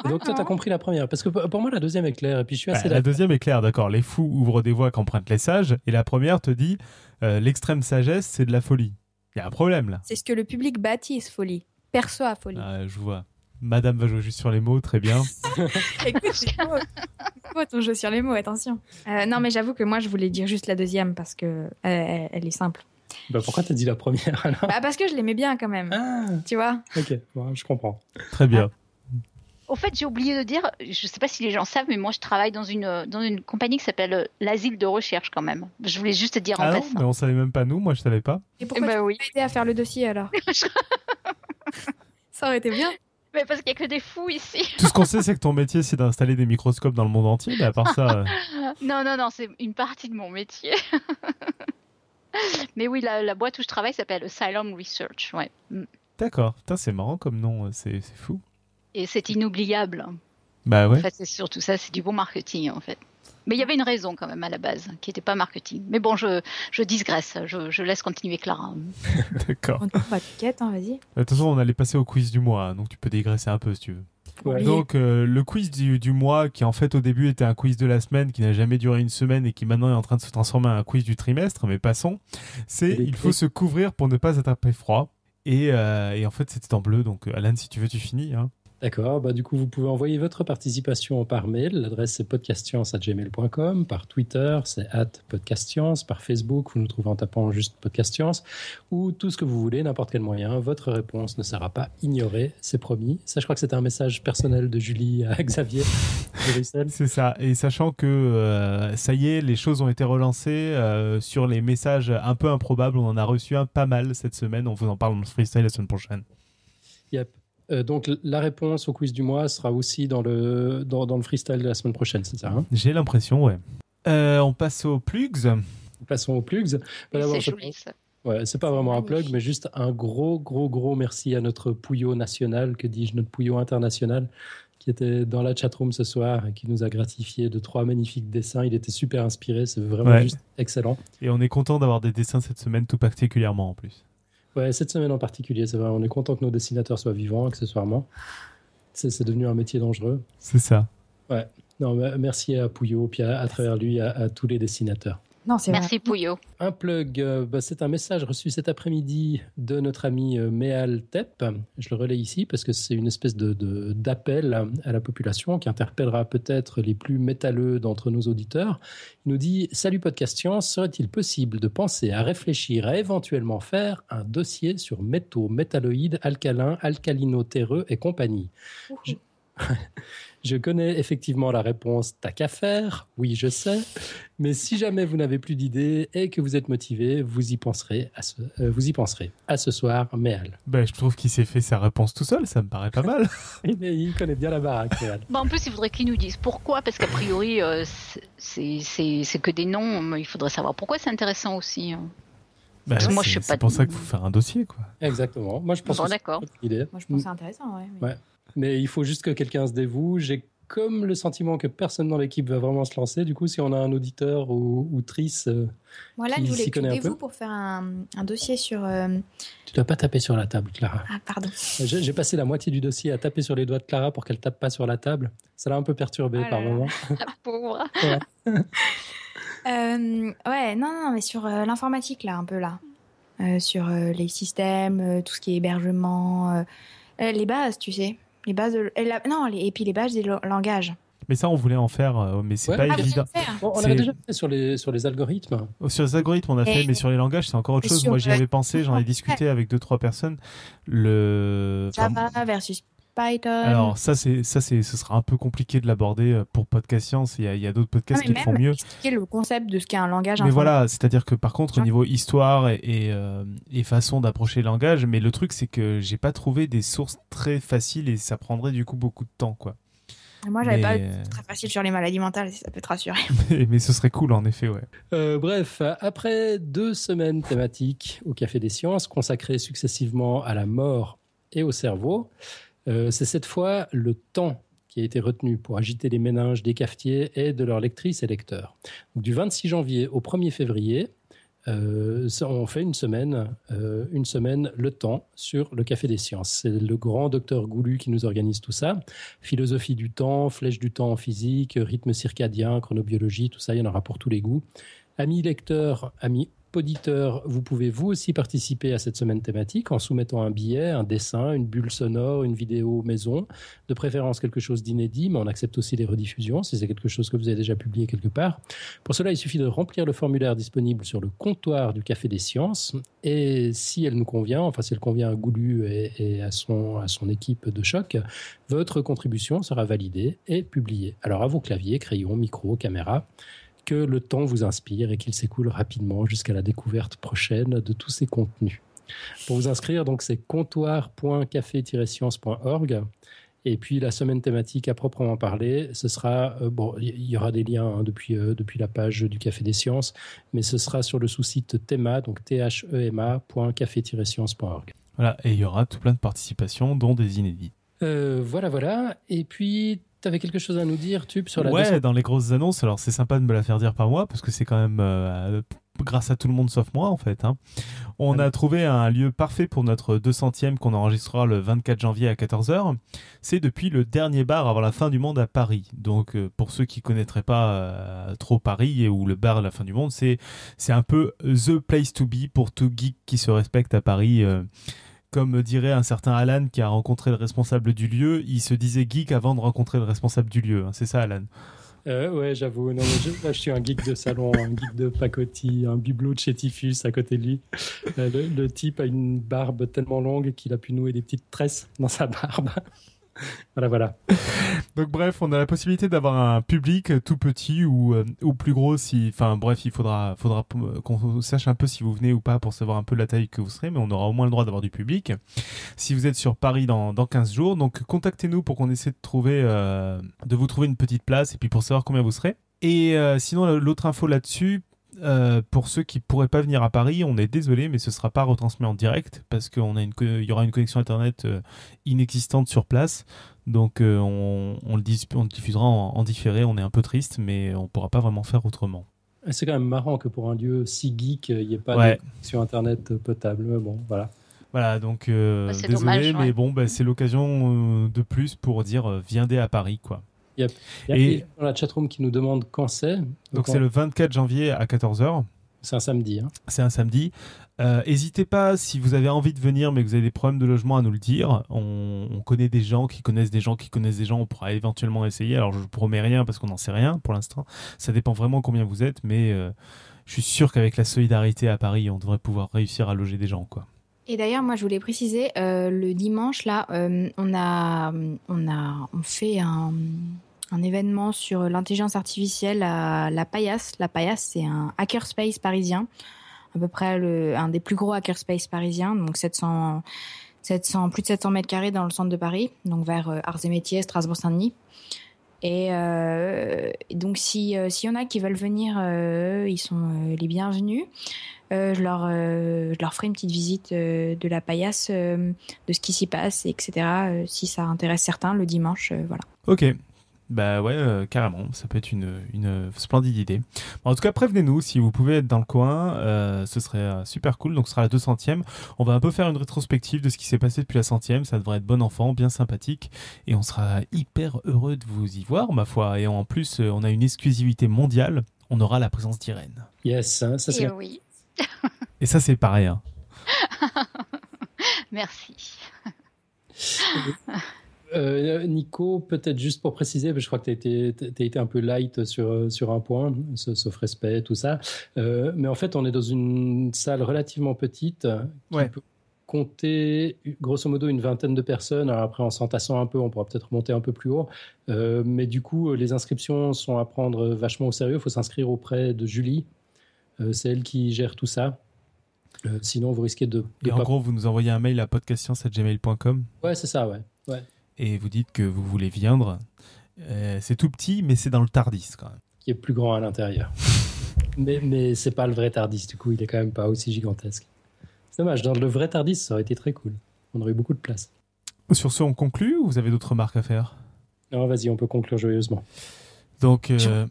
Et Donc, toi, t'as compris la première. Parce que pour moi, la deuxième est claire. Et puis, je suis Bah, assez la deuxième est claire, d'accord. Les fous ouvrent des voies qu'empruntent les sages. Et la première te dit euh, l'extrême sagesse, c'est de la folie. Il y a un problème là. C'est ce que le public baptise folie, perçoit folie. Ah, je vois. Madame va jouer juste sur les mots, très bien. Écoute, c'est beau. C'est beau ton jeu sur les mots, attention. Euh, non, mais j'avoue que moi, je voulais dire juste la deuxième parce que euh, elle, elle est simple. Bah, pourquoi t'as dit la première alors? Bah, parce que je l'aimais bien quand même. Ah, Tu vois? Ok. Bon, je comprends. Très bien. Au fait, j'ai oublié de dire, je sais pas si les gens savent, mais moi, je travaille dans une, dans une compagnie qui s'appelle euh, l'Asile de recherche quand même. Je voulais juste te dire en Ah non, passant. mais on savait même pas nous, moi je savais pas. Et pourquoi Eh ben tu oui. m'as aidé à faire le dossier alors? Ça aurait été bien. Mais parce qu'il y a que des fous ici. Tout ce qu'on sait, c'est que ton métier, c'est d'installer des microscopes dans le monde entier, mais à part ça. euh, Non, non, non, c'est une partie de mon métier. Mais oui, la, la boîte où je travaille s'appelle Asylum Research. Ouais. Mm. D'accord, Putain, c'est marrant comme nom, euh, c'est c'est fou. Et c'est inoubliable. Bah En ouais. fait, c'est surtout ça, c'est du bon marketing en fait. Mais il y avait une raison quand même à la base, qui n'était pas marketing. Mais bon, je, je digresse, je, je laisse continuer Clara. D'accord. On va quête, hein, vas-y. De toute façon, on allait passer au quiz du mois, donc tu peux digresser un peu si tu veux. Ouais. Donc, euh, le quiz du, du mois, qui en fait au début était un quiz de la semaine, qui n'a jamais duré une semaine et qui maintenant est en train de se transformer en un quiz du trimestre, mais passons, c'est il faut se couvrir pour ne pas attraper froid. Et, euh, et en fait, c'était en bleu, donc euh, Alan, si tu veux, tu finis. Hein. D'accord. Bah, du coup, vous pouvez envoyer votre participation par mail. L'adresse c'est podcastscience@gmail.com. Par Twitter, c'est at podcastscience. Par Facebook, vous nous trouvez en tapant juste podcastscience. Ou tout ce que vous voulez, n'importe quel moyen. Votre réponse ne sera pas ignorée, c'est promis. Ça, je crois que c'était un message personnel de Julie à Xavier de Bruxelles. C'est ça. Et sachant que euh, ça y est, les choses ont été relancées euh, sur les messages un peu improbables. On en a reçu un pas mal cette semaine. On vous en parle dans le freestyle la semaine prochaine. Yep. Euh, donc, la réponse au quiz du mois sera aussi dans le, dans, dans le freestyle de la semaine prochaine, c'est ça hein? J'ai l'impression, ouais. Euh, on passe aux plugs. Passons aux plugs. Bah, c'est ça. Ouais, c'est pas vraiment un plug, mais juste un gros, gros, gros merci à notre Pouillot national, que dis-je, notre Pouillot international, qui était dans la chatroom ce soir et qui nous a gratifié de trois magnifiques dessins. Il était super inspiré, c'est vraiment Ouais. juste excellent. Et on est content d'avoir des dessins cette semaine, tout particulièrement en plus. Ouais, cette semaine en particulier, c'est vrai. On est content que nos dessinateurs soient vivants, accessoirement. C'est devenu un métier dangereux. C'est ça. Ouais. Non, merci à Pouillot, puis à, travers lui, à tous les dessinateurs. Merci Pouillot. Un plug, euh, bah, c'est un message reçu cet après-midi de notre ami euh, Méal Tep. Je le relais ici parce que c'est une espèce de, d'appel à la population qui interpellera peut-être les plus métalleux d'entre nos auditeurs. Il nous dit Salut Podcast Science, serait-il possible de penser à réfléchir à éventuellement faire un dossier sur métaux, métalloïdes, alcalins, alcalino-terreux et compagnie? Je connais effectivement la réponse t'as qu'à faire, oui je sais, mais si jamais vous n'avez plus d'idées et que vous êtes motivé, vous y penserez à ce, euh, vous y penserez à ce soir, Méal. Ben, je trouve qu'il s'est fait sa réponse tout seul, ça me paraît pas mal. il connaît bien la baraque, Méal. Bon, en plus, il faudrait qu'il nous dise pourquoi, parce qu'a priori, euh, c'est que des noms, mais il faudrait savoir pourquoi c'est intéressant aussi. Hein. Ben, moi, je C'est pour ça qu'il faut faire un dossier, quoi. Exactement. Moi, je pense. Bon, d'accord. Moi, je pense que c'est intéressant, ouais. ouais. Mais il faut juste que quelqu'un se dévoue. J'ai comme le sentiment que personne dans l'équipe va vraiment se lancer. Du coup, si on a un auditeur ou, ou trice euh, voilà, qui s'y connaît un peu. pour faire un, dossier sur. Euh... Tu dois pas taper sur la table, Clara. Ah, pardon. J'ai passé la moitié du dossier à taper sur les doigts de Clara pour qu'elle tape pas sur la table. Ça l'a un peu perturbé oh par moment. La pauvre. ouais. Euh, ouais, non, non, mais sur euh, l'informatique là, un peu là, sur les systèmes, tout ce qui est hébergement, les bases, tu sais. Les bases de, non, et puis les bases des langages. Mais ça, on voulait en faire, euh, mais c'est pas ah, évident. on avait déjà fait sur les, sur les algorithmes. Oh, sur les algorithmes, on a fait, mais sur les langages, c'est encore autre chose. Moi, j'y avais pensé, j'en ai discuté avec deux, trois personnes. Le... Java versus Python. Alors, ça, c'est, ça c'est, ce sera un peu compliqué de l'aborder euh, pour Podcast Science. Il y a, d'autres podcasts qui le font mieux. expliquer le concept de ce qu'est un langage. Mais voilà, c'est-à-dire que par contre, au niveau histoire et, et, euh, et façon d'approcher le langage, mais le truc, c'est que j'ai pas trouvé des sources très faciles et ça prendrait du coup beaucoup de temps, quoi. Moi, j'avais pas très facile sur les maladies mentales, si ça peut te rassurer. mais, ce serait cool, en effet, ouais. Euh, bref, après deux semaines thématiques au Café des Sciences, consacrées successivement à la mort et au cerveau, euh, c'est cette fois le temps qui a été retenu pour agiter les méninges des cafetiers et de leurs lectrices et lecteurs. du 26 janvier au 1er février, euh, on fait une semaine, euh, une semaine le temps sur le Café des Sciences. C'est le grand docteur Goulu qui nous organise tout ça. Philosophie du temps, flèche du temps en physique, rythme circadien, chronobiologie, tout ça, il y en aura pour tous les goûts. Amis lecteurs, amis auditeurs, vous pouvez vous aussi participer à cette semaine thématique en soumettant un billet, un dessin, une bulle sonore, une vidéo maison, de préférence quelque chose d'inédit, mais on accepte aussi les rediffusions si c'est quelque chose que vous avez déjà publié quelque part. Pour cela, il suffit de remplir le formulaire disponible sur le comptoir du Café des Sciences et si elle nous convient, enfin si elle convient à Goulu et, à, son, à son équipe de choc, votre contribution sera validée et publiée. Alors à vos claviers, crayons, micro, caméra que le temps vous inspire et qu'il s'écoule rapidement jusqu'à la découverte prochaine de tous ces contenus. Pour vous inscrire, donc c'est comptoir.café-science.org. Et puis la semaine thématique à proprement parler, ce sera euh, bon, il y aura des liens hein, depuis euh, depuis la page du Café des Sciences, mais ce sera sur le sous-site Thema, donc t h e m a.café-science.org. Voilà, et il y aura tout plein de participations, dont des inédits. Euh, voilà, voilà. Et puis avais quelque chose à nous dire, Tube, sur la Ouais, dans les grosses annonces. Alors, c'est sympa de me la faire dire par moi, parce que c'est quand même euh, grâce à tout le monde sauf moi, en fait. Hein. On a trouvé un lieu parfait pour notre 200e qu'on enregistrera le 24 janvier à 14h. C'est depuis le dernier bar avant la fin du monde à Paris. Donc, euh, pour ceux qui connaîtraient pas euh, trop Paris ou le bar à la fin du monde, c'est un peu the place to be pour tout geek qui se respecte à Paris comme dirait un certain Alan qui a rencontré le responsable du lieu, il se disait geek avant de rencontrer le responsable du lieu. Hein. C'est ça, Alan euh, Ouais, j'avoue. Non, je, suis un geek de salon, un geek de pacotille, un bibelot de chez à côté de lui. Euh, le, type a une barbe tellement longue qu'il a pu nouer des petites tresses dans sa barbe. Voilà, voilà. Donc bref, on a la possibilité d'avoir un public tout petit ou, euh, ou plus gros. Si, enfin bref, il faudra, faudra qu'on sache un peu si vous venez ou pas pour savoir un peu la taille que vous serez, mais on aura au moins le droit d'avoir du public. Si vous êtes sur Paris dans, dans 15 jours, donc contactez-nous pour qu'on essaie de trouver, euh, de vous trouver une petite place et puis pour savoir combien vous serez. Et euh, sinon, l'autre info là-dessus, euh, pour ceux qui pourraient pas venir à Paris, on est désolé, mais ce sera pas retransmis en direct parce qu'il y aura une connexion internet euh, inexistante sur place. Donc euh, on, le diffusera en, différé. On est un peu triste, mais on pourra pas vraiment faire autrement. C'est quand même marrant que pour un lieu si geek, il n'y ait pas de connexion internet potable. bon, voilà. Voilà, donc euh, c'est désolé, dommage, mais ouais. bon, bah, c'est l'occasion euh, de plus pour dire euh, viendez à Paris, quoi. Il y a Et- quelqu'un dans la chatroom qui nous demande quand c'est. Donc on- c'est le 24 janvier à 14h. c'est un samedi. hein. C'est un samedi. Euh, N'hésitez pas, si vous avez envie de venir, mais que vous avez des problèmes de logement, à nous le dire. On, on connaît des gens qui connaissent des gens qui connaissent des gens. On pourra éventuellement essayer. Alors, je ne promets rien parce qu'on n'en sait rien pour l'instant. Ça dépend vraiment combien vous êtes, mais euh, je suis sûr qu'avec la solidarité à Paris, on devrait pouvoir réussir à loger des gens. quoi. Et d'ailleurs, moi, je voulais préciser, euh, le dimanche, là, euh, on a, on a, on fait un, un événement sur l'intelligence artificielle à La Paillasse. La Paillasse, c'est un hackerspace parisien, à peu près un des plus gros hackerspace parisiens, donc 700, 700, plus de 700 mètres carrés dans le centre de Paris, donc vers euh, Arts et Métiers, Strasbourg-Saint-Denis. Et, euh, et donc, si euh, s'il y en a qui veulent venir, ils sont les bienvenus. Je, leur, je leur ferai une petite visite de la paillasse, de ce qui s'y passe, etc. si ça intéresse certains, le dimanche, voilà. Ok. Bah ouais, euh, carrément. Ça peut être une, une splendide idée. Bon, en tout cas, prévenez-nous si vous pouvez être dans le coin. euh, ce serait euh, super cool. Donc, ce sera la 200e. On va un peu faire une rétrospective de ce qui s'est passé depuis la centième. Ça devrait être bon enfant, bien sympathique. Et on sera hyper heureux de vous y voir, ma foi. Et en plus, on a une exclusivité mondiale. On aura la présence d'Irène. Yes, hein, ça c'est Et oui, Et ça, c'est pareil. hein. merci. Euh, Nico, peut-être juste pour préciser, parce que je crois que tu as été, un peu light sur, sur un point, sa- sauf respect, tout ça. Euh, mais en fait, on est dans une salle relativement petite qui Ouais. peut compter grosso modo une vingtaine de personnes. Alors après, en s'entassant un peu, on pourra peut-être monter un peu plus haut. Euh, mais du coup, les inscriptions sont à prendre vachement au sérieux. Il faut s'inscrire auprès de Julie. C'est elle qui gère tout ça. Sinon, vous risquez de... de Et en pas- gros, vous nous envoyez un mail à podcastscience.gmail.com Ouais, c'est ça, ouais. ouais. Et vous dites que vous voulez viendre. Euh, c'est tout petit, mais c'est dans le Tardis quand même. qui est plus grand à l'intérieur. mais mais c'est pas le vrai Tardis, du coup, il est quand même pas aussi gigantesque. C'est dommage, dans le vrai Tardis, ça aurait été très cool. On aurait eu beaucoup de place. Sur ce, on conclut ou vous avez d'autres remarques à faire? Non, vas-y, on peut conclure joyeusement. Donc, euh,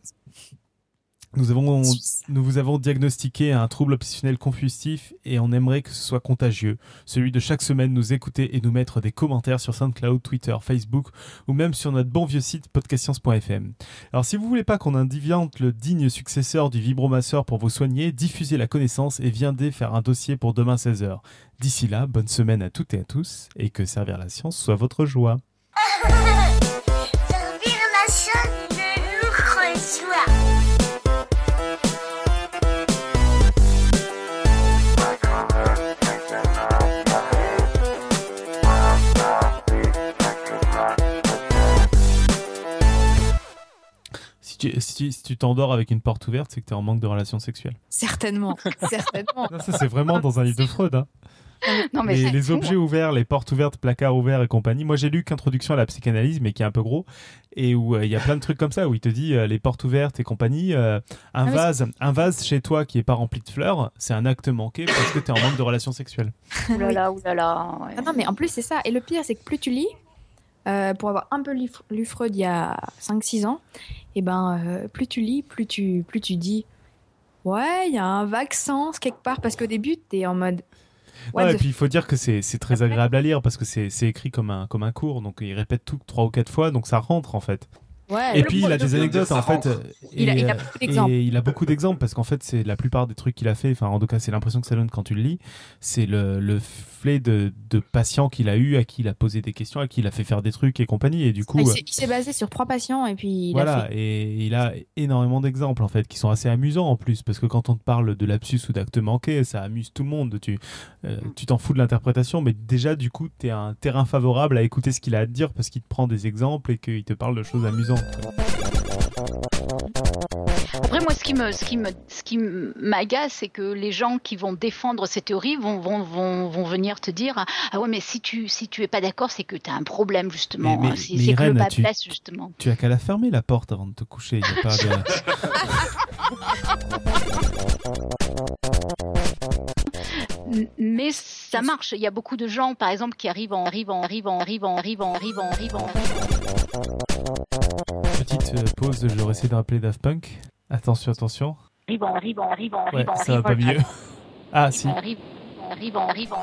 nous, avons, nous vous avons diagnostiqué un trouble obsessionnel compulsif et on aimerait que ce soit contagieux. Celui de chaque semaine nous écouter et nous mettre des commentaires sur SoundCloud, Twitter, Facebook ou même sur notre bon vieux site podcastscience.fm. Alors, si vous voulez pas qu'on indiviante le digne successeur du vibromasseur pour vous soigner, diffusez la connaissance et viendez faire un dossier pour demain 16h. D'ici là, bonne semaine à toutes et à tous et que servir la science soit votre joie. tu si tu- si tu t'endors avec une porte ouverte, c'est que tu es en manque de relations sexuelles. Certainement, certainement. Non, ça, c'est vraiment dans un livre de Freud. Hein. Non, mais les, objets ouverts, les portes ouvertes, placards ouverts et compagnie. Moi, j'ai lu qu'Introduction à la psychanalyse, mais qui est un peu gros, et où euh, il y a plein de trucs comme ça, où il te dit euh, les portes ouvertes et compagnie. euh, un, Ah, mais vase, un vase chez toi qui est pas rempli de fleurs, c'est un acte manqué parce que tu es en manque de relations sexuelles. Ouh là là, ouh là là. ouais. Ah non, mais en plus, c'est ça. Et le pire, c'est que plus tu lis, euh, pour avoir un peu lu, lu Freud il y a 5-6 ans, et ben, euh, plus tu lis, plus tu, plus tu dis Ouais, il y a un vague sens quelque part. Parce qu'au début, t'es en mode Ouais, et puis il faut dire que c'est très agréable à lire parce que c'est c'est écrit comme un, comme un cours, donc il répète tout trois ou quatre fois, donc ça rentre en fait. Ouais, Et puis il a des anecdotes en fait. rentre. euh, Il a- il a euh, beaucoup d'exemples. Il a beaucoup d'exemples parce qu'en fait c'est la plupart des trucs qu'il a fait. Enfin en tout cas c'est l'impression que ça donne quand tu le lis. C'est le, le flé de, de patients qu'il a eu à qui il a posé des questions, à qui il a fait faire des trucs et compagnie. Et du coup il euh, s'est- basé sur trois patients et puis il a voilà fait. et il a énormément d'exemples en fait qui sont assez amusants en plus parce que quand on te parle de lapsus ou d'acte manqué ça amuse tout le monde. Tu euh, tu t'en fous de l'interprétation mais déjà du coup t'es un terrain favorable à écouter ce qu'il a à te dire parce qu'il te prend des exemples et qu'il te parle de choses amusantes. Après, moi, ce qui me, ce qui me, ce qui m'agace, c'est que les gens qui vont défendre ces théories vont, vont, vont, vont venir te dire ah ouais, mais si tu, si tu es pas d'accord, c'est que tu as un problème justement. Mais- mais- c'est mais c'est que le Irène, bas tu- justement. Tu as qu'à la fermer la porte avant de te coucher. Il y a pas de... Mais ça marche. Il y a beaucoup de gens, par exemple, qui arrivent en, arrivent en, arrivent en, arrivent en, Petite euh, pause, je vais essayer de rappeler Daft Punk. Attention, attention. Ribon, ribon, ribon, ouais, ça va pas mieux. Ah, si. Ribon, ribon.